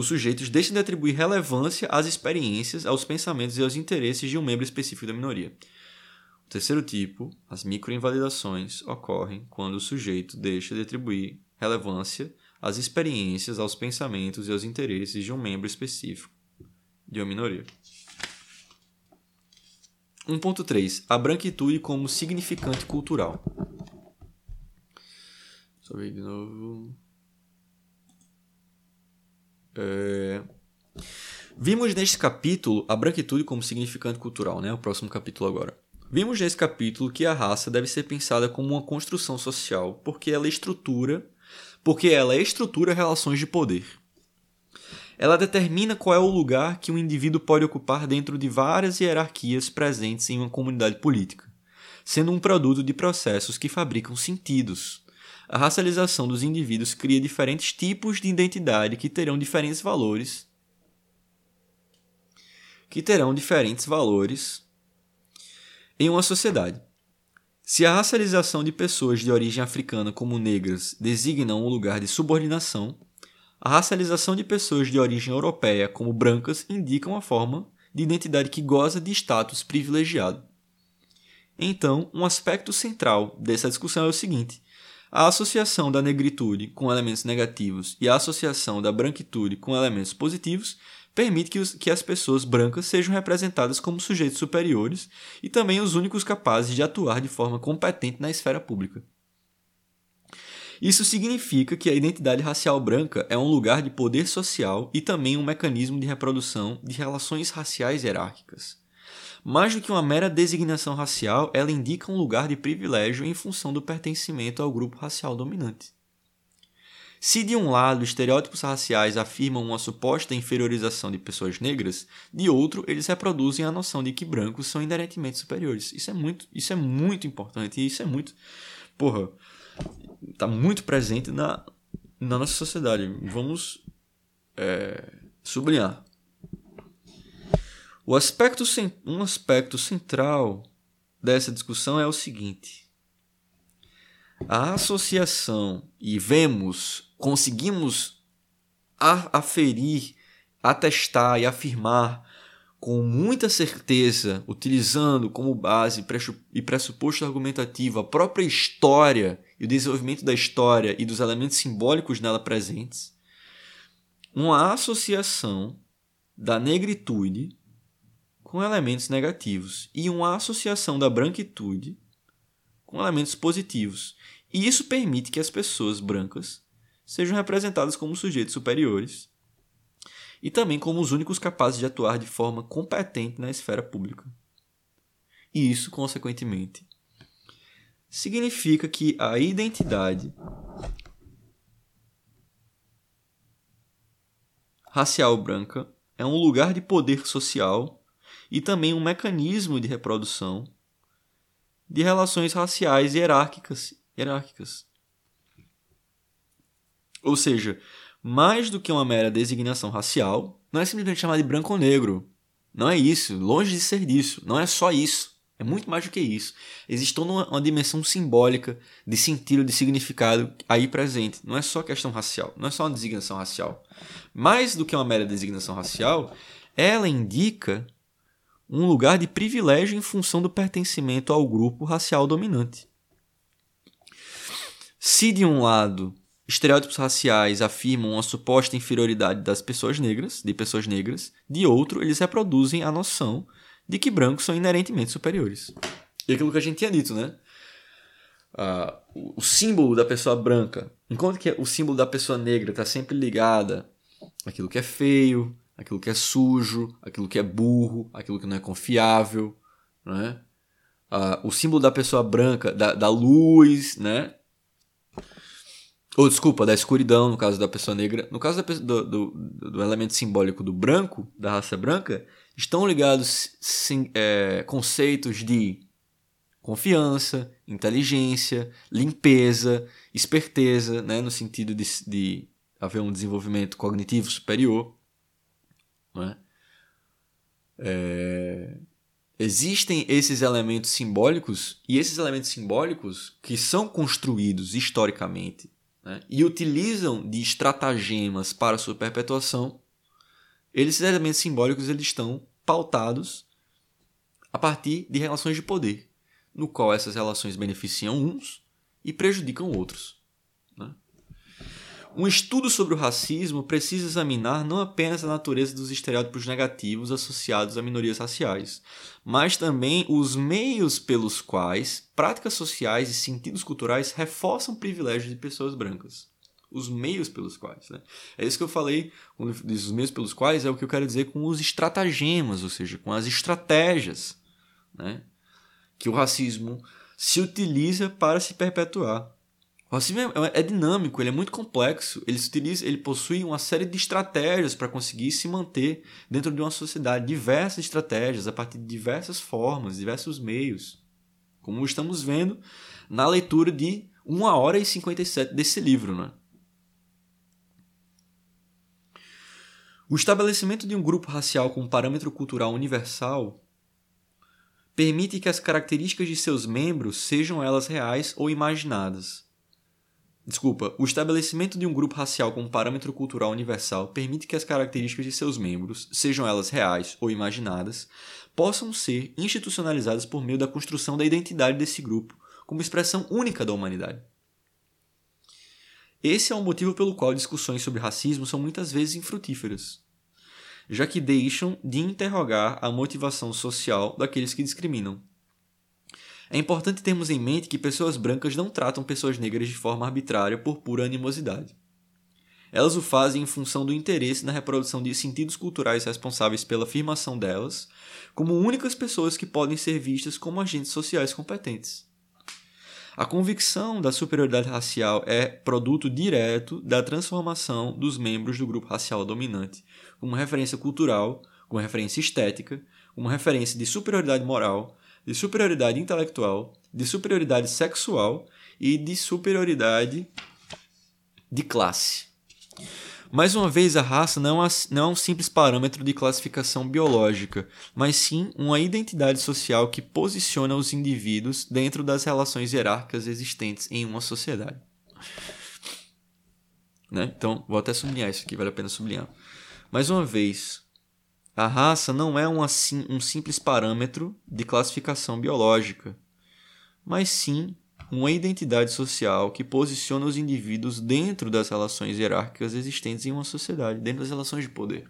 [SPEAKER 1] os sujeitos deixam de atribuir relevância às experiências, aos pensamentos e aos interesses de um membro específico da minoria. O terceiro tipo, as microinvalidações, ocorrem quando o sujeito deixa de atribuir relevância às experiências, aos pensamentos e aos interesses de um membro específico de uma minoria. 1.3. A branquitude como significante cultural. Só ver de novo. É... Vimos neste capítulo a branquitude como significante cultural, né? O próximo capítulo agora. Vimos nesse capítulo que a raça deve ser pensada como uma construção social, porque ela estrutura, porque ela estrutura relações de poder. Ela determina qual é o lugar que um indivíduo pode ocupar dentro de várias hierarquias presentes em uma comunidade política, sendo um produto de processos que fabricam sentidos, a racialização dos indivíduos cria diferentes tipos de identidade que terão diferentes valores que terão diferentes valores em uma sociedade. Se a racialização de pessoas de origem africana como negras designam um lugar de subordinação, a racialização de pessoas de origem europeia como brancas indica uma forma de identidade que goza de status privilegiado. Então, um aspecto central dessa discussão é o seguinte: a associação da negritude com elementos negativos e a associação da branquitude com elementos positivos permite que, os, que as pessoas brancas sejam representadas como sujeitos superiores e também os únicos capazes de atuar de forma competente na esfera pública. Isso significa que a identidade racial branca é um lugar de poder social e também um mecanismo de reprodução de relações raciais hierárquicas. Mais do que uma mera designação racial, ela indica um lugar de privilégio em função do pertencimento ao grupo racial dominante. Se de um lado estereótipos raciais afirmam uma suposta inferiorização de pessoas negras, de outro eles reproduzem a noção de que brancos são inerentemente superiores. Isso é muito, isso é muito importante e isso é muito, porra, tá muito presente na, na nossa sociedade. Vamos é, sublinhar. O aspecto, um aspecto central dessa discussão é o seguinte: a associação, e vemos, conseguimos aferir, atestar e afirmar com muita certeza, utilizando como base e pressuposto argumentativo a própria história e o desenvolvimento da história e dos elementos simbólicos nela presentes, uma associação da negritude com elementos negativos e uma associação da branquitude com elementos positivos. E isso permite que as pessoas brancas sejam representadas como sujeitos superiores e também como os únicos capazes de atuar de forma competente na esfera pública. E isso, consequentemente, significa que a identidade racial branca é um lugar de poder social e também um mecanismo de reprodução de relações raciais hierárquicas. hierárquicas. Ou seja, mais do que uma mera designação racial, não é simplesmente chamar de branco ou negro. Não é isso, longe de ser disso, não é só isso. É muito mais do que isso. Existe toda uma, uma, dimensão simbólica de sentido, de significado aí presente. Não é só questão racial, não é só uma designação racial. Mais do que uma mera designação racial, ela indica um lugar de privilégio em função do pertencimento ao grupo racial dominante. Se de um lado estereótipos raciais afirmam uma suposta inferioridade das pessoas negras, de pessoas negras, de outro eles reproduzem a noção de que brancos são inerentemente superiores. E aquilo que a gente tinha dito, né? Uh, o símbolo da pessoa branca, enquanto que o símbolo da pessoa negra está sempre ligada àquilo que é feio, aquilo que é sujo, aquilo que é burro, aquilo que não é confiável, né? O símbolo da pessoa branca, da, da luz, né? Ou, desculpa, da escuridão, no caso da pessoa negra. No caso da, do, do, do, elemento simbólico do branco, da raça branca, estão ligados sim, é, conceitos de confiança, inteligência, limpeza, esperteza, né? no sentido de, de haver um desenvolvimento cognitivo superior. Né? É... Existem esses elementos simbólicos, e esses elementos simbólicos que são construídos historicamente né, e utilizam de estratagemas para sua perpetuação, esses elementos simbólicos eles estão pautados a partir de relações de poder, no qual essas relações beneficiam uns e prejudicam outros. Um estudo sobre o racismo precisa examinar não apenas a natureza dos estereótipos negativos associados a minorias raciais, mas também os meios pelos quais práticas sociais e sentidos culturais reforçam privilégios de pessoas brancas. Os meios pelos quais. Né? É isso que eu falei, os meios pelos quais, é o que eu quero dizer com os estratagemas, ou seja, com as estratégias né? que o racismo se utiliza para se perpetuar. O racismo é, é, dinâmico, ele é muito complexo, ele, utiliza, ele possui uma série de estratégias para conseguir se manter dentro de uma sociedade, diversas estratégias, a partir de diversas formas, diversos meios, como estamos vendo na leitura de 1 hora e 57 desse livro. Né? O estabelecimento de um grupo racial com parâmetro cultural universal permite que as características de seus membros sejam elas reais ou imaginadas Desculpa, o estabelecimento de um grupo racial como parâmetro cultural universal permite que as características de seus membros, sejam elas reais ou imaginadas, possam ser institucionalizadas por meio da construção da identidade desse grupo como expressão única da humanidade. Esse é o motivo pelo qual discussões sobre racismo são muitas vezes infrutíferas, já que deixam de interrogar a motivação social daqueles que discriminam É importante termos em mente que pessoas brancas não tratam pessoas negras de forma arbitrária por pura animosidade. Elas o fazem em função do interesse na reprodução de sentidos culturais responsáveis pela afirmação delas, como únicas pessoas que podem ser vistas como agentes sociais competentes. A convicção da superioridade racial é produto direto da transformação dos membros do grupo racial dominante, como referência cultural, como referência estética, como referência de superioridade moral, de superioridade intelectual, de superioridade sexual e de superioridade de classe. Mais uma vez, a raça não é um simples parâmetro de classificação biológica, mas sim uma identidade social que posiciona os indivíduos dentro das relações hierárquicas existentes em uma sociedade. Né? Então, vou até sublinhar isso aqui, vale a pena sublinhar. Mais uma vez, a raça não é um, assim, um simples parâmetro de classificação biológica, mas sim uma identidade social que posiciona os indivíduos dentro das relações hierárquicas existentes em uma sociedade, dentro das relações de poder.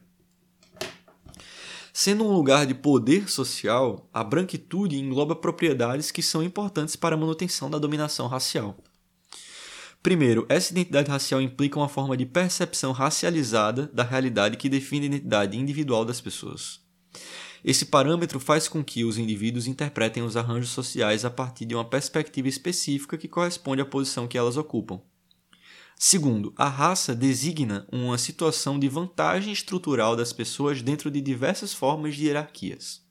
[SPEAKER 1] Sendo um lugar de poder social, a branquitude engloba propriedades que são importantes para a manutenção da dominação racial. Primeiro, essa identidade racial implica uma forma de percepção racializada da realidade que define a identidade individual das pessoas. Esse parâmetro faz com que os indivíduos interpretem os arranjos sociais a partir de uma perspectiva específica que corresponde à posição que elas ocupam. Segundo, a raça designa uma situação de vantagem estrutural das pessoas dentro de diversas formas de hierarquias.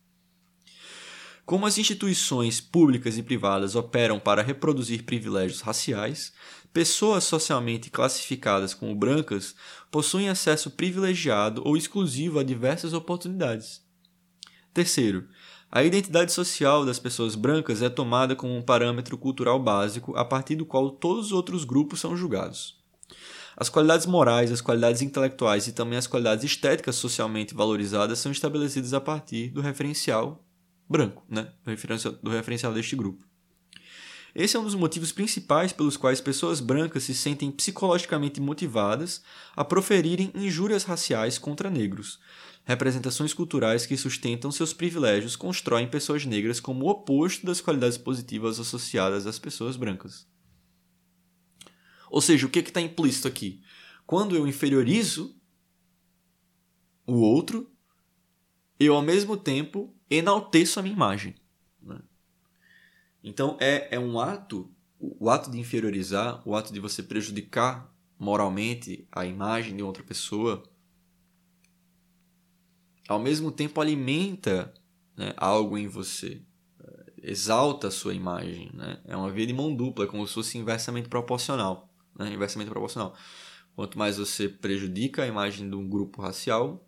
[SPEAKER 1] Como as instituições públicas e privadas operam para reproduzir privilégios raciais, pessoas socialmente classificadas como brancas possuem acesso privilegiado ou exclusivo a diversas oportunidades. Terceiro, a identidade social das pessoas brancas é tomada como um parâmetro cultural básico a partir do qual todos os outros grupos são julgados. As qualidades morais, as qualidades intelectuais e também as qualidades estéticas socialmente valorizadas são estabelecidas a partir do referencial branco, né? do, referencial, do referencial deste grupo. Esse é um dos motivos principais pelos quais pessoas brancas se sentem psicologicamente motivadas a proferirem injúrias raciais contra negros, representações culturais que sustentam seus privilégios constroem pessoas negras como o oposto das qualidades positivas associadas às pessoas brancas. Ou seja, o que está implícito aqui? Quando eu inferiorizo o outro, eu ao mesmo tempo enalteço a minha imagem. Então é, é um ato, o ato de inferiorizar, o ato de você prejudicar moralmente a imagem de outra pessoa, ao mesmo tempo alimenta né, algo em você, exalta a sua imagem. Né? É uma via de mão dupla, como se fosse inversamente proporcional. Né? Inversamente proporcional. Quanto mais você prejudica a imagem de um grupo racial,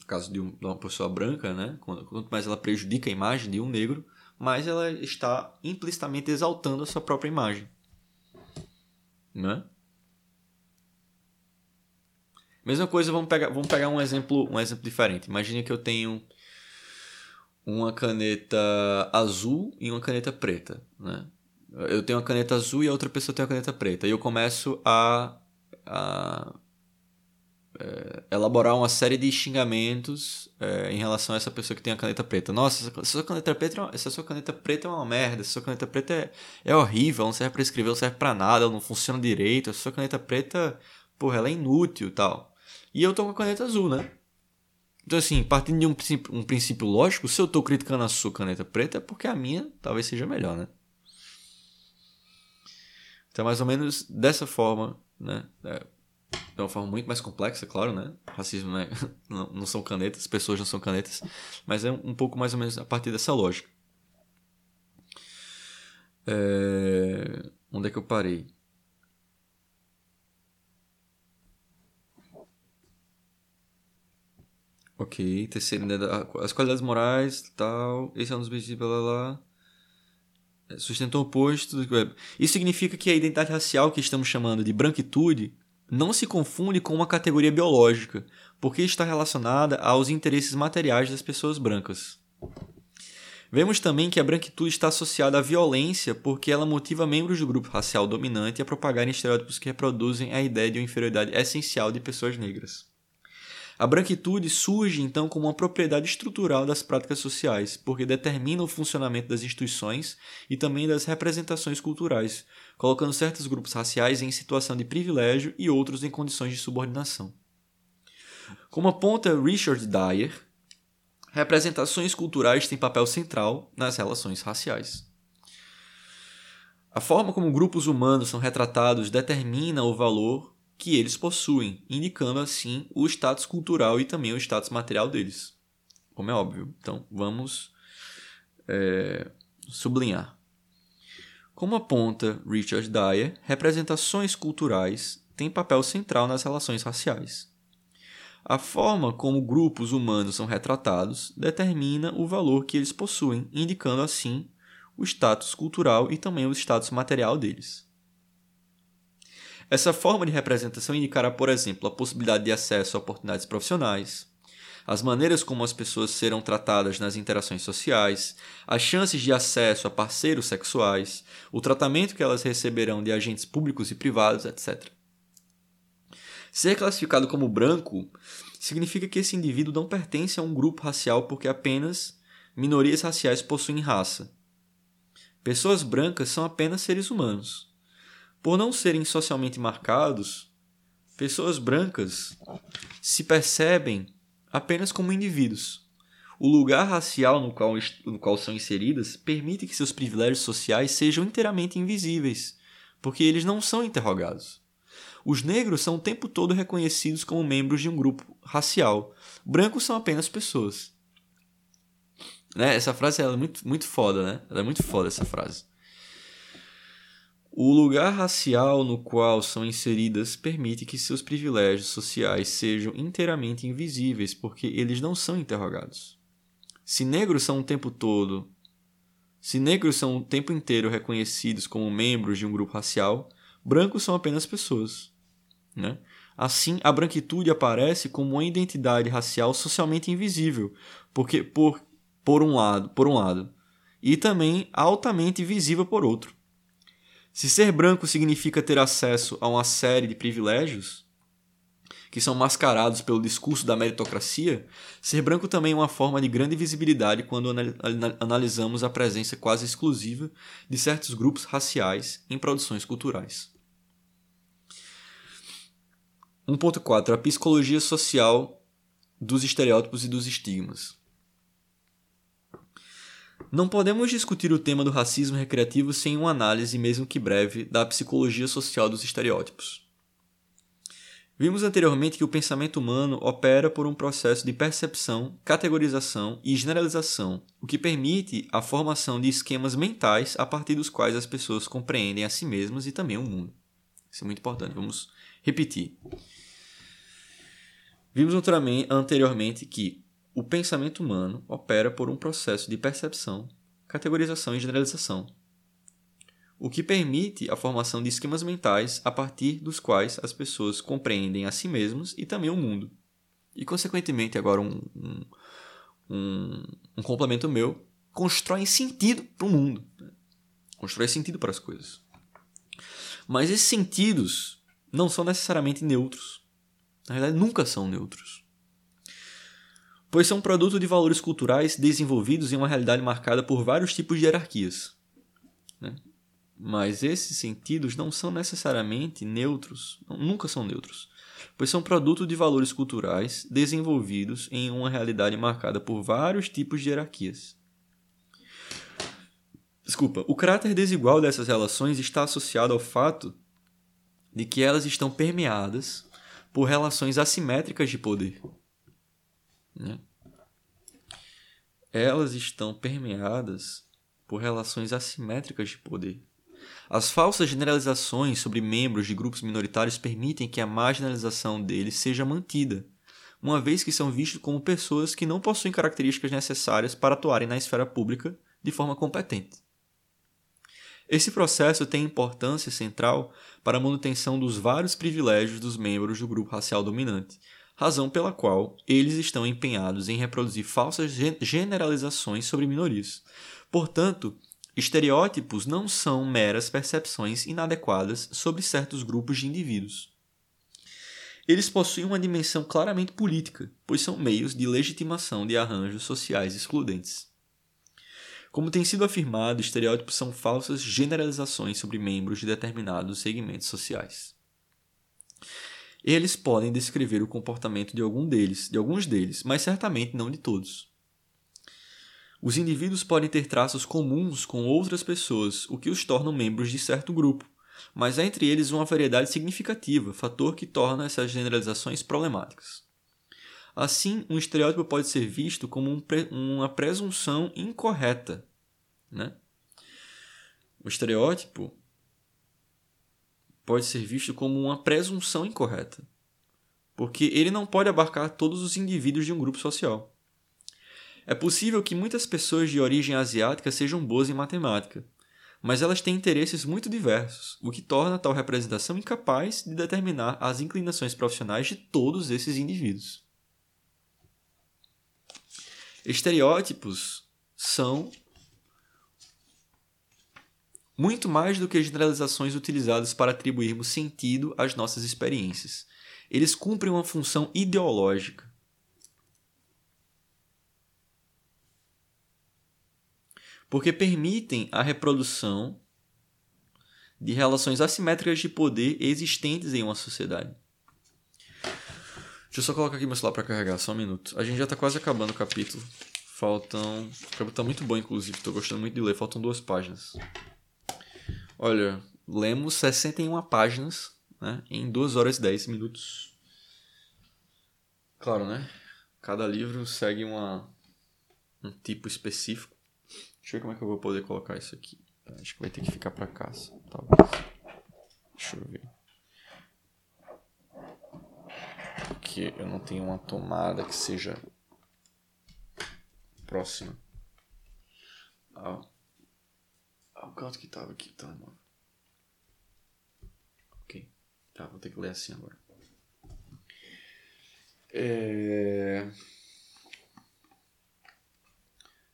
[SPEAKER 1] no caso de, uma pessoa branca, né? quanto mais ela prejudica a imagem de um negro, mais ela está implicitamente exaltando a sua própria imagem. Né? Mesma coisa, vamos pegar, vamos pegar um exemplo, um exemplo diferente. Imagine que eu tenho uma caneta azul e uma caneta preta, né? Eu tenho uma caneta azul e a outra pessoa tem uma caneta preta. E eu começo a, a é, elaborar uma série de xingamentos é, em relação a essa pessoa que tem a caneta preta. Nossa, essa sua caneta preta, é essa sua caneta preta é uma merda, essa sua caneta preta é, é horrível, não serve para escrever, não serve para nada, não funciona direito, essa sua caneta preta, porra, ela é inútil tal. E eu tô com a caneta azul, né? Então, assim, partindo de um princípio, um princípio lógico, se eu tô criticando a sua caneta preta, é porque a minha talvez seja melhor, né? Então, mais ou menos dessa forma, né? É, de uma forma muito mais complexa, claro, né? Racismo não, não são canetas, pessoas não são canetas, mas é um pouco mais ou menos a partir dessa lógica. É... Onde é que eu parei? Ok, terceiro, né, as qualidades morais, tal, esse é um dos benefícios, blá, blá, blá. É, sustentou o oposto. Isso significa que a identidade racial que estamos chamando de branquitude não se confunde com uma categoria biológica, porque está relacionada aos interesses materiais das pessoas brancas. Vemos também que a branquitude está associada à violência porque ela motiva membros do grupo racial dominante a propagarem estereótipos que reproduzem a ideia de uma inferioridade essencial de pessoas negras. A branquitude surge então como uma propriedade estrutural das práticas sociais, porque determina o funcionamento das instituições e também das representações culturais, colocando certos grupos raciais em situação de privilégio e outros em condições de subordinação. Como aponta Richard Dyer, representações culturais têm papel central nas relações raciais. A forma como grupos humanos são retratados determina o valor que eles possuem, indicando assim o status cultural e também o status material deles. Como é óbvio. Então, vamos é, sublinhar. Como aponta Richard Dyer, representações culturais têm papel central nas relações raciais. A forma como grupos humanos são retratados determina o valor que eles possuem, indicando assim o status cultural e também o status material deles. Essa forma de representação indicará, por exemplo, a possibilidade de acesso a oportunidades profissionais, as maneiras como as pessoas serão tratadas nas interações sociais, as chances de acesso a parceiros sexuais, o tratamento que elas receberão de agentes públicos e privados, etc. Ser classificado como branco significa que esse indivíduo não pertence a um grupo racial porque apenas minorias raciais possuem raça. Pessoas brancas são apenas seres humanos. Por não serem socialmente marcados, pessoas brancas se percebem apenas como indivíduos. O lugar racial no qual, no qual são inseridas permite que seus privilégios sociais sejam inteiramente invisíveis, porque eles não são interrogados. Os negros são o tempo todo reconhecidos como membros de um grupo racial. Brancos são apenas pessoas. Né? Essa frase é muito, muito foda, né? Ela é muito foda essa frase. O lugar racial no qual são inseridas permite que seus privilégios sociais sejam inteiramente invisíveis, porque eles não são interrogados. Se negros são o tempo todo, se negros são o tempo inteiro reconhecidos como membros de um grupo racial, brancos são apenas pessoas. Né? Assim, a branquitude aparece como uma identidade racial socialmente invisível, porque por, por um lado, por um lado, e também altamente visível por outro. Se ser branco significa ter acesso a uma série de privilégios que são mascarados pelo discurso da meritocracia, ser branco também é uma forma de grande visibilidade quando analisamos a presença quase exclusiva de certos grupos raciais em produções culturais. 1.4 A psicologia social dos estereótipos e dos estigmas. Não podemos discutir o tema do racismo recreativo sem uma análise, mesmo que breve, da psicologia social dos estereótipos. Vimos anteriormente que o pensamento humano opera por um processo de percepção, categorização e generalização, o que permite a formação de esquemas mentais a partir dos quais as pessoas compreendem a si mesmas e também o mundo. Isso é muito importante, vamos repetir. Vimos anteriormente que o pensamento humano opera por um processo de percepção, categorização e generalização, o que permite a formação de esquemas mentais a partir dos quais as pessoas compreendem a si mesmas e também o mundo. E, consequentemente, agora um, um, um, um complemento meu, constroem sentido para o mundo. Né? Constrói sentido para as coisas. Mas esses sentidos não são necessariamente neutros. Na verdade, nunca são neutros pois são produto de valores culturais desenvolvidos em uma realidade marcada por vários tipos de hierarquias. Né? Mas esses sentidos não são necessariamente neutros, nunca são neutros, pois são produto de valores culturais desenvolvidos em uma realidade marcada por vários tipos de hierarquias. Desculpa, o caráter desigual dessas relações está associado ao fato de que elas estão permeadas por relações assimétricas de poder. Né? Elas estão permeadas por relações assimétricas de poder. As falsas generalizações sobre membros de grupos minoritários permitem que a marginalização deles seja mantida, uma vez que são vistos como pessoas que não possuem características necessárias para atuarem na esfera pública de forma competente. Esse processo tem importância central para a manutenção dos vários privilégios dos membros do grupo racial dominante, razão pela qual eles estão empenhados em reproduzir falsas generalizações sobre minorias. Portanto, estereótipos não são meras percepções inadequadas sobre certos grupos de indivíduos. Eles possuem uma dimensão claramente política, pois são meios de legitimação de arranjos sociais excludentes. Como tem sido afirmado, estereótipos são falsas generalizações sobre membros de determinados segmentos sociais. Eles podem descrever o comportamento de algum deles, de alguns deles, mas certamente não de todos. Os indivíduos podem ter traços comuns com outras pessoas, o que os torna membros de certo grupo, mas há entre eles uma variedade significativa, fator que torna essas generalizações problemáticas. Assim, um estereótipo pode ser visto como um pre uma presunção incorreta. Né? O estereótipo pode ser visto como uma presunção incorreta, porque ele não pode abarcar todos os indivíduos de um grupo social. É possível que muitas pessoas de origem asiática sejam boas em matemática, mas elas têm interesses muito diversos, o que torna tal representação incapaz de determinar as inclinações profissionais de todos esses indivíduos. Estereótipos são muito mais do que generalizações utilizadas para atribuirmos sentido às nossas experiências. Eles cumprem uma função ideológica. Porque permitem a reprodução de relações assimétricas de poder existentes em uma sociedade. Deixa eu só colocar aqui meu celular para carregar, só um minuto. A gente já tá quase acabando o capítulo. Faltam. O capítulo tá muito bom, inclusive. Tô gostando muito de ler. Faltam duas páginas. Olha, lemos 61 páginas né, em 2 horas e 10 minutos. Claro, né? Cada livro segue uma, um tipo específico. Deixa eu ver como é que eu vou poder colocar isso aqui. Acho que vai ter que ficar para casa, talvez. Deixa eu ver. Porque eu não tenho uma tomada que seja próxima ao canto que tava aqui, tá, mano? Ok. Tá, vou ter que ler assim agora. É...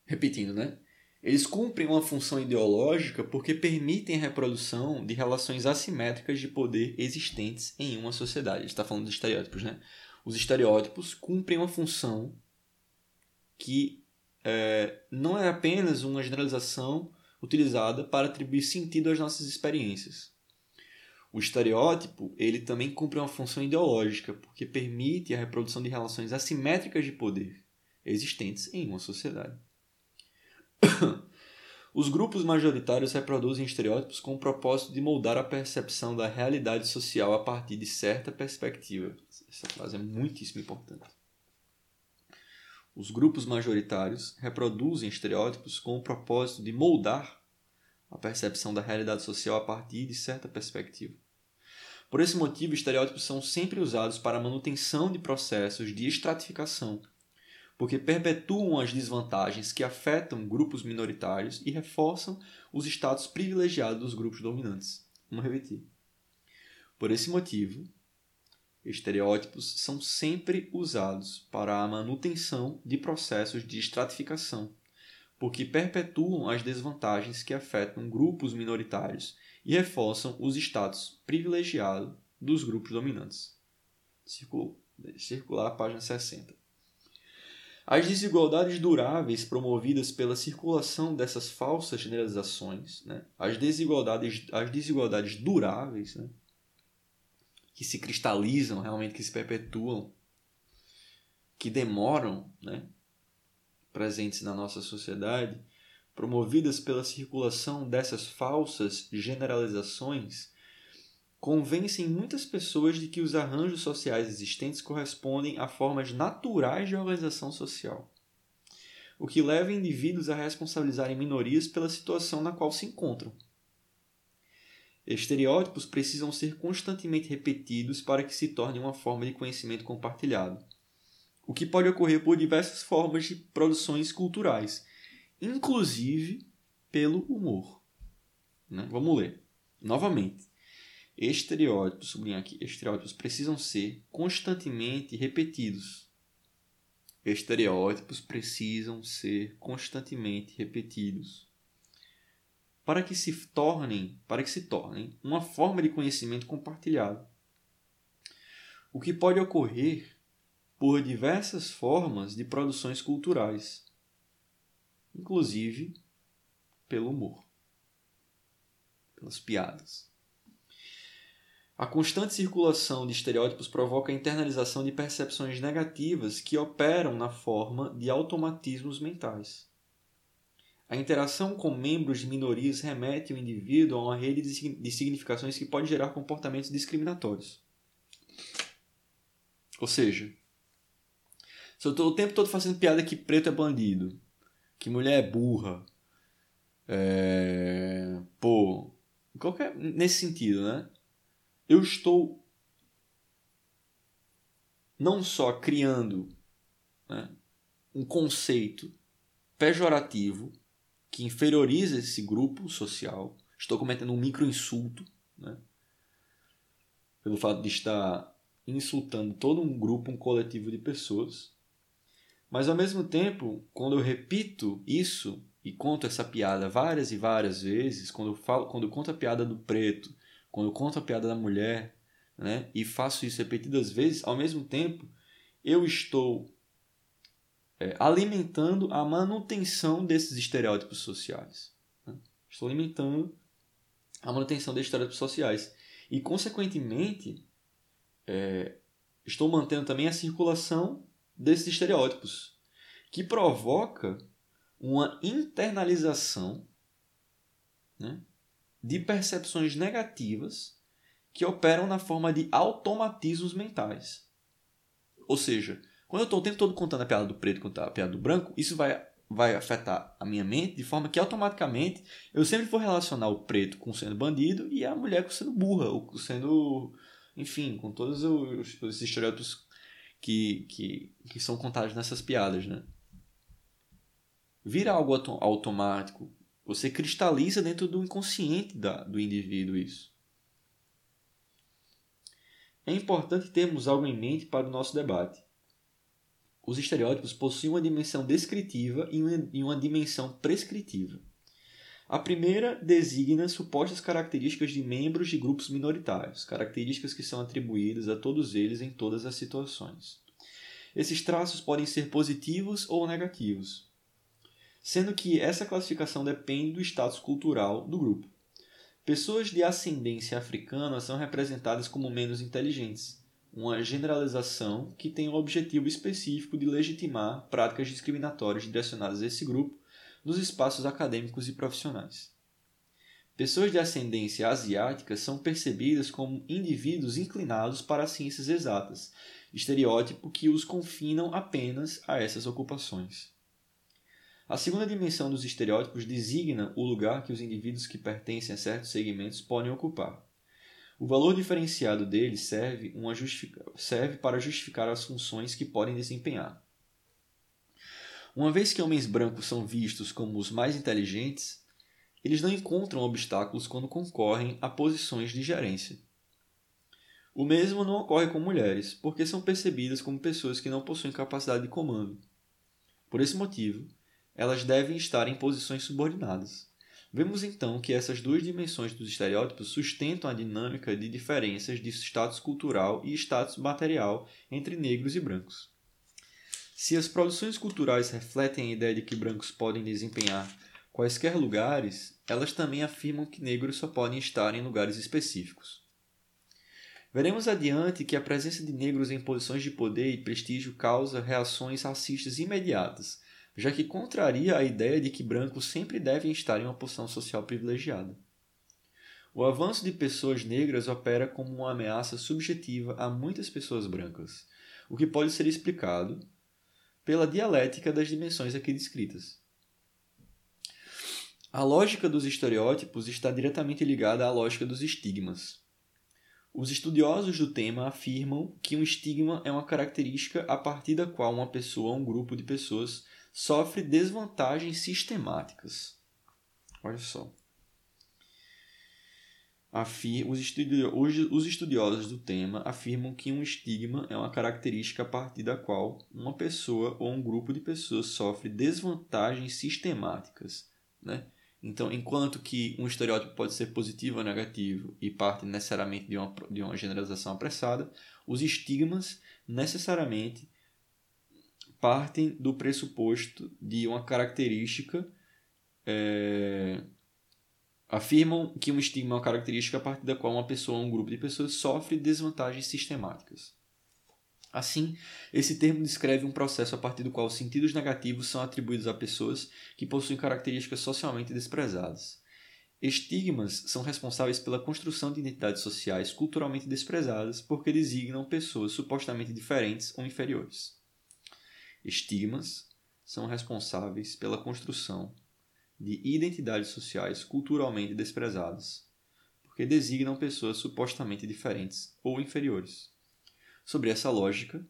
[SPEAKER 1] Repetindo, né? Eles cumprem uma função ideológica porque permitem a reprodução de relações assimétricas de poder existentes em uma sociedade. Está falando de estereótipos, né? Os estereótipos cumprem uma função que é, não é apenas uma generalização utilizada para atribuir sentido às nossas experiências. O estereótipo ele também cumpre uma função ideológica porque permite a reprodução de relações assimétricas de poder existentes em uma sociedade. Os grupos majoritários reproduzem estereótipos com o propósito de moldar a percepção da realidade social a partir de certa perspectiva. Essa frase é muitíssimo importante. Os grupos majoritários reproduzem estereótipos com o propósito de moldar a percepção da realidade social a partir de certa perspectiva. Por esse motivo, estereótipos são sempre usados para a manutenção de processos de estratificação porque perpetuam as desvantagens que afetam grupos minoritários e reforçam os status privilegiados dos grupos dominantes. Vamos repetir. Por esse motivo, estereótipos são sempre usados para a manutenção de processos de estratificação, porque perpetuam as desvantagens que afetam grupos minoritários e reforçam os status privilegiados dos grupos dominantes. Circular, página 60. As desigualdades duráveis promovidas pela circulação dessas falsas generalizações, né? as, desigualdades, as desigualdades duráveis, né? Que se cristalizam, realmente que se perpetuam, que demoram, né? presentes na nossa sociedade, promovidas pela circulação dessas falsas generalizações, convencem muitas pessoas de que os arranjos sociais existentes correspondem a formas naturais de organização social, o que leva indivíduos a responsabilizarem minorias pela situação na qual se encontram. Estereótipos precisam ser constantemente repetidos para que se tornem uma forma de conhecimento compartilhado, o que pode ocorrer por diversas formas de produções culturais, inclusive pelo humor. Né? Vamos ler. Novamente. Estereótipos, sublinha aqui, estereótipos precisam ser constantemente repetidos. Estereótipos precisam ser constantemente repetidos para que se tornem, para que se tornem uma forma de conhecimento compartilhado. o que pode ocorrer por diversas formas de produções culturais, inclusive pelo humor, pelas piadas. A constante circulação de estereótipos provoca a internalização de percepções negativas que operam na forma de automatismos mentais. A interação com membros de minorias remete o indivíduo a uma rede de significações que pode gerar comportamentos discriminatórios. Ou seja, se eu estou o tempo todo fazendo piada que preto é bandido, que mulher é burra, é... pô, qualquer nesse sentido, né? Eu estou não só criando né, um conceito pejorativo que inferioriza esse grupo social. Estou cometendo um microinsulto, né? Pelo fato de estar insultando todo um grupo, um coletivo de pessoas. Mas ao mesmo tempo, quando eu repito isso e conto essa piada várias e várias vezes, quando eu falo, quando eu conto a piada do preto, quando eu conto a piada da mulher, né, e faço isso repetidas vezes, ao mesmo tempo, eu estou é, alimentando a manutenção desses estereótipos sociais. Né? Estou alimentando a manutenção desses estereótipos sociais. E, consequentemente, é, estou mantendo também a circulação desses estereótipos, que provoca uma internalização né, de percepções negativas que operam na forma de automatismos mentais. Ou seja, quando eu estou o tempo todo contando a piada do preto e a piada do branco, isso vai, vai afetar a minha mente de forma que automaticamente eu sempre vou relacionar o preto com sendo bandido e a mulher com sendo burra, ou sendo. Enfim, com todos os, os estereótipos que, que, que são contados nessas piadas, né? Vira algo automático. Você cristaliza dentro do inconsciente da, do indivíduo isso. É importante termos algo em mente para o nosso debate. Os estereótipos possuem uma dimensão descritiva e uma dimensão prescritiva. A primeira designa supostas características de membros de grupos minoritários, características que são atribuídas a todos eles em todas as situações. Esses traços podem ser positivos ou negativos, sendo que essa classificação depende do status cultural do grupo. Pessoas de ascendência africana são representadas como menos inteligentes, uma generalização que tem o objetivo específico de legitimar práticas discriminatórias direcionadas a esse grupo nos espaços acadêmicos e profissionais. Pessoas de ascendência asiática são percebidas como indivíduos inclinados para as ciências exatas, estereótipo que os confinam apenas a essas ocupações. A segunda dimensão dos estereótipos designa o lugar que os indivíduos que pertencem a certos segmentos podem ocupar. O valor diferenciado dele serve, serve para justificar as funções que podem desempenhar. Uma vez que homens brancos são vistos como os mais inteligentes, eles não encontram obstáculos quando concorrem a posições de gerência. O mesmo não ocorre com mulheres, porque são percebidas como pessoas que não possuem capacidade de comando. Por esse motivo, elas devem estar em posições subordinadas. Vemos então que essas duas dimensões dos estereótipos sustentam a dinâmica de diferenças de status cultural e status material entre negros e brancos. Se as produções culturais refletem a ideia de que brancos podem desempenhar quaisquer lugares, elas também afirmam que negros só podem estar em lugares específicos. Veremos adiante que a presença de negros em posições de poder e prestígio causa reações racistas imediatas, já que contraria a ideia de que brancos sempre devem estar em uma posição social privilegiada. O avanço de pessoas negras opera como uma ameaça subjetiva a muitas pessoas brancas, o que pode ser explicado pela dialética das dimensões aqui descritas. A lógica dos estereótipos está diretamente ligada à lógica dos estigmas. Os estudiosos do tema afirmam que um estigma é uma característica a partir da qual uma pessoa ou um grupo de pessoas sofre desvantagens sistemáticas. Olha só. Afir, os, estudio, os estudiosos do tema afirmam que um estigma é uma característica a partir da qual uma pessoa ou um grupo de pessoas sofre desvantagens sistemáticas. Né? Então, enquanto que um estereótipo pode ser positivo ou negativo e parte necessariamente de uma, de uma generalização apressada, os estigmas necessariamente partem do pressuposto de uma característica. É, afirmam que um estigma é uma característica a partir da qual uma pessoa ou um grupo de pessoas sofre desvantagens sistemáticas. Assim, esse termo descreve um processo a partir do qual sentidos negativos são atribuídos a pessoas que possuem características socialmente desprezadas. Estigmas são responsáveis pela construção de identidades sociais culturalmente desprezadas porque designam pessoas supostamente diferentes ou inferiores. Estigmas são responsáveis pela construção de identidades sociais culturalmente desprezadas porque designam pessoas supostamente diferentes ou inferiores. Sobre essa lógica,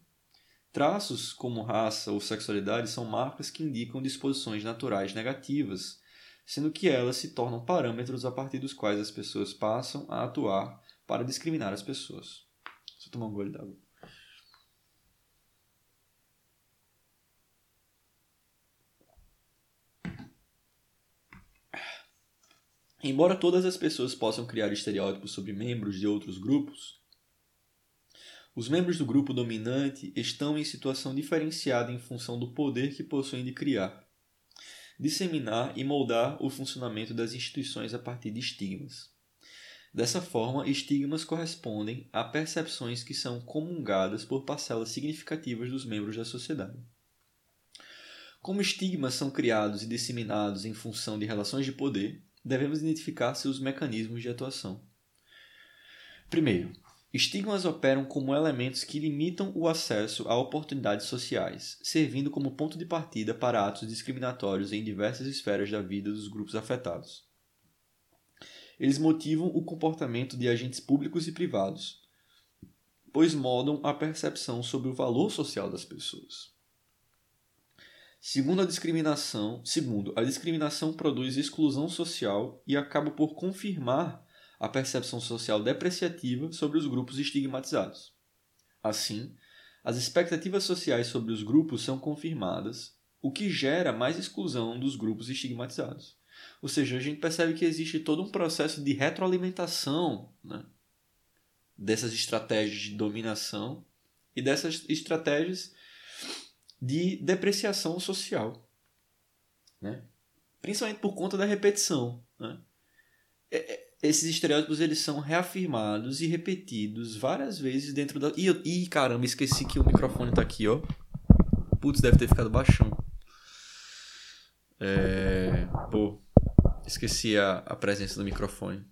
[SPEAKER 1] traços como raça ou sexualidade são marcas que indicam disposições naturais negativas, sendo que elas se tornam parâmetros a partir dos quais as pessoas passam a atuar para discriminar as pessoas. Eu tomar um gole d'água. Embora todas as pessoas possam criar estereótipos sobre membros de outros grupos, os membros do grupo dominante estão em situação diferenciada em função do poder que possuem de criar, disseminar e moldar o funcionamento das instituições a partir de estigmas. Dessa forma, estigmas correspondem a percepções que são comungadas por parcelas significativas dos membros da sociedade. Como estigmas são criados e disseminados em função de relações de poder, devemos identificar seus mecanismos de atuação. Primeiro, Estigmas operam como elementos que limitam o acesso a oportunidades sociais, servindo como ponto de partida para atos discriminatórios em diversas esferas da vida dos grupos afetados. Eles motivam o comportamento de agentes públicos e privados, pois moldam a percepção sobre o valor social das pessoas. Segundo a discriminação, segundo, a discriminação produz exclusão social e acaba por confirmar a percepção social depreciativa sobre os grupos estigmatizados. Assim, as expectativas sociais sobre os grupos são confirmadas, o que gera mais exclusão dos grupos estigmatizados. Ou seja, a gente percebe que existe todo um processo de retroalimentação né, dessas estratégias de dominação e dessas estratégias de depreciação social. Né? Principalmente por conta da repetição. Né? É, é esses estereótipos eles são reafirmados e repetidos várias vezes dentro da. Ih, caramba, esqueci que o microfone tá aqui, ó. Putz, deve ter ficado baixão. É. Pô, esqueci a, a presença do microfone.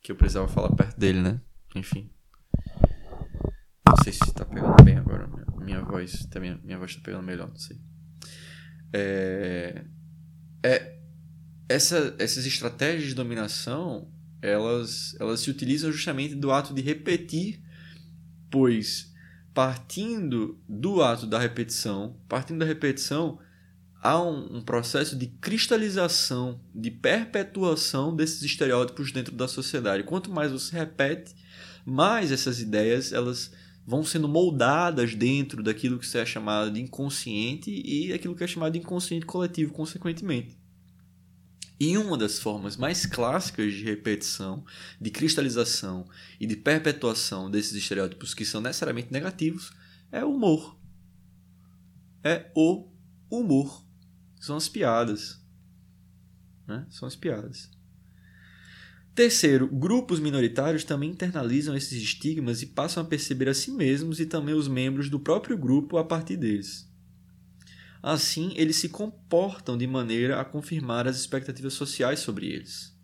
[SPEAKER 1] Que eu precisava falar perto dele, né? Enfim. Não sei se tá pegando bem agora. Minha, voz. Tá, minha, minha voz tá pegando melhor, não sei. É. É. Essa, essas estratégias de dominação elas, elas se utilizam justamente do ato de repetir, pois partindo do ato da repetição, partindo da repetição, há um, um, processo de cristalização, de perpetuação desses estereótipos dentro da sociedade. Quanto mais você repete, mais essas ideias elas vão sendo moldadas dentro daquilo que é chamado de inconsciente e aquilo que é chamado de inconsciente coletivo, consequentemente. E uma das formas mais clássicas de repetição, de cristalização e de perpetuação desses estereótipos que são necessariamente negativos é o humor. É o humor. São as piadas. Né? São as piadas. Terceiro, grupos minoritários também internalizam esses estigmas e passam a perceber a si mesmos e também os membros do próprio grupo a partir deles. Assim, eles se comportam de maneira a confirmar as expectativas sociais sobre eles.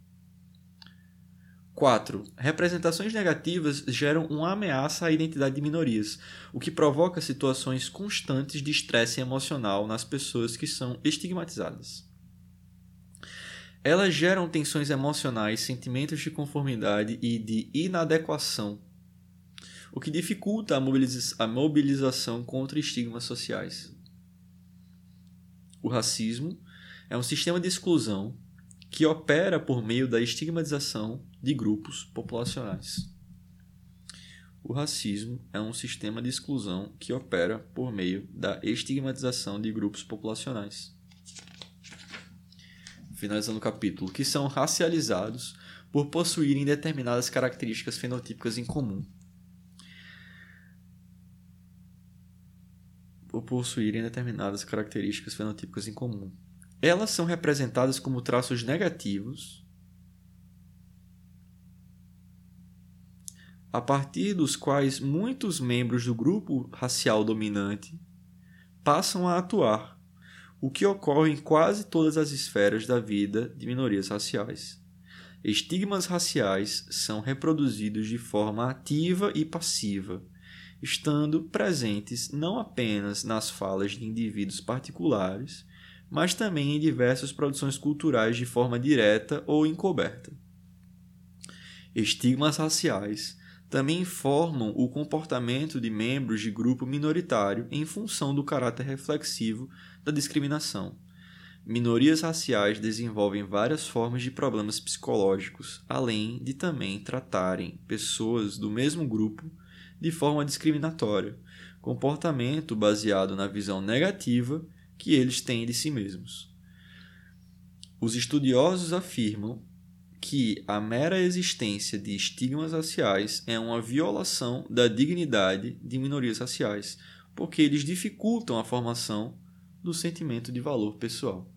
[SPEAKER 1] 4. Representações negativas geram uma ameaça à identidade de minorias, o que provoca situações constantes de estresse emocional nas pessoas que são estigmatizadas. Elas geram tensões emocionais, sentimentos de conformidade e de inadequação, o que dificulta a, mobiliza a mobilização contra estigmas sociais. O racismo é um sistema de exclusão que opera por meio da estigmatização de grupos populacionais. O racismo é um sistema de exclusão que opera por meio da estigmatização de grupos populacionais. Finalizando o capítulo, que são racializados por possuírem determinadas características fenotípicas em comum. Por possuírem determinadas características fenotípicas em comum. Elas são representadas como traços negativos a partir dos quais muitos membros do grupo racial dominante passam a atuar, o que ocorre em quase todas as esferas da vida de minorias raciais. Estigmas raciais são reproduzidos de forma ativa e passiva, estando presentes não apenas nas falas de indivíduos particulares, mas também em diversas produções culturais de forma direta ou encoberta. Estigmas raciais também informam o comportamento de membros de grupo minoritário em função do caráter reflexivo da discriminação. Minorias raciais desenvolvem várias formas de problemas psicológicos, além de também tratarem pessoas do mesmo grupo de forma discriminatória, comportamento baseado na visão negativa que eles têm de si mesmos. Os estudiosos afirmam que a mera existência de estigmas raciais é uma violação da dignidade de minorias raciais, porque eles dificultam a formação do sentimento de valor pessoal.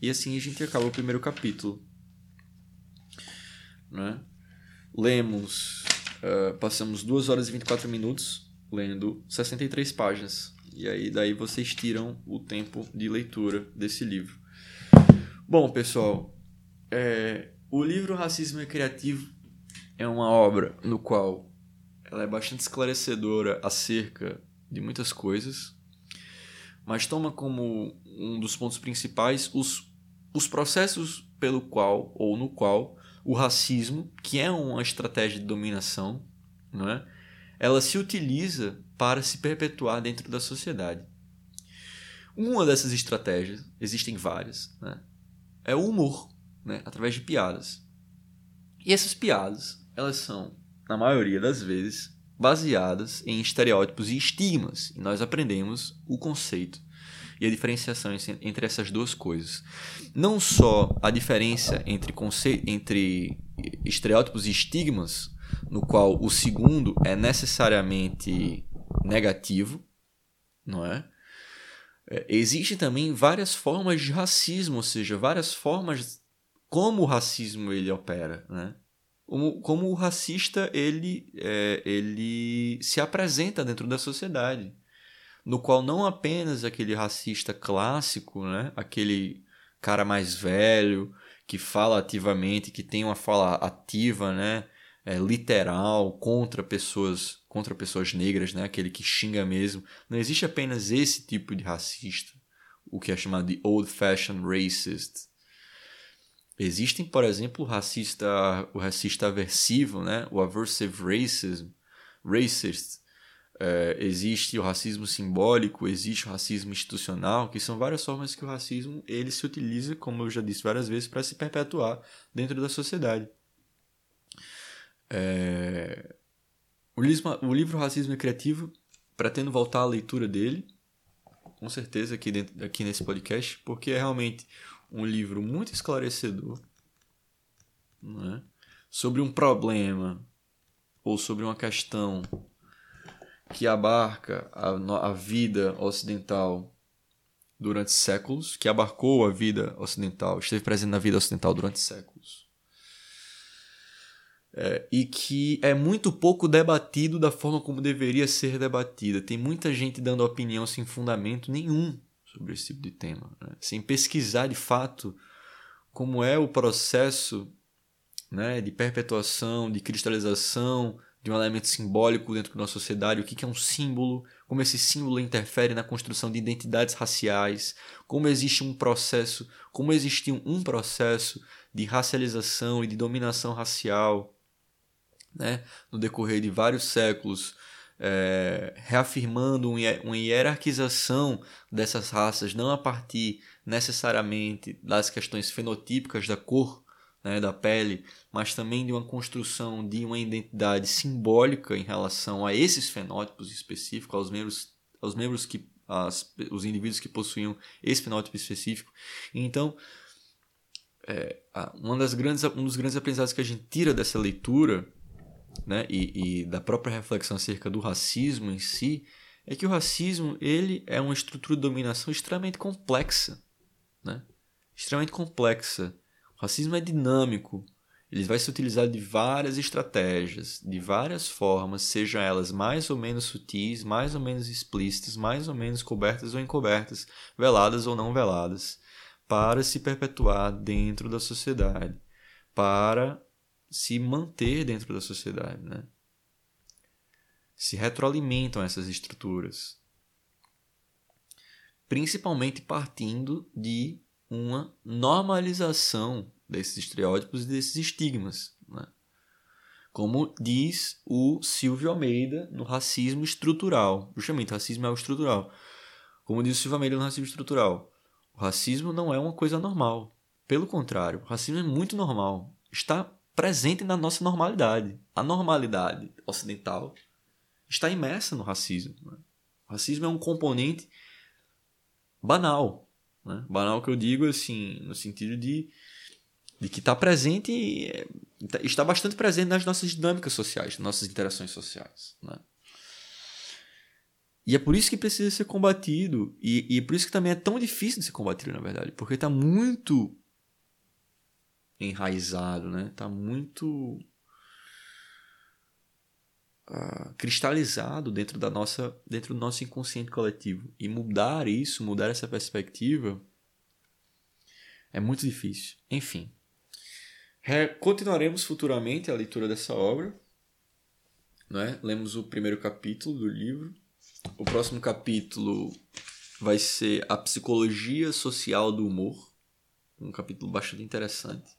[SPEAKER 1] E assim a gente acaba o primeiro capítulo. Né? Lemos, uh, passamos 2 horas e 24 minutos lendo 63 páginas. E aí daí vocês tiram o tempo de leitura desse livro. Bom, pessoal, é, o livro Racismo Recreativo é uma obra no qual ela é bastante esclarecedora acerca de muitas coisas, mas toma como um dos pontos principais os, os processos pelo qual ou no qual o racismo, que é uma estratégia de dominação, não é? ela se utiliza para se perpetuar dentro da sociedade. Uma dessas estratégias, existem várias, né? é o humor né, através de piadas. E essas piadas, elas são, na maioria das vezes, baseadas em estereótipos e estigmas. E nós aprendemos o conceito e a diferenciação entre essas duas coisas. Não só a diferença entre, entre estereótipos e estigmas, no qual o segundo é necessariamente negativo, não é? é Existem também várias formas de racismo, ou seja, várias formas como o racismo ele opera, né? Como, como o racista ele, é, ele se apresenta dentro da sociedade, no qual não apenas aquele racista clássico, né? Aquele cara mais velho que fala ativamente, que tem uma fala ativa, né? É, literal contra pessoas contra pessoas negras, né? Aquele que xinga mesmo. Não existe apenas esse tipo de racista, o que é chamado de old-fashioned racist, Existem, por exemplo, o racista, o racista aversivo, né? o aversive racism, racist. É, existe o racismo simbólico, existe o racismo institucional, que são várias formas que o racismo ele se utiliza, como eu já disse várias vezes, para se perpetuar dentro da sociedade. É... O, livro, o livro Racismo é Criativo, pretendo voltar à leitura dele, com certeza, aqui, dentro, aqui nesse podcast, porque é realmente um livro muito esclarecedor né, sobre um problema ou sobre uma questão que abarca a, a vida ocidental durante séculos, que abarcou a vida ocidental, esteve presente na vida ocidental durante séculos. É, e que é muito pouco debatido da forma como deveria ser debatida. Tem muita gente dando opinião sem fundamento nenhum sobre esse tipo de tema, né? sem pesquisar de fato como é o processo né, de perpetuação, de cristalização de um elemento simbólico dentro da nossa sociedade, o que é um símbolo, como esse símbolo interfere na construção de identidades raciais, como existe um processo, como existiu um processo de racialização e de dominação racial né, no decorrer de vários séculos é, reafirmando uma hierarquização dessas raças, não a partir necessariamente das questões fenotípicas da cor, né, da pele, mas também de uma construção de uma identidade simbólica em relação a esses fenótipos específicos, aos membros, aos membros que as, os indivíduos que possuíam esse fenótipo específico. Então, é, uma das grandes, um dos grandes aprendizados que a gente tira dessa leitura né, e, e da própria reflexão acerca do racismo em si é que o racismo ele é uma estrutura de dominação extremamente complexa, né? extremamente complexa. O racismo é dinâmico, ele vai se utilizar de várias estratégias, de várias formas, sejam elas mais ou menos sutis, mais ou menos explícitas, mais ou menos cobertas ou encobertas, veladas ou não veladas, para se perpetuar dentro da sociedade, para se manter dentro da sociedade, né? Se retroalimentam essas estruturas, principalmente partindo de uma normalização desses estereótipos e desses estigmas. Né? Como diz o Silvio Almeida no Racismo Estrutural. Justamente, racismo é o estrutural. Como diz o Silvio Almeida no Racismo Estrutural, o racismo não é uma coisa normal. Pelo contrário, o racismo é muito normal. Está presente na nossa normalidade. A normalidade ocidental está imersa no racismo. Né? O racismo é um componente banal. Né? Banal que eu digo assim, no sentido de de que está presente, está bastante presente nas nossas dinâmicas sociais, nas nossas interações sociais. Né? E é por isso que precisa ser combatido, e, e é por isso que também é tão difícil de ser combatido, na verdade, porque está muito enraizado, né? Está muito uh, cristalizado dentro da nossa, dentro do nosso inconsciente coletivo. E mudar isso, mudar essa perspectiva, é muito difícil. Enfim, Continuaremos futuramente a leitura dessa obra. Né? Lemos o primeiro capítulo do livro. O próximo capítulo vai ser A Psicologia Social do Humor. Um capítulo bastante interessante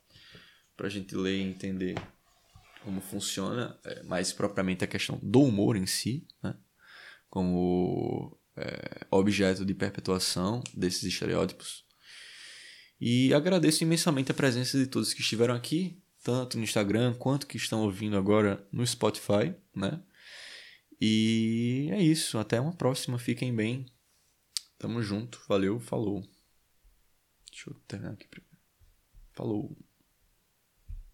[SPEAKER 1] para a gente ler e entender como funciona é, mais propriamente a questão do humor em si, né? como é, objeto de perpetuação desses estereótipos e agradeço imensamente a presença de todos que estiveram aqui, tanto no Instagram quanto que estão ouvindo agora no Spotify, né? E é isso, até uma próxima, fiquem bem. Tamo junto, valeu, falou. Deixa eu terminar aqui primeiro. Falou.